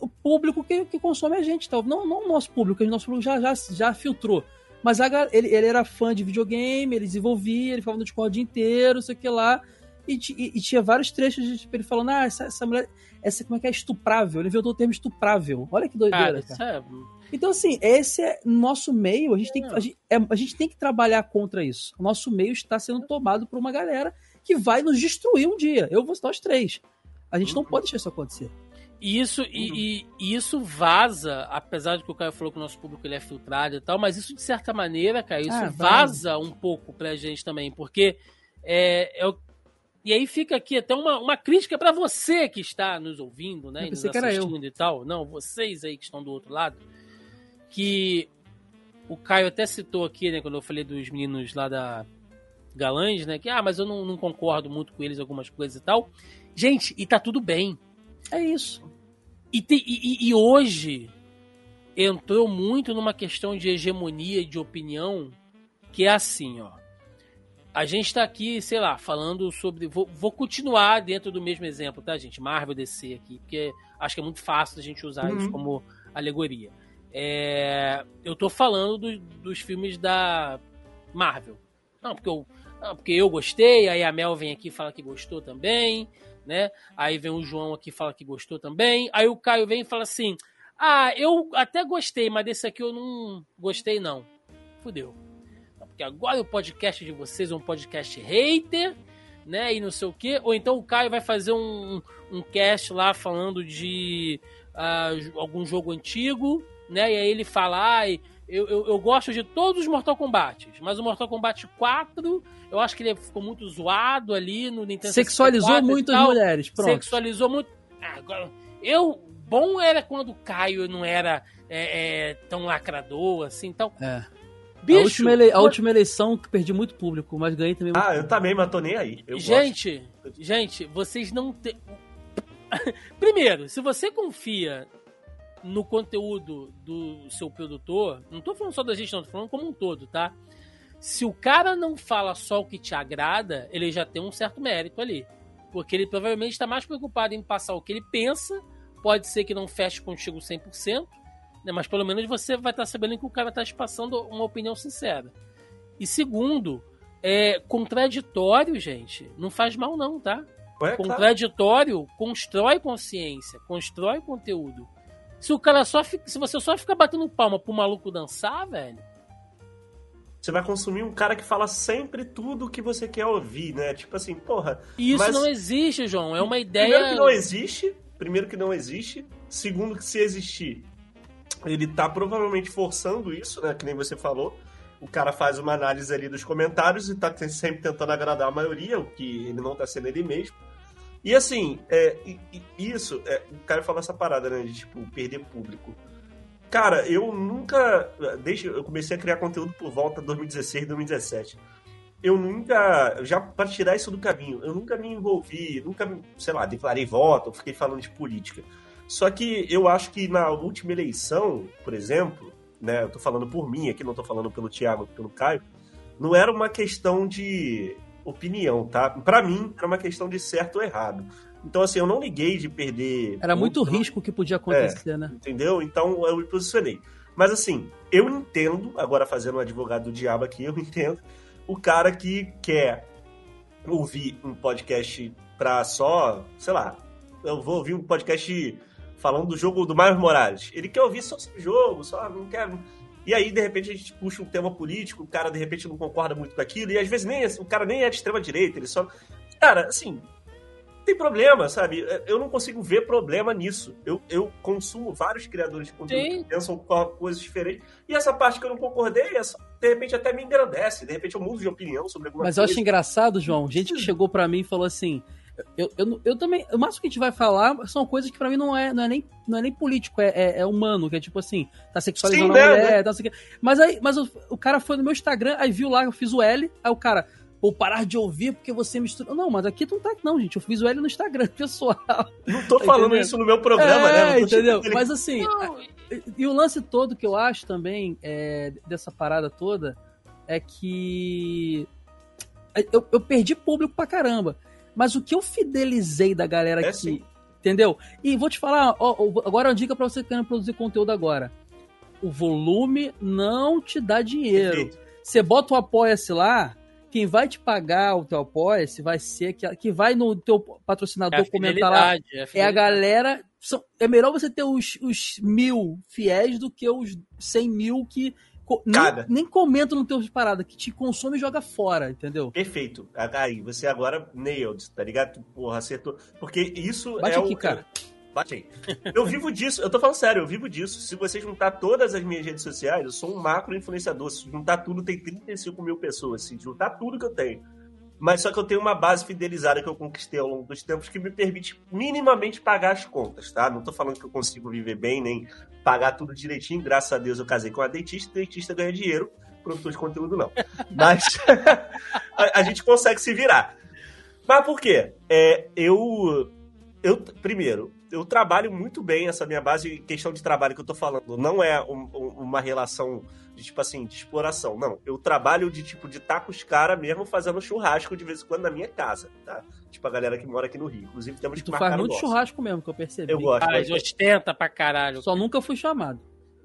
o público que, que consome a gente, tal. Não, não o nosso público, o nosso público já, já, já filtrou. Mas a, ele, ele era fã de videogame, ele desenvolvia, ele falava no Discord o dia inteiro, sei o que lá. E, e, e, tinha vários trechos de tipo, ele falando, ah, essa, essa mulher, essa como é que é estuprável? Ele inventou o termo estuprável. Olha que doideira, cara. cara. É... Então, assim, esse é nosso meio, a gente, tem que, a, gente, é, a gente tem que trabalhar contra isso. O nosso meio está sendo tomado por uma galera que vai nos destruir um dia. Eu vou citar os três. A gente não uhum. pode deixar isso acontecer. E isso, uhum. e, e, isso vaza, apesar de que o Caio falou que o nosso público ele é filtrado e tal, mas isso de certa maneira, cara, isso ah, vaza um pouco pra gente também, porque é, é e aí fica aqui até uma, uma crítica para você que está nos ouvindo, né? Eu nos assistindo e tal. Não, vocês aí que estão do outro lado. Que o Caio até citou aqui, né, quando eu falei dos meninos lá da Galange, né? Que, ah, mas eu não, não concordo muito com eles algumas coisas e tal. Gente, e tá tudo bem. É isso. E, te, e, e, hoje entrou muito numa questão de hegemonia e de opinião que é assim, ó. A gente está aqui, sei lá, falando sobre. Vou, vou, continuar dentro do mesmo exemplo, tá, gente? Marvel DC aqui, porque acho que é muito fácil a gente usar uhum. isso como alegoria. É, eu tô falando do, dos filmes da Marvel. Não, porque eu, não, porque eu gostei, aí a Mel vem aqui e fala que gostou também né? Aí vem o João aqui fala que gostou também. Aí o Caio vem e fala assim: Ah, eu até gostei, mas desse aqui eu não gostei, não. Fudeu. Porque agora o podcast de vocês é um podcast hater, né? E não sei o quê. Ou então o Caio vai fazer um, um cast lá falando de uh, algum jogo antigo, né? E aí ele fala, ah, eu, eu, eu, gosto de todos os Mortal Kombat, mas o Mortal Kombat 4, eu acho que ele ficou muito zoado ali no Nintendo Sexualizou muito as mulheres, pronto. Sexualizou muito. Ah, agora, eu. Bom era quando o Caio não era é, é, tão lacrador, assim, tal. É. Bicho, a, última ele... a última eleição que perdi muito público, mas ganhei também muito Ah, eu também, mas tô nem aí. Eu gente, gosto. gente, vocês não têm. Primeiro, se você confia no conteúdo do seu produtor, não tô falando só da gente, não, tô falando como um todo, tá? Se o cara não fala só o que te agrada, ele já tem um certo mérito ali. Porque ele provavelmente está mais preocupado em passar o que ele pensa. Pode ser que não feche contigo 100%, né? mas pelo menos você vai estar tá sabendo que o cara está te passando uma opinião sincera. E segundo, é contraditório, gente, não faz mal não, tá? É, contraditório claro. constrói consciência, constrói conteúdo. Se o cara só fica, se você só ficar batendo palma pro maluco dançar, velho. Você vai consumir um cara que fala sempre tudo o que você quer ouvir, né? Tipo assim, porra. E isso mas... não existe, João. É uma ideia. Primeiro que não existe. Primeiro que não existe. Segundo que se existir, ele tá provavelmente forçando isso, né? Que nem você falou. O cara faz uma análise ali dos comentários e tá sempre tentando agradar a maioria, o que ele não tá sendo ele mesmo. E assim, é, isso, é, o cara falou essa parada, né? De tipo, perder público. Cara, eu nunca. Desde eu comecei a criar conteúdo por volta de 2016, 2017. Eu nunca. Já para tirar isso do caminho, eu nunca me envolvi, nunca, sei lá, declarei voto, fiquei falando de política. Só que eu acho que na última eleição, por exemplo, né? Eu tô falando por mim aqui, não tô falando pelo Thiago, pelo Caio. Não era uma questão de opinião, tá? Para mim, era uma questão de certo ou errado. Então, assim, eu não liguei de perder. Era muito risco que podia acontecer, é, né? Entendeu? Então eu me posicionei. Mas, assim, eu entendo, agora fazendo um advogado do diabo aqui, eu entendo o cara que quer ouvir um podcast pra só, sei lá, eu vou ouvir um podcast falando do jogo do Miles Morales. Ele quer ouvir só sobre o jogo, só não quer e aí, de repente, a gente puxa um tema político, o cara, de repente, não concorda muito com aquilo, e às vezes nem o cara nem é de extrema-direita, ele só. Cara, assim, tem problema, sabe? Eu não consigo ver problema nisso. Eu, eu consumo vários criadores de conteúdo Sim. que pensam coisas diferentes. E essa parte que eu não concordei, essa, de repente até me engrandece. De repente eu mudo de opinião sobre alguma Mas coisa. Mas eu acho engraçado, João, gente que chegou para mim e falou assim: eu, eu, eu, também. O máximo que a gente vai falar são coisas que para mim não é, não, é nem, não é nem político, é, é, é humano, que é tipo assim, tá sexualizando Sim, a mulher, né? tá, assim, mas aí, mas o, o, cara foi no meu Instagram, aí viu lá, eu fiz o L, aí o cara, vou parar de ouvir porque você mistura. Não, mas aqui não tá, não, gente. Eu fiz o L no Instagram, pessoal. Não tô falando entendeu? isso no meu programa, é, né? entendeu? Mas assim, não. e o lance todo que eu acho também é, dessa parada toda é que eu, eu perdi público pra caramba. Mas o que eu fidelizei da galera é sim. entendeu? E vou te falar, ó, agora uma dica para você que quer produzir conteúdo agora. O volume não te dá dinheiro. Você bota o apoia-se lá, quem vai te pagar o teu apoia-se vai ser que, que vai no teu patrocinador é comentar lá. É, é, a galera. São, é melhor você ter os, os mil fiéis do que os cem mil que nem, nem comenta no teu parada, que te consome e joga fora, entendeu? Perfeito. Aí, você agora nailed, tá ligado? Porra, acertou. Porque isso Bate é aqui, o... cara. Bate aí. Eu vivo disso, eu tô falando sério, eu vivo disso. Se você juntar todas as minhas redes sociais, eu sou um macro influenciador. Se juntar tudo, tem 35 mil pessoas. Se juntar tudo que eu tenho. Mas só que eu tenho uma base fidelizada que eu conquistei ao longo dos tempos que me permite minimamente pagar as contas, tá? Não tô falando que eu consigo viver bem, nem pagar tudo direitinho. Graças a Deus eu casei com a dentista, dentista ganha dinheiro, produtor de conteúdo não. Mas a, a, gente consegue se virar. Mas por quê? É, eu, eu, primeiro, eu trabalho muito bem essa minha base, questão de trabalho que eu tô falando. Não é um, um, uma relação de tipo assim, de exploração. Não. Eu trabalho de tipo de estar com os caras mesmo fazendo churrasco de vez em quando na minha casa, tá? Tipo a galera que mora aqui no Rio. Inclusive temos e que tu faz muito churrasco mesmo, que eu percebi. Eu gosto. Ah, mas... ostenta pra caralho. Só nunca fui chamado.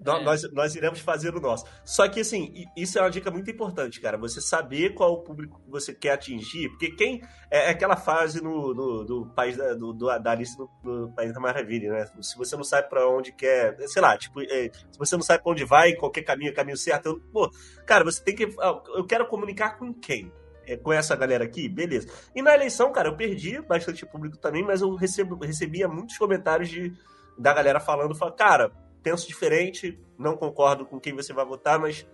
Nó- nós, nós iremos fazer o nosso. Só que, assim, isso é uma dica muito importante, cara. Você saber qual o público que você quer atingir. Porque quem. É é aquela fase no, no- do país da, do, do- da Alice no, no País da Maravilha, né? Se você não sabe pra onde quer. Sei lá, tipo, é, se você não sabe pra onde vai, qualquer caminho é caminho certo. eu- pô, cara, você tem que. ah, Eu quero comunicar com quem? É, com essa galera aqui, beleza. E na eleição, cara, eu perdi bastante público também, mas eu recebo, recebia muitos comentários de, da galera falando, fala, cara, penso diferente, não concordo com quem você vai votar, mas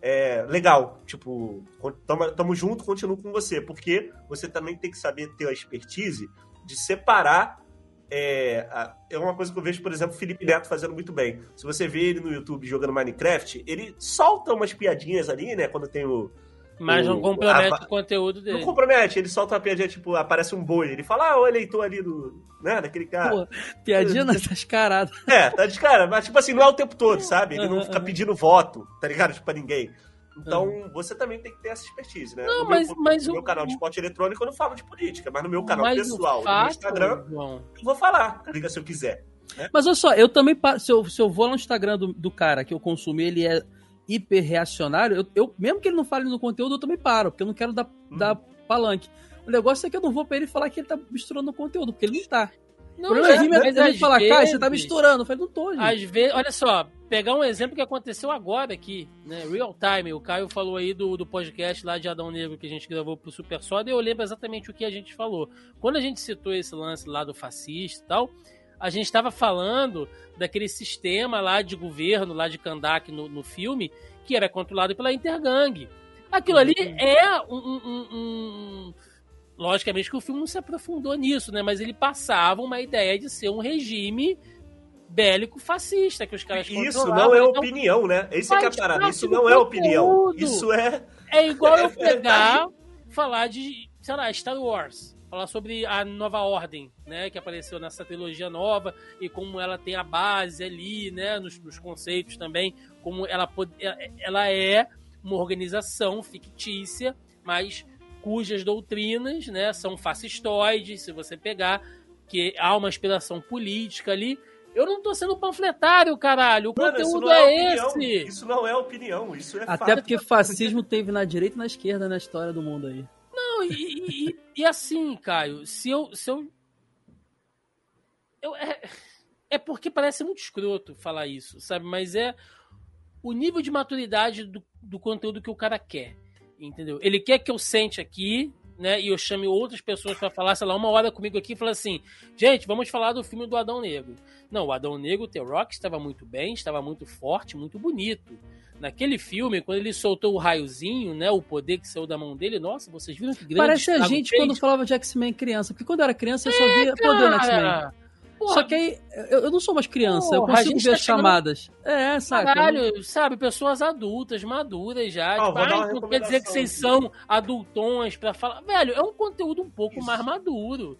é legal, tipo, tamo, tamo junto, continuo com você, porque você também tem que saber ter a expertise de separar. É, é uma coisa que eu vejo, por exemplo, o Felipe Neto fazendo muito bem. Se você vê ele no YouTube jogando Minecraft, ele solta umas piadinhas ali, né? Quando tem o, Mas não o- compromete a- o conteúdo dele. não compromete, ele solta uma piadinha, tipo, aparece um boi. Ele fala, ah, o eleitor ali do. né, daquele cara. Pô, piadinha nessas caradas. É, tá de cara, mas tipo assim, não é o tempo todo, sabe? Ele não fica pedindo voto, tá ligado? Tipo, pra ninguém. Então, você também tem que ter essa expertise, né? Não, no mas- meu, mas no o- meu canal de esporte eletrônico eu não falo de política, mas no meu canal Mas pessoal, o no meu fato, Instagram, João, eu vou falar, tá ligado? Se eu quiser. Mas olha só, eu também. Se eu, se eu vou lá no Instagram do, do cara que eu consumi, ele é hiper reacionário, eu, eu- mesmo que ele não fale no conteúdo, eu também paro, porque eu não quero dar, Hum. dar palanque. O negócio é que eu não vou pra ele falar que ele tá misturando o conteúdo, porque ele não tá. Não, o problema é mas- mas ele falar, cara, você tá misturando. Eu falei, não tô, gente. Às vezes, olha só, pegar um exemplo que aconteceu agora aqui, né? Real time. O Caio falou aí do, do podcast lá de Adão Negro que a gente gravou pro Super Soda e eu lembro exatamente o que a gente falou. Quando a gente citou esse lance lá do fascista e tal, a gente estava falando daquele sistema lá de governo, lá de Kandak no, no filme, que era controlado pela Intergang. Aquilo ali é um- um- um- Logicamente que o filme não se aprofundou nisso, né? Mas ele passava uma ideia de ser um regime bélico fascista que os caras Isso não é Então, opinião, né? Esse é que é parada. Isso não é opinião. Isso é. é igual eu É pegar, falar de, sei lá, Star Wars. Falar sobre a nova ordem, né? Que apareceu nessa trilogia nova e como ela tem a base ali, né? Nos, nos conceitos também. Como ela, pode, ela é uma organização fictícia, mas cujas doutrinas, né? São fascistoides, se você pegar, que há uma inspiração política ali. Eu não tô sendo panfletário, caralho. O Mano, conteúdo é, é, esse. Isso não é opinião. Isso é Até fato. porque fascismo teve na direita e na esquerda na história do mundo aí. Não, e, e- e- assim, Caio, se eu. Se eu, eu é, é porque parece muito escroto falar isso, sabe? Mas é o nível de maturidade do, do conteúdo que o cara quer. Entendeu? Ele quer que eu sente aqui, né? E eu chame outras pessoas pra falar, sei lá, uma hora comigo aqui e falar assim: gente, vamos falar do filme do Adão Negro. Não, o Adão Negro, o The Rock, estava muito bem, estava muito forte, muito bonito. Naquele filme, quando ele soltou o raiozinho, né? O poder que saiu da mão dele, nossa, vocês viram que grande Parece a gente fez? quando falava de X-Men criança. Porque quando eu era criança, eu só via poder no X-Men. Só que aí, eu, eu não sou mais criança, eu Porra, a consigo gente ver tá as chamadas. É, saca? Caralho, sabe, pessoas adultas, maduras já. Ó, tipo, vou dar uma "Ai, não quer dizer que vocês são adultões pra falar. Velho, é um conteúdo um pouco Isso. mais maduro.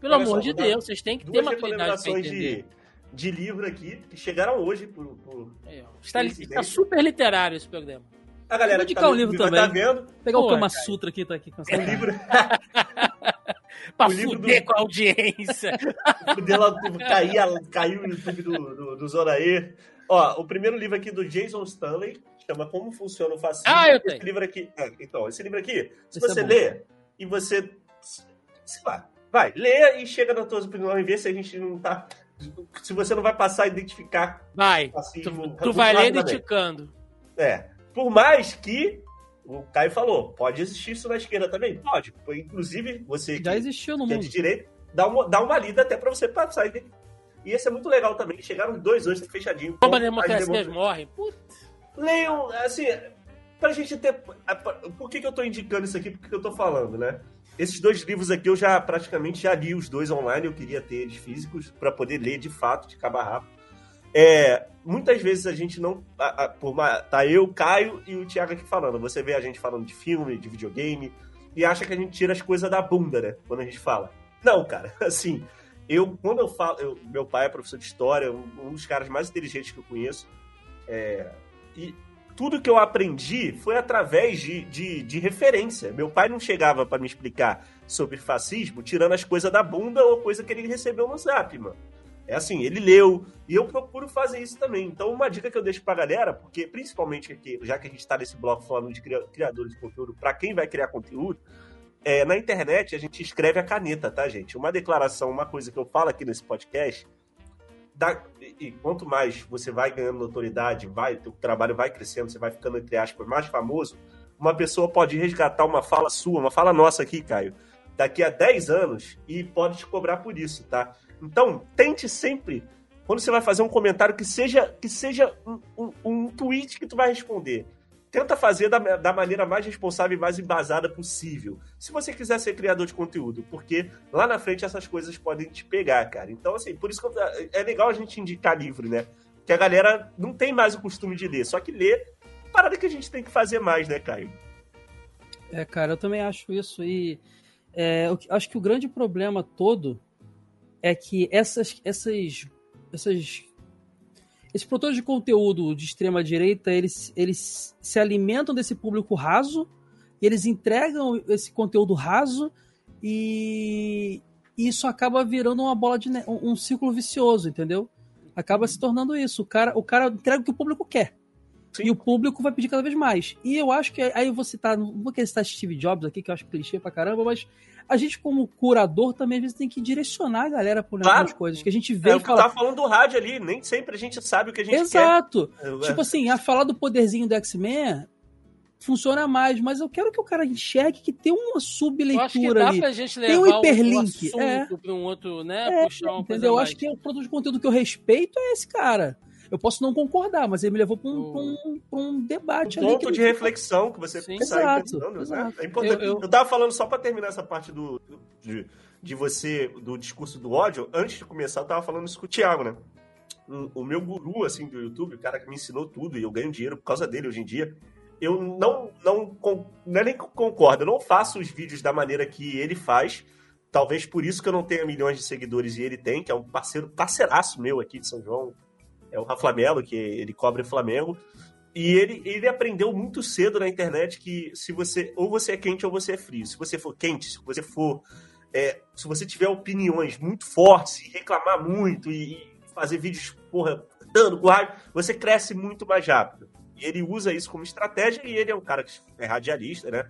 Pelo Olha amor só, de Deus, vocês têm que ter maturidade pra entender. de, de livro aqui que chegaram hoje por, por- ó. Está, está super literário esse programa. A galera Vou que indicar tá um livro vai também. tá vendo. Pegar o Pô, Kama cara. Sutra aqui, tá aqui com É livro Pra O fuder do- com a audiência. dela cair, caiu o YouTube do, do, do Zona E. Ó, o primeiro livro aqui do Jason Stanley chama Como Funciona o Fascismo. Ah, eu Esse tenho. livro aqui. é, então, esse livro aqui, se Esse é você bom. lê e você. Sei lá, vai, lê e chega na tua opinião e vê se a gente não tá. Se você não vai passar a identificar Vai. fascismo. Tu, tu vai ler rapidamente. indicando. É. Por mais que o Caio falou, pode existir isso na esquerda também? Pode. Inclusive, você Já que, existiu no que é mundo. de direito, dá uma, dá uma lida até pra você passar. E e esse é muito legal também. Chegaram dois hoje, tá fechadinho. Como a As democracias democra- morrem. Puta. Leiam, assim, pra gente ter. Por que, que eu tô indicando isso aqui? Por que, que eu tô falando, né? Esses dois livros aqui eu já praticamente já li os dois online, eu queria ter eles físicos pra poder ler de fato, de cabo a rabo. É, muitas vezes a gente não. a- a- por uma- tá eu, Caio e o Thiago aqui falando. Você vê a gente falando de filme, de videogame, e acha que a gente tira as coisas da bunda, né? Quando a gente fala. Não, cara, assim. Eu, quando eu falo. eu- meu pai é professor de história, um, um dos caras mais inteligentes que eu conheço. É, e tudo que eu aprendi foi através de, de, de referência. Meu pai não chegava para me explicar sobre fascismo tirando as coisas da bunda ou coisa que ele recebeu no zap, mano. É assim, ele leu, e eu procuro fazer isso também. Então, uma dica que eu deixo pra galera, porque principalmente aqui, já que a gente tá nesse bloco falando de criadores de conteúdo, para quem vai criar conteúdo, é, na internet a gente escreve a caneta, tá, gente? Uma declaração, uma coisa que eu falo aqui nesse podcast, dá, e quanto mais você vai ganhando notoriedade, vai, teu trabalho vai crescendo, você vai ficando, entre aspas, mais famoso, uma pessoa pode resgatar uma fala sua, uma fala nossa aqui, Caio, daqui a 10 anos e pode te cobrar por isso, tá? Então, tente sempre, quando você vai fazer um comentário, que seja, que seja um, um, um tweet que tu vai responder. Tenta fazer da, da maneira mais responsável e mais embasada possível. Se você quiser ser criador de conteúdo, porque lá na frente essas coisas podem te pegar, cara. Então, assim, por isso que é legal a gente indicar livro, né? Que a galera não tem mais o costume de ler. Só que ler, parada que a gente tem que fazer mais, né, Caio? É, cara, eu também acho isso. E é, eu acho que o grande problema todo é que essas, essas, essas, esses produtores de conteúdo de extrema direita, eles, eles se alimentam desse público raso e eles entregam esse conteúdo raso e isso acaba virando uma bola de um, um círculo vicioso, entendeu? Acaba se tornando isso. O cara, o cara entrega o que o público quer. Sim. E o público vai pedir cada vez mais. E eu acho que aí você tá. Não vou querer citar Steve Jobs aqui, que eu acho clichê pra caramba, mas a gente, como curador, também às vezes tem que direcionar a galera por claro. algumas coisas. Que a gente vê. É que fala... tá falando do rádio ali, nem sempre a gente sabe o que a gente Exato. quer. Exato. Tipo assim, a falar do poderzinho do X-Men funciona mais, mas eu quero que o cara enxergue que tem uma subleitura ali. tem um hiperlink. Um é. para um outro, né? É, puxar uma entendeu? Eu acho que é o produto de conteúdo que eu respeito é esse cara. Eu posso não concordar, mas ele me levou para um, um, um, debate um ali. ponto de reflexão que você Sim. sai exato, pensando. Né? Exato. Né? É importante. Eu, eu... eu tava falando só para terminar essa parte do, de, de você, do discurso do ódio. Antes de começar, eu tava falando isso com o Thiago, né? O, o meu guru, assim, do YouTube, o cara que me ensinou tudo, e eu ganho dinheiro por causa dele hoje em dia, eu não, não, não é nem concordo, eu não faço os vídeos da maneira que ele faz. Talvez por isso que eu não tenha milhões de seguidores e ele tem, que é um parceiro, parceiraço meu aqui de São João, é o Rafa Melo, que ele cobre Flamengo. E ele, ele aprendeu muito cedo na internet que se você ou você é quente ou você é frio. Se você for quente, se você for. É, se você tiver opiniões muito fortes e reclamar muito e, e fazer vídeos, porra, dando com você cresce muito mais rápido. E ele usa isso como estratégia e ele é um cara que é radialista, né?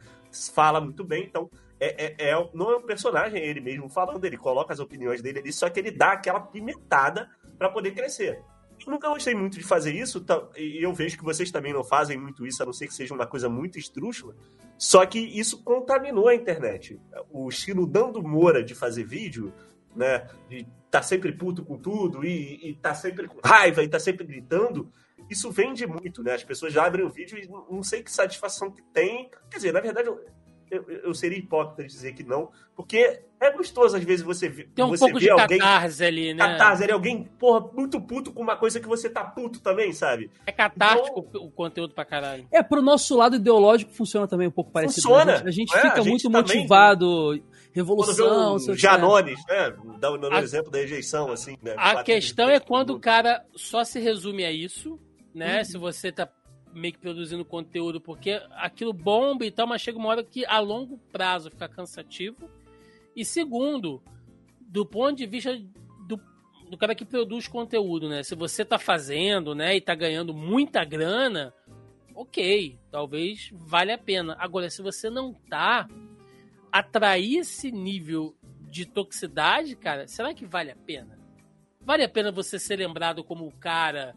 Fala muito bem, então é, é, é, não é um personagem, é ele mesmo falando, ele coloca as opiniões dele ali, só que ele dá aquela pimentada para poder crescer. Nunca gostei muito de fazer isso, e eu vejo que vocês também não fazem muito isso, a não ser que seja uma coisa muito estrúxula. Só que isso contaminou a internet. O estilo Dando Moura de fazer vídeo, né, de tá sempre puto com tudo e, e tá sempre com raiva e tá sempre gritando, isso vende muito, né? As pessoas já abrem o vídeo e não sei que satisfação que tem. Quer dizer, na verdade, eu, eu, seria hipócrita de dizer que não, porque é gostoso às vezes você ver. Tem um você pouco de alguém, catarse ali, né? Catarse ali, alguém, porra, muito puto com uma coisa que você tá puto também, sabe? É catártico então, o conteúdo pra caralho. É, pro nosso lado ideológico funciona também um pouco parecido. Funciona. A gente, a gente é, fica a gente muito motivado. Revolução, um Janones, né? Dando o exemplo da rejeição, assim, né? A questão é quando o cara só se resume a isso, né? Uhum. Se você tá meio que produzindo conteúdo, porque aquilo bomba e tal, mas chega uma hora que a longo prazo fica cansativo. E segundo, do ponto de vista do, do cara que produz conteúdo, né? Se você tá fazendo, né, e tá ganhando muita grana, ok, talvez valha a pena. Agora, se você não tá, atrair esse nível de toxicidade, cara, será que vale a pena? Vale a pena você ser lembrado como o cara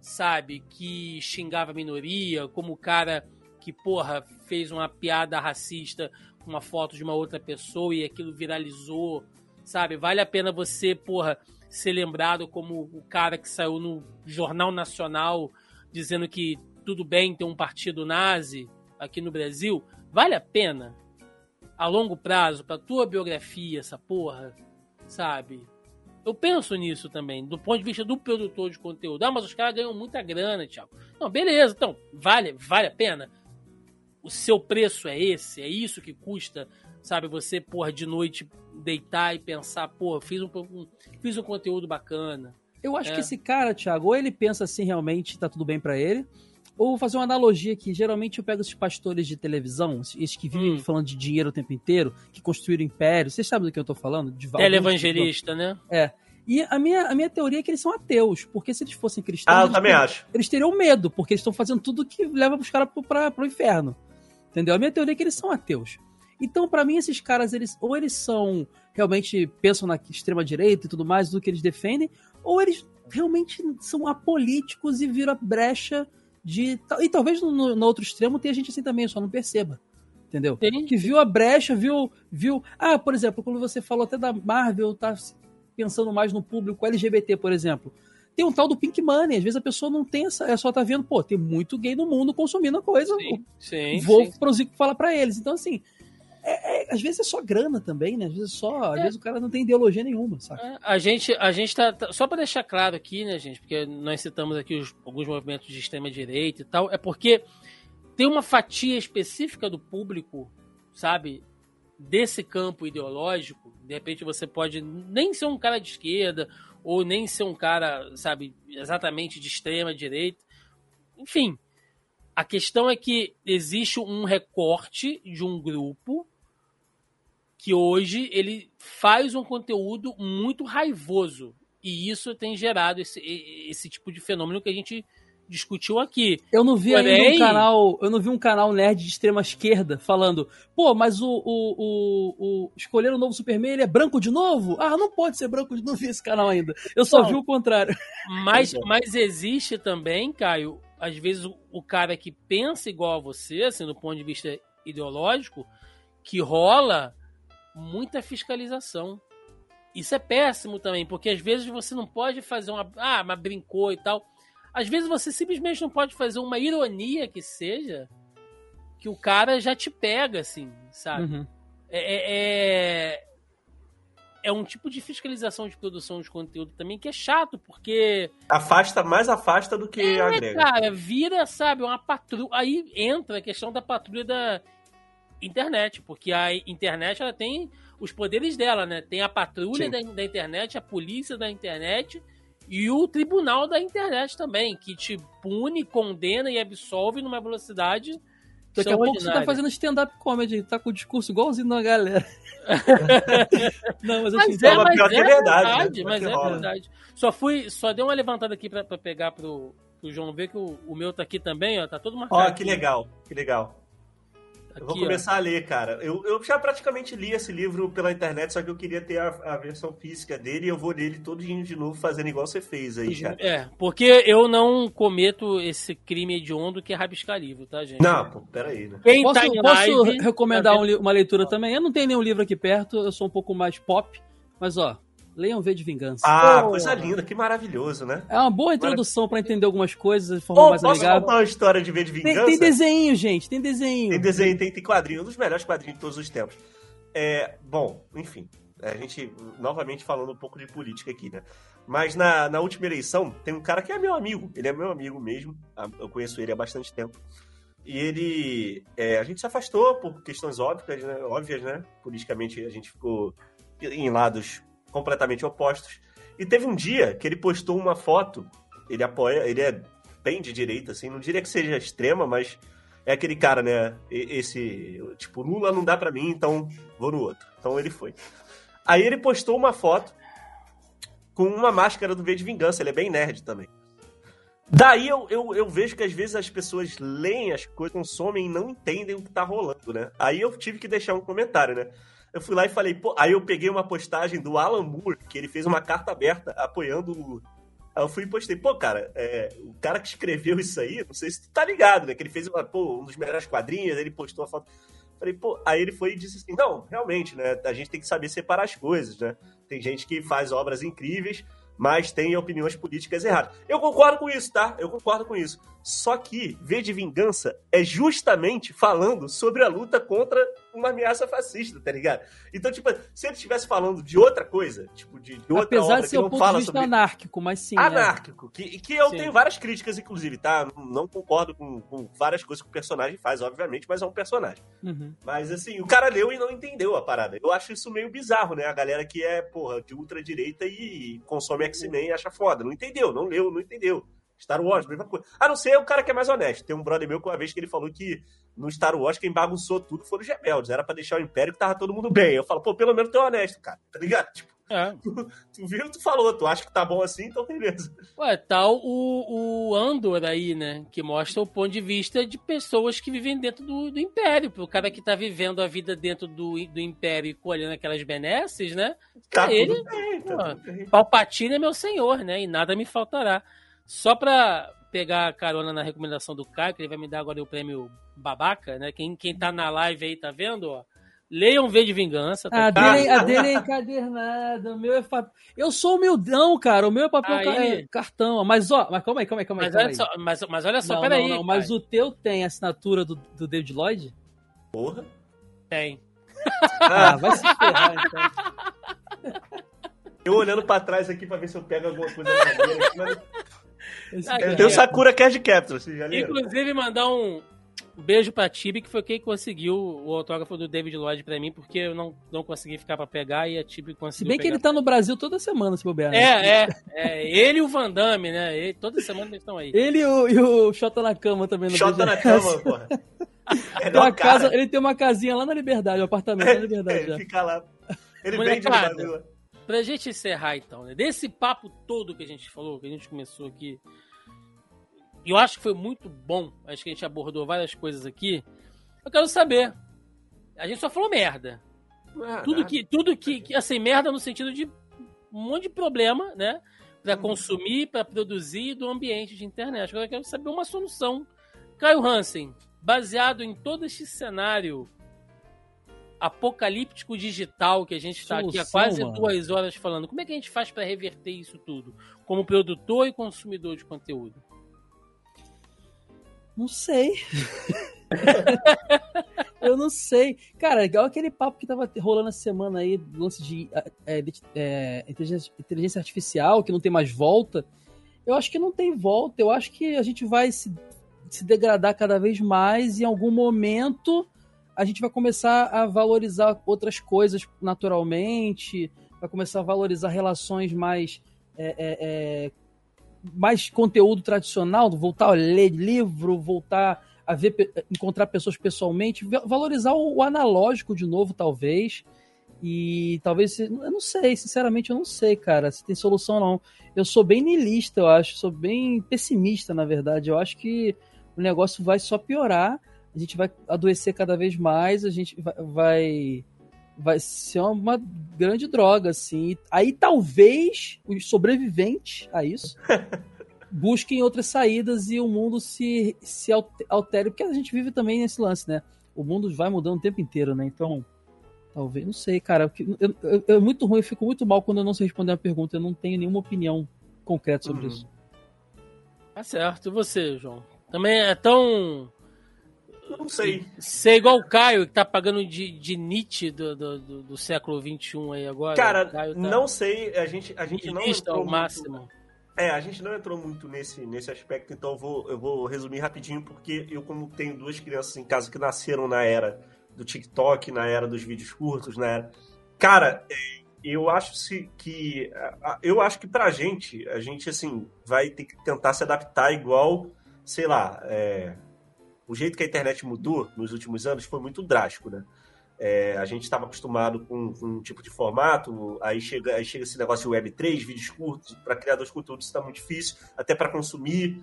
sabe, que xingava a minoria, como o cara que, porra, fez uma piada racista com uma foto de uma outra pessoa e aquilo viralizou, sabe? Vale a pena você, porra, ser lembrado como o cara que saiu no Jornal Nacional dizendo que tudo bem ter um partido nazi aqui no Brasil? Vale a pena? A longo prazo, pra tua biografia, essa porra, sabe? Eu penso nisso também, do ponto de vista do produtor de conteúdo. Ah, mas os caras ganham muita grana, Thiago. Não, beleza, então, vale, vale a pena? O seu preço é esse? É isso que custa, sabe, você, porra, de noite deitar e pensar, porra, fiz um, fiz um conteúdo bacana. Eu acho é. que esse cara, Thiago, ou ele pensa assim realmente, tá tudo bem para ele, ou vou fazer uma analogia aqui. Geralmente eu pego esses pastores de televisão, esses que vivem hum. falando de dinheiro o tempo inteiro, que construíram impérios. Vocês sabem do que eu tô falando? De Televangelista, né? É. E a minha, a minha teoria é que eles são ateus, porque se eles fossem cristãos. Ah, eu eles também teriam- acho. Eles teriam medo, porque eles estão fazendo tudo que leva os caras pro, pra, pro inferno. Entendeu? A minha teoria é que eles são ateus. Então, pra mim, esses caras, eles ou eles são realmente pensam na extrema direita e tudo mais do que eles defendem, ou eles realmente são apolíticos e viram a brecha de. E talvez no, no- outro extremo tenha gente assim também, só não perceba. Entendeu? Tem. Que viu a brecha, viu. viu Ah, por exemplo, quando você falou até da Marvel, tá pensando mais no público LGBT, por exemplo. Tem um tal do Pink Money, às vezes a pessoa não tem essa. É só tá vendo, pô, tem muito gay no mundo consumindo a coisa. Sim, sim. Vou sim. falar pra eles. Então, assim, é- é- às vezes é só grana também, né? Às vezes só. Às É. vezes o cara não tem ideologia nenhuma, saca? É, A gente, a gente tá, tá- Só para deixar claro aqui, né, gente? Porque nós citamos aqui os- alguns movimentos de extrema-direita e tal. É porque tem uma fatia específica do público, sabe? Desse campo ideológico. De repente você pode nem ser um cara de esquerda, ou nem ser um cara, sabe, exatamente de extrema-direita. Enfim. A questão é que existe um recorte de um grupo que hoje ele faz um conteúdo muito raivoso. E isso tem gerado esse, esse tipo de fenômeno que a gente discutiu aqui. Eu não vi ainda Porém- um canal. Eu não vi um canal nerd de extrema esquerda falando, pô, mas o, o, o, o escolher o novo Superman ele é branco de novo? Ah, não pode ser branco de novo. Não vi esse canal ainda. Eu só Não. vi o contrário. Mas, mas existe também, Caio, às vezes o, o cara que pensa igual a você, assim, do ponto de vista ideológico, que rola muita fiscalização. Isso é péssimo também, porque às vezes você não pode fazer uma. Ah, mas brincou e tal. Às vezes você simplesmente não pode fazer uma ironia que seja, que o cara já te pega, assim, sabe? Uhum. É, é, é- é um tipo de fiscalização de produção de conteúdo também que é chato, porque, Afasta, mais afasta do que é, agrega. cara, vira, sabe, uma patrulha. Aí entra a questão da patrulha da internet, porque a internet ela tem os poderes dela, né? Tem a patrulha da, da internet, a polícia da internet e o tribunal da internet também, que te pune, condena e absolve numa velocidade Daqui a pouco você tá fazendo stand-up comedy, tá com o discurso igualzinho da galera. não, mas eu Mas é. Mas é verdade, verdade, né? mas é rola. verdade. Só fui, só dei uma levantada aqui pra, pra pegar pro, pro João ver que o, o meu tá aqui também, ó, tá todo marcado. Ó, que legal, que legal. Aqui, Eu vou ó. começar a ler, cara. Eu, eu já praticamente li esse livro pela internet, só que eu queria ter a, a versão física dele e eu vou ler ele todinho de novo, fazendo igual você fez aí, cara. É, porque eu não cometo esse crime hediondo que é rabiscar livro, tá, gente? Não, pô, peraí, né? Quem Posso, tá em posso live, recomendar tá um uma leitura também? Eu não tenho nenhum livro aqui perto, eu sou um pouco mais pop, mas ó, leiam V de Vingança. Ah, Pô. coisa linda, que maravilhoso, né? É uma boa introdução pra entender algumas coisas de forma Ô, mais posso amigável. contar uma história de V de Tem, Vingança? tem desenho, gente, tem desenho. Tem desenho, tem, tem quadrinho, um dos melhores quadrinhos de todos os tempos. É, bom, enfim, a gente novamente falando um pouco de política aqui, né? Mas na, na última eleição, tem um cara que é meu amigo, ele é meu amigo mesmo, eu conheço ele há bastante tempo. E ele. é, a gente se afastou por questões óbvias, né? Óbvias, né? Politicamente a gente ficou em lados completamente opostos. E teve um dia que ele postou uma foto, ele apoia, ele é bem de direita, assim, não diria que seja extrema, mas é aquele cara, né? Esse. Tipo, Lula não dá pra mim, então vou no outro. Então ele foi. Aí ele postou uma foto com uma máscara do V de Vingança. Ele é bem nerd também. Daí eu, eu, eu vejo que às vezes as pessoas leem as coisas, consomem e não entendem o que tá rolando, né? Aí eu tive que deixar um comentário, né? Eu fui lá e falei, pô, aí eu peguei uma postagem do Alan Moore, que ele fez uma carta aberta apoiando o. Aí eu fui e postei, pô, cara, é, o cara que escreveu isso aí, não sei se tu tá ligado, né? Que ele fez uma, pô, um dos melhores quadrinhos, ele postou a foto. Falei, pô, aí ele foi e disse assim: não, realmente, né? A gente tem que saber separar as coisas, né? Tem gente que faz obras incríveis, mas tem opiniões políticas erradas. Eu concordo com isso, tá? Eu concordo com isso. Só que V de Vingança é justamente falando sobre a luta contra uma ameaça fascista, tá ligado? Então, tipo, se ele estivesse falando de outra coisa, tipo, de, de outra Apesar obra de ser que um não ponto de vista sobre anárquico, mas sim. é. anárquico, que, que eu Sim. tenho várias críticas, inclusive, tá? Não, não concordo com, com várias coisas que o personagem faz, obviamente, mas é um personagem. Uhum. Mas assim, o cara leu e não entendeu a parada. Eu acho isso meio bizarro, né? A galera que é, porra, de ultradireita e consome X-Men e acha foda. Não entendeu, não leu, não entendeu. Star Wars, mesma coisa. A não ser o cara que é mais honesto. Tem um brother meu que uma vez que ele falou que no Star Wars quem bagunçou tudo foram os rebeldes. Era pra deixar o Império que tava todo mundo bem. Eu falo, pô, pelo menos tu é honesto, cara. Tá ligado? Tipo, É. Tu, tu viu, tu falou, tu acha que tá bom assim, então beleza. Ué, tal o, o Andor aí, né? Que mostra o ponto de vista de pessoas que vivem dentro do, do Império. O cara que tá vivendo a vida dentro do, do Império e colhendo aquelas benesses, né? Tá ele, tudo bem, tá pô. Palpatine é meu senhor, né? E nada me faltará. Só pra pegar a carona na recomendação do Caio, que ele vai me dar agora o prêmio babaca, né? Quem, quem tá na live aí tá vendo, ó. Leiam V de Vingança. Tá A dele, a dele é encadernada, o meu é fa... Eu sou humildão, cara. O meu é papel Aí. ca- é cartão. Mas, ó, mas calma aí, calma aí, calma aí. Mas calma olha aí. só, mas, mas olha só não, peraí. não, não, mas o teu tem assinatura do, do David Lloyd? Porra. Tem. Ah, vai se ferrar, então. Eu olhando pra trás aqui pra ver se eu pego alguma coisa maneira aqui, mas Tem o Sakura Card Capture, leram? Inclusive, mandar um beijo pra Tibi, que foi quem conseguiu o autógrafo do David Lloyd pra mim, porque eu não, não consegui ficar pra pegar e a Tibi Se conseguiu. bem que pegar. ele tá no Brasil toda semana, se bobear. né? É, é, é. Ele e o Van Damme, né? Ele- toda semana eles estão aí. Ele e o, e o Xota na cama também. no Shota na cama, porra. Tem uma casa, ele tem uma casinha lá na Liberdade, um apartamento na Liberdade. Ele já. fica lá. Ele vende no Molecada. Pra gente encerrar, então, né? Desse papo todo que a gente falou, que a gente começou aqui, eu acho que foi muito bom, acho que a gente abordou várias coisas aqui. Eu quero saber. A gente só falou merda. Ah, Tudo nada. que, tudo que, que, assim, merda no sentido de um monte de problema, né? Pra Uhum. consumir, pra produzir do ambiente de internet. Agora eu quero saber uma solução. Caio Hansen, baseado em todo este cenário apocalíptico digital que a gente está aqui há quase mano. duas horas falando, como é que a gente faz pra reverter isso tudo? Como produtor e consumidor de conteúdo? Não sei. eu não sei. Cara, igual aquele papo que tava rolando essa semana aí, do lance de, é, de- é, inteligência, inteligência artificial, que não tem mais volta. Eu acho que não tem volta. Eu acho que a gente vai se, se degradar cada vez mais e em algum momento a gente vai começar a valorizar outras coisas naturalmente, vai começar a valorizar relações mais é, é, é, mais conteúdo tradicional, voltar a ler livro, voltar a ver, encontrar pessoas pessoalmente, va- valorizar o, o analógico de novo, talvez. E talvez, eu não sei, sinceramente, eu não sei, cara, se tem solução não. Eu sou bem niilista, eu acho, sou bem pessimista, na verdade. Eu acho que o negócio vai só piorar, a gente vai adoecer cada vez mais, a gente vai, vai, vai ser uma grande droga, assim. Aí talvez os sobreviventes a isso busquem outras saídas e o mundo se, se alte- altere, porque a gente vive também nesse lance, né? O mundo vai mudando o tempo inteiro, né? Então, talvez, não sei, cara. eu- É muito ruim, eu fico muito mal quando eu não sei responder uma pergunta, eu não tenho nenhuma opinião concreta sobre Uhum. isso. Tá certo. E você, João? Também é tão. Não sei. Ser igual o Caio, que tá pagando de, de Nietzsche do, do, do- do século XXI aí agora. Cara, tá não sei. A gente, a gente não entrou ao muito- máximo. É, a gente não entrou muito nesse, nesse aspecto, então eu vou, eu vou resumir rapidinho, porque eu, como tenho duas crianças em casa que nasceram na era do TikTok, na era dos vídeos curtos, na era. Cara, é, eu acho se- que. Eu acho que pra gente, a gente, assim, vai ter que tentar se adaptar igual, sei lá, é, o jeito que a internet mudou nos últimos anos foi muito drástico, né? É, a gente estava acostumado com, com um tipo de formato, aí chega, aí chega esse negócio de Web3, vídeos curtos, para criadores de conteúdo isso está muito difícil, até para consumir.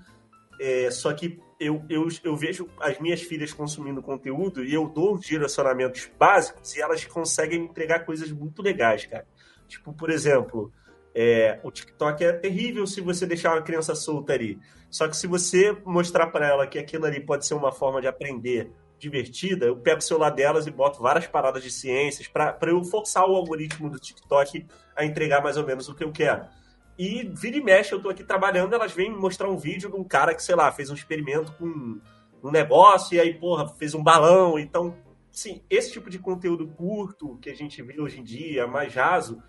É, só que eu, eu, eu vejo as minhas filhas consumindo conteúdo e eu dou os direcionamentos básicos e elas conseguem entregar coisas muito legais, cara. Tipo, por exemplo, é, o TikTok é terrível se você deixar uma criança solta ali. Só que se você mostrar para ela que aquilo ali pode ser uma forma de aprender divertida, eu pego o celular delas e boto várias paradas de ciências para eu forçar o algoritmo do TikTok a entregar mais ou menos o que eu quero. E vira e mexe, eu tô aqui trabalhando, elas vêm mostrar um vídeo de um cara que, sei lá, fez um experimento com um negócio e aí, porra, fez um balão. Então, sim, esse tipo de conteúdo curto que a gente vê hoje em dia, mais raso,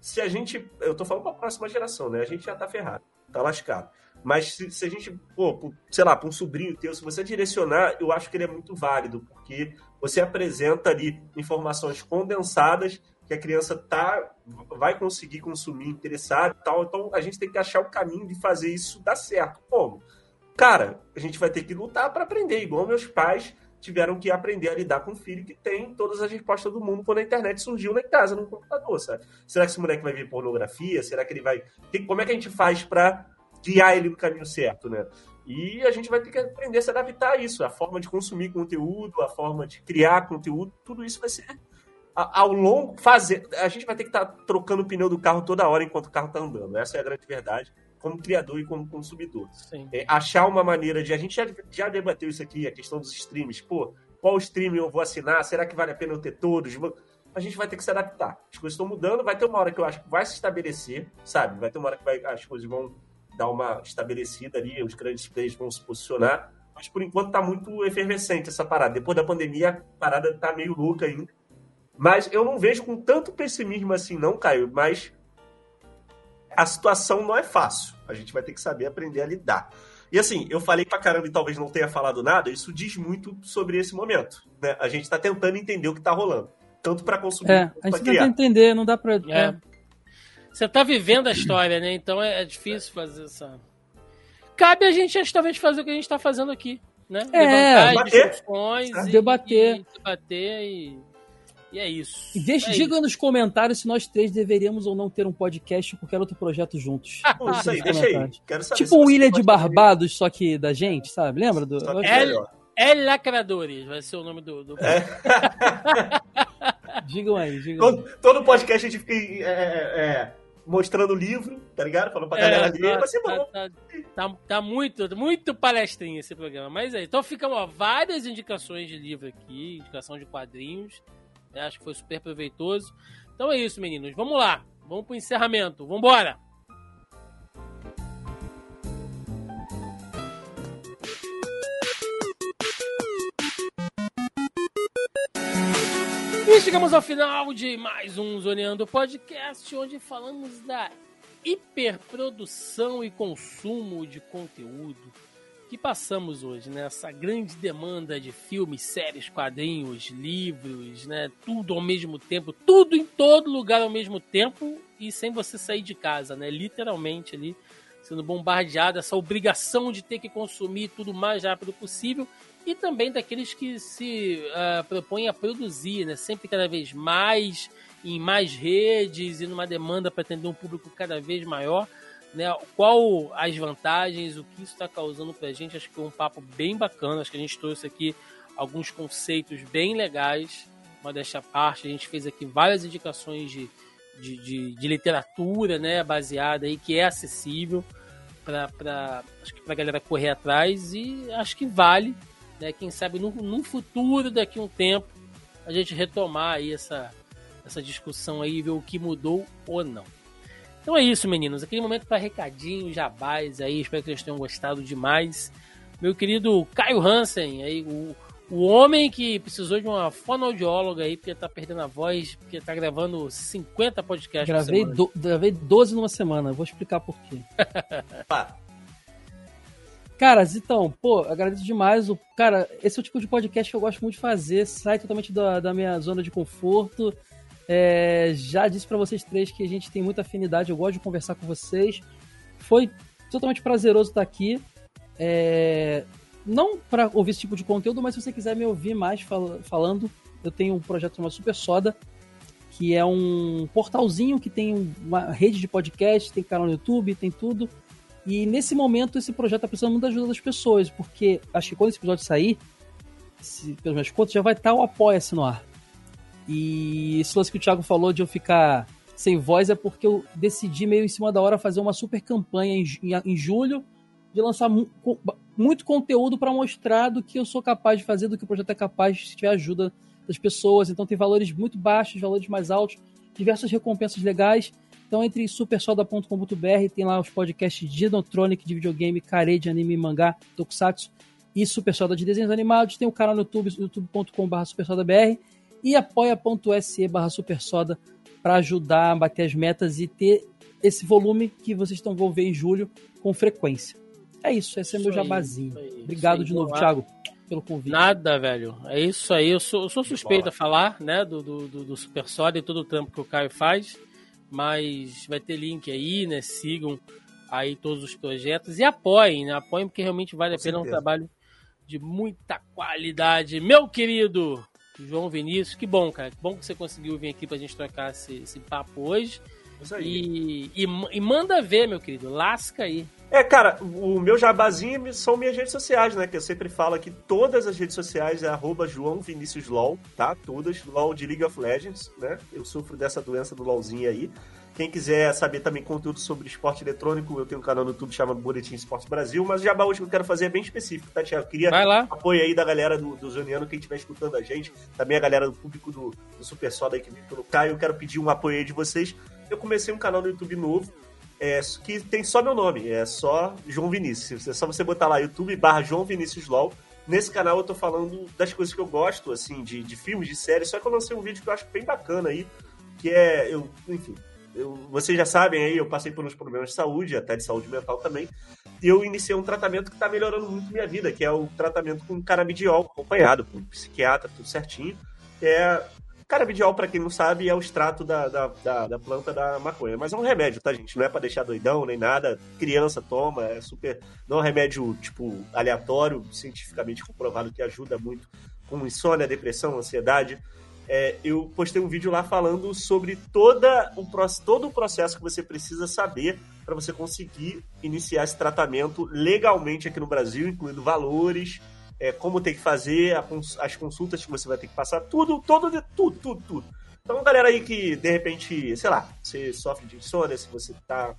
se a gente. Eu tô falando pra próxima geração, né? A gente já tá ferrado, tá lascado. Mas se, se a gente, pô, pro- sei lá, para um sobrinho teu, se você direcionar, eu acho que ele é muito válido, porque você apresenta ali informações condensadas que a criança tá, vai conseguir consumir, interessar e tal. Então a gente tem que achar o caminho de fazer isso dar certo. Como? Cara, a gente vai ter que lutar para aprender, igual meus pais tiveram que aprender a lidar com um filho que tem todas as respostas do mundo quando a internet surgiu na casa, no computador, sabe? Será que esse moleque vai ver pornografia? Será que ele vai. Como é que a gente faz para guiar ele no caminho certo, né? E a gente vai ter que aprender a se adaptar a isso, a forma de consumir conteúdo, a forma de criar conteúdo, tudo isso vai ser ao longo fazer, a gente vai ter que estar tá trocando o pneu do carro toda hora enquanto o carro está andando. Essa é a grande verdade, como criador e como consumidor. É, achar uma maneira de a gente já, já debateu isso aqui, a questão dos streams. Pô, qual streaming eu vou assinar? Será que vale a pena eu ter todos? A gente vai ter que se adaptar. As coisas estão mudando, vai ter uma hora que eu acho que vai se estabelecer, sabe? Vai ter uma hora que vai, as coisas vão dar uma estabelecida ali, os grandes players vão se posicionar. Mas por enquanto está muito efervescente essa parada. Depois da pandemia, a parada está meio louca ainda. Mas eu não vejo com tanto pessimismo assim, não, Caio. Mas a situação não é fácil. A gente vai ter que saber aprender a lidar. E assim, eu falei pra caramba e talvez não tenha falado nada, isso diz muito sobre esse momento. Né? A gente tá tentando entender o que tá rolando. Tanto para consumir é, quanto a gente tenta entender, não dá pra. É. é. Você tá vivendo a história, né? Então é, é difícil fazer essa. Cabe a gente talvez fazer o que a gente tá fazendo aqui, né? É, debater, e, debater. E, debater e e é isso. E deixe, é diga isso. nos comentários se nós três deveríamos ou não ter um podcast ou qualquer outro projeto juntos. Ah, isso aí, deixa aí. Quero saber tipo um Ilha de Barbados, só que da gente, sabe? Lembra? Do... É, é Lacradores, vai ser o nome do. do... É. digam aí, digam todo, aí. Todo podcast a gente fica é, é, é mostrando o livro, tá ligado? Falando pra galera é, ler, tá, vai ser bom. Tá, tá, tá, muito, muito palestrinha esse programa. Mas aí, então ficam ó, várias indicações de livro aqui, indicação de quadrinhos. Eu acho que foi super proveitoso. Então é isso, meninos. Vamos lá. Vamos pro encerramento. Vambora! E chegamos ao final de mais um Zoneando Podcast, onde falamos da hiperprodução e consumo de conteúdo que passamos hoje, né? Essa grande demanda de filmes, séries, quadrinhos, livros, né? Tudo ao mesmo tempo, tudo em todo lugar ao mesmo tempo e sem você sair de casa, né? Literalmente ali sendo bombardeado, essa obrigação de ter que consumir tudo o mais rápido possível e também daqueles que se uh, propõem a produzir, né? Sempre cada vez mais, em mais redes e numa demanda para atender um público cada vez maior né? Qual as vantagens, o que isso está causando para a gente? Acho que foi um papo bem bacana. Acho que a gente trouxe aqui alguns conceitos bem legais. Uma desta parte, a gente fez aqui várias indicações de, de, de, de literatura, né? Baseada aí que é acessível para acho que para a galera correr atrás e acho que vale, né? Quem sabe no, no futuro, daqui a um tempo, a gente retomar aí essa, essa discussão aí, ver o que mudou ou não. Então é isso, meninos. Aquele momento para recadinho, jabás aí. Espero que vocês tenham gostado demais. Meu querido Caio Hansen, aí, o, o homem que precisou de uma fonoaudióloga aí, porque tá perdendo a voz, porque tá gravando 50 podcasts gravei, do, gravei 12 numa semana, vou explicar por quê. Caras, então, pô, agradeço demais. O, cara, esse é o tipo de podcast que eu gosto muito de fazer, sai totalmente da, da minha zona de conforto. É, já disse para vocês três que a gente tem muita afinidade, eu gosto de conversar com vocês. Foi totalmente prazeroso estar aqui. É, não para ouvir esse tipo de conteúdo, mas se você quiser me ouvir mais fal falando, eu tenho um projeto chamado Super Soda, que é um portalzinho que tem uma rede de podcast, tem canal no YouTube, tem tudo. E nesse momento esse projeto está precisando muito da ajuda das pessoas, porque acho que quando esse episódio sair, se, pelas minhas contas, já vai estar o Apoia-se no ar. E esse lance que o Thiago falou de eu ficar sem voz é porque eu decidi meio em cima da hora fazer uma super campanha em, em, em julho de lançar mu muito conteúdo para mostrar do que eu sou capaz de fazer, do que o projeto é capaz se tiver ajuda das pessoas. Então tem valores muito baixos, valores mais altos, diversas recompensas legais. Então entre supersoda.com.br tem lá os podcasts de Dinotronic, de videogame, care de anime, mangá, tokusatsu e Super Soda de desenhos animados. Tem o canal no YouTube, youtube.com.br supersodabr e apoia.se barra supersoda para ajudar a bater as metas e ter esse volume que vocês estão vão ver em julho com frequência. É isso, esse é meu jabazinho. Aí, Obrigado de novo, Thiago, pelo convite. Nada, velho. É isso aí. Eu sou, eu sou suspeito a falar, né, do, do, do, do Super Soda e todo o trampo que o Caio faz, mas vai ter link aí, né, sigam aí todos os projetos e apoiem, né, apoiem porque realmente vale a pena, é um trabalho de muita qualidade. Meu querido João Vinícius, que bom, cara. Que bom que você conseguiu vir aqui pra gente trocar esse, esse papo hoje. Isso aí. E, e, e manda ver, meu querido. Lasca aí. É, cara, o meu jabazinho são minhas redes sociais, né? Que eu sempre falo aqui, todas as redes sociais é arroba João Vinícius LOL, tá? Todas, LOL de League of Legends, né? Eu sofro dessa doença do LOLzinho aí. Quem quiser saber também conteúdo sobre esporte eletrônico, eu tenho um canal no YouTube chamado Boletim Esporte Brasil, mas o jabá hoje que eu quero fazer é bem específico, tá, Tiago? Queria apoio aí da galera do, do Zoniano, quem estiver escutando a gente, também a galera do público do, do Super Soda aí que pelo Caio, eu quero pedir um apoio aí de vocês. Eu comecei um canal no YouTube novo, é, que tem só meu nome, é só João Vinícius. É só você botar lá YouTube barra João Vinícius LOL. Nesse canal eu tô falando das coisas que eu gosto, assim, de, de filmes, de séries, só que eu lancei um vídeo que eu acho bem bacana aí, que é, eu, enfim, eu, vocês já sabem aí, eu passei por uns problemas de saúde, até de saúde mental também, e eu iniciei um tratamento que tá melhorando muito minha vida, que é o tratamento com canabidiol, acompanhado por um psiquiatra, tudo certinho. É, Canabidiol, para quem não sabe, é o extrato da, da, da, da, planta da maconha. Mas é um remédio, tá, gente? Não é para deixar doidão nem nada. Criança toma, é super. Não é um remédio, tipo, aleatório, cientificamente comprovado que ajuda muito com insônia, depressão, ansiedade. É, eu postei um vídeo lá falando sobre toda o, todo o processo que você precisa saber para você conseguir iniciar esse tratamento legalmente aqui no Brasil, incluindo valores, é, como tem que fazer, as consultas que você vai ter que passar, tudo, todo, tudo, tudo, tudo. Então, galera aí que, de repente, sei lá, você sofre de insônia, se você tá,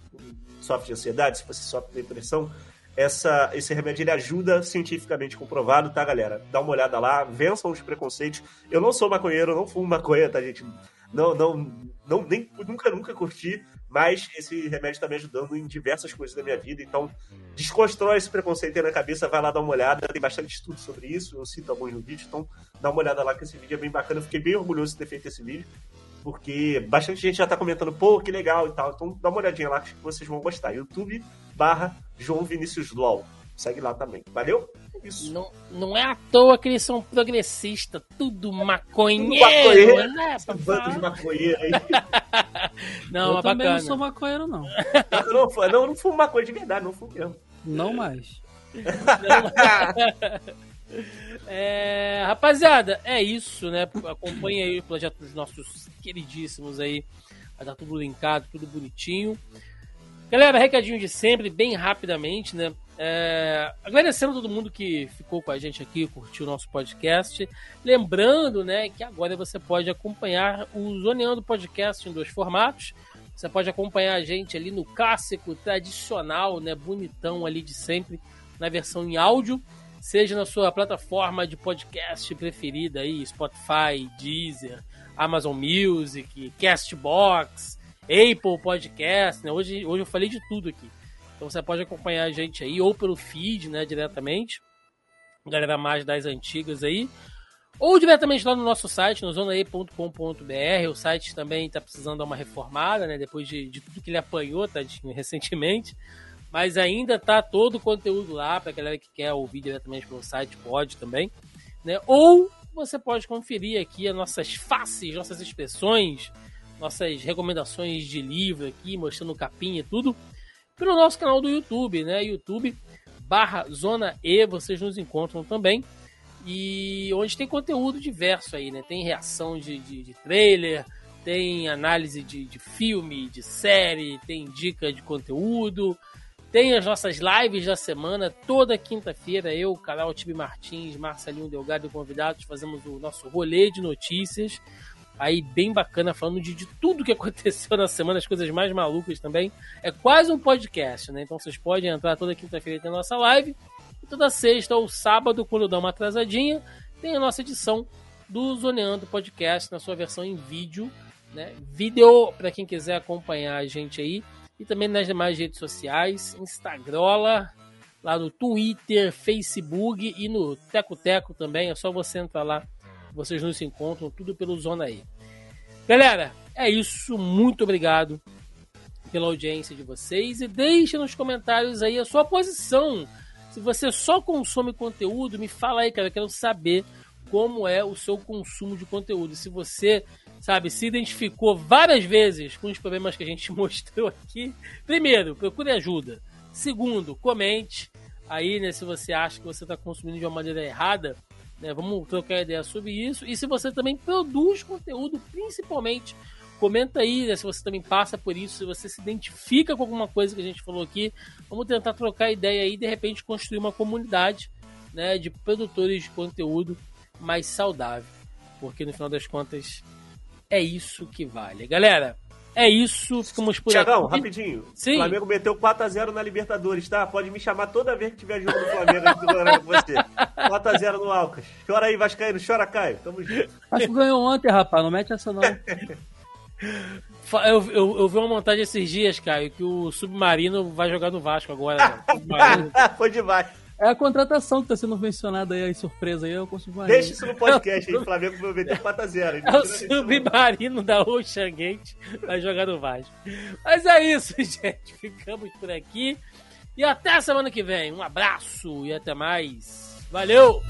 sofre de ansiedade, se você sofre de depressão, essa, esse remédio ele ajuda cientificamente comprovado, tá, galera? Dá uma olhada lá, vençam os preconceitos. Eu não sou maconheiro, eu não fumo maconha, tá, gente? Não, não, não nem, nunca, nunca curti, mas esse remédio está me ajudando em diversas coisas da minha vida. Então, desconstrói esse preconceito aí na cabeça, vai lá dar uma olhada. Tem bastante estudo sobre isso, eu cito alguns no vídeo, então dá uma olhada lá que esse vídeo é bem bacana. Eu fiquei bem orgulhoso de ter feito esse vídeo, porque bastante gente já está comentando, pô, que legal e tal. Então dá uma olhadinha lá que vocês vão gostar. YouTube barra João Vinícius LOL. Segue lá também. Valeu? Isso. Não, não é à toa que eles são progressistas, tudo maconheiro, tudo maconheiro né? Bando de maconheiro aí. não, eu também bacana. não sou maconheiro, não. Eu não, não, não, não fumo maconha de verdade, não fumo mesmo. Não mais. é, rapaziada, é isso, né? Acompanha aí o projeto dos nossos queridíssimos aí. Vai dar tudo linkado, tudo bonitinho. Galera, recadinho de sempre, bem rapidamente, né? É, agradecendo a todo mundo que ficou com a gente aqui, curtiu o nosso podcast. Lembrando, né, que agora você pode acompanhar o Zoneando Podcast em dois formatos. Você pode acompanhar a gente ali no clássico, tradicional, né, bonitão ali de sempre, na versão em áudio, seja na sua plataforma de podcast preferida aí, Spotify, Deezer, Amazon Music, Castbox, Apple Podcast, né? Hoje, hoje eu falei de tudo aqui. Então você pode acompanhar a gente aí, ou pelo feed, né, diretamente. Galera mais das antigas aí. Ou diretamente lá no nosso site, no zonae.com.br. O site também está precisando dar uma reformada, né? Depois de, de tudo que ele apanhou, tadinho, recentemente. Mas ainda tá todo o conteúdo lá, para galera que quer ouvir diretamente pelo site, pode também. Né? Ou você pode conferir aqui as nossas faces, nossas expressões, nossas recomendações de livro aqui, mostrando capinha e tudo pelo nosso canal do YouTube, né? YouTube barra Zona E, vocês nos encontram também. E onde tem conteúdo diverso aí, né? Tem reação de, de, de trailer, tem análise de, de filme, de série, tem dica de conteúdo, tem as nossas lives da semana, toda quinta-feira, eu, canal Tibi Martins, Marcelinho Delgado e convidados, fazemos o nosso rolê de notícias aí bem bacana, falando de, de tudo que aconteceu na semana, as coisas mais malucas também. É quase um podcast, né? Então vocês podem entrar toda quinta-feira na nossa live. E toda sexta ou sábado, quando dá uma atrasadinha, tem a nossa edição do Zoneando Podcast na sua versão em vídeo, né? Vídeo para quem quiser acompanhar a gente aí. E também nas demais redes sociais, Instagram, lá no Twitter, Facebook e no Teco Teco também. É só você entrar lá vocês nos encontram tudo pelo Zona aí. Galera, é isso. Muito obrigado pela audiência de vocês e deixe nos comentários aí a sua posição. Se você só consome conteúdo, me fala aí, cara. Eu quero saber como é o seu consumo de conteúdo. Se você, sabe, se identificou várias vezes com os problemas que a gente mostrou aqui, primeiro, procure ajuda. Segundo, comente aí, né, se você acha que você está consumindo de uma maneira errada, né, vamos trocar ideia sobre isso. E se você também produz conteúdo, principalmente, comenta aí né, se você também passa por isso, se você se identifica com alguma coisa que a gente falou aqui. Vamos tentar trocar ideia e de repente construir uma comunidade né, de produtores de conteúdo mais saudável. Porque no final das contas é isso que vale. Galera, é isso, ficamos por Tiagão, aqui. rapidinho. Sim. O Flamengo meteu 4x0 na Libertadores, tá? Pode me chamar toda vez que tiver jogo do Flamengo aqui do com você. 4x0 no Alcas. Chora aí, Vascaíno. Chora, Caio. Tamo junto. Acho que ganhou ontem, rapaz. Não mete essa não. Eu, eu, eu vi uma montagem esses dias, Caio, que o Submarino vai jogar no Vasco agora. né? Foi demais. É a contratação que tá sendo mencionada aí, aí surpresa aí, eu consigo Deixa isso no podcast aí. O Flamengo meteu 4x0. É o Submarino da Ocean Gate vai jogar no Vasco. Mas é isso, gente. Ficamos por aqui. E até a semana que vem. Um abraço e até mais. Valeu!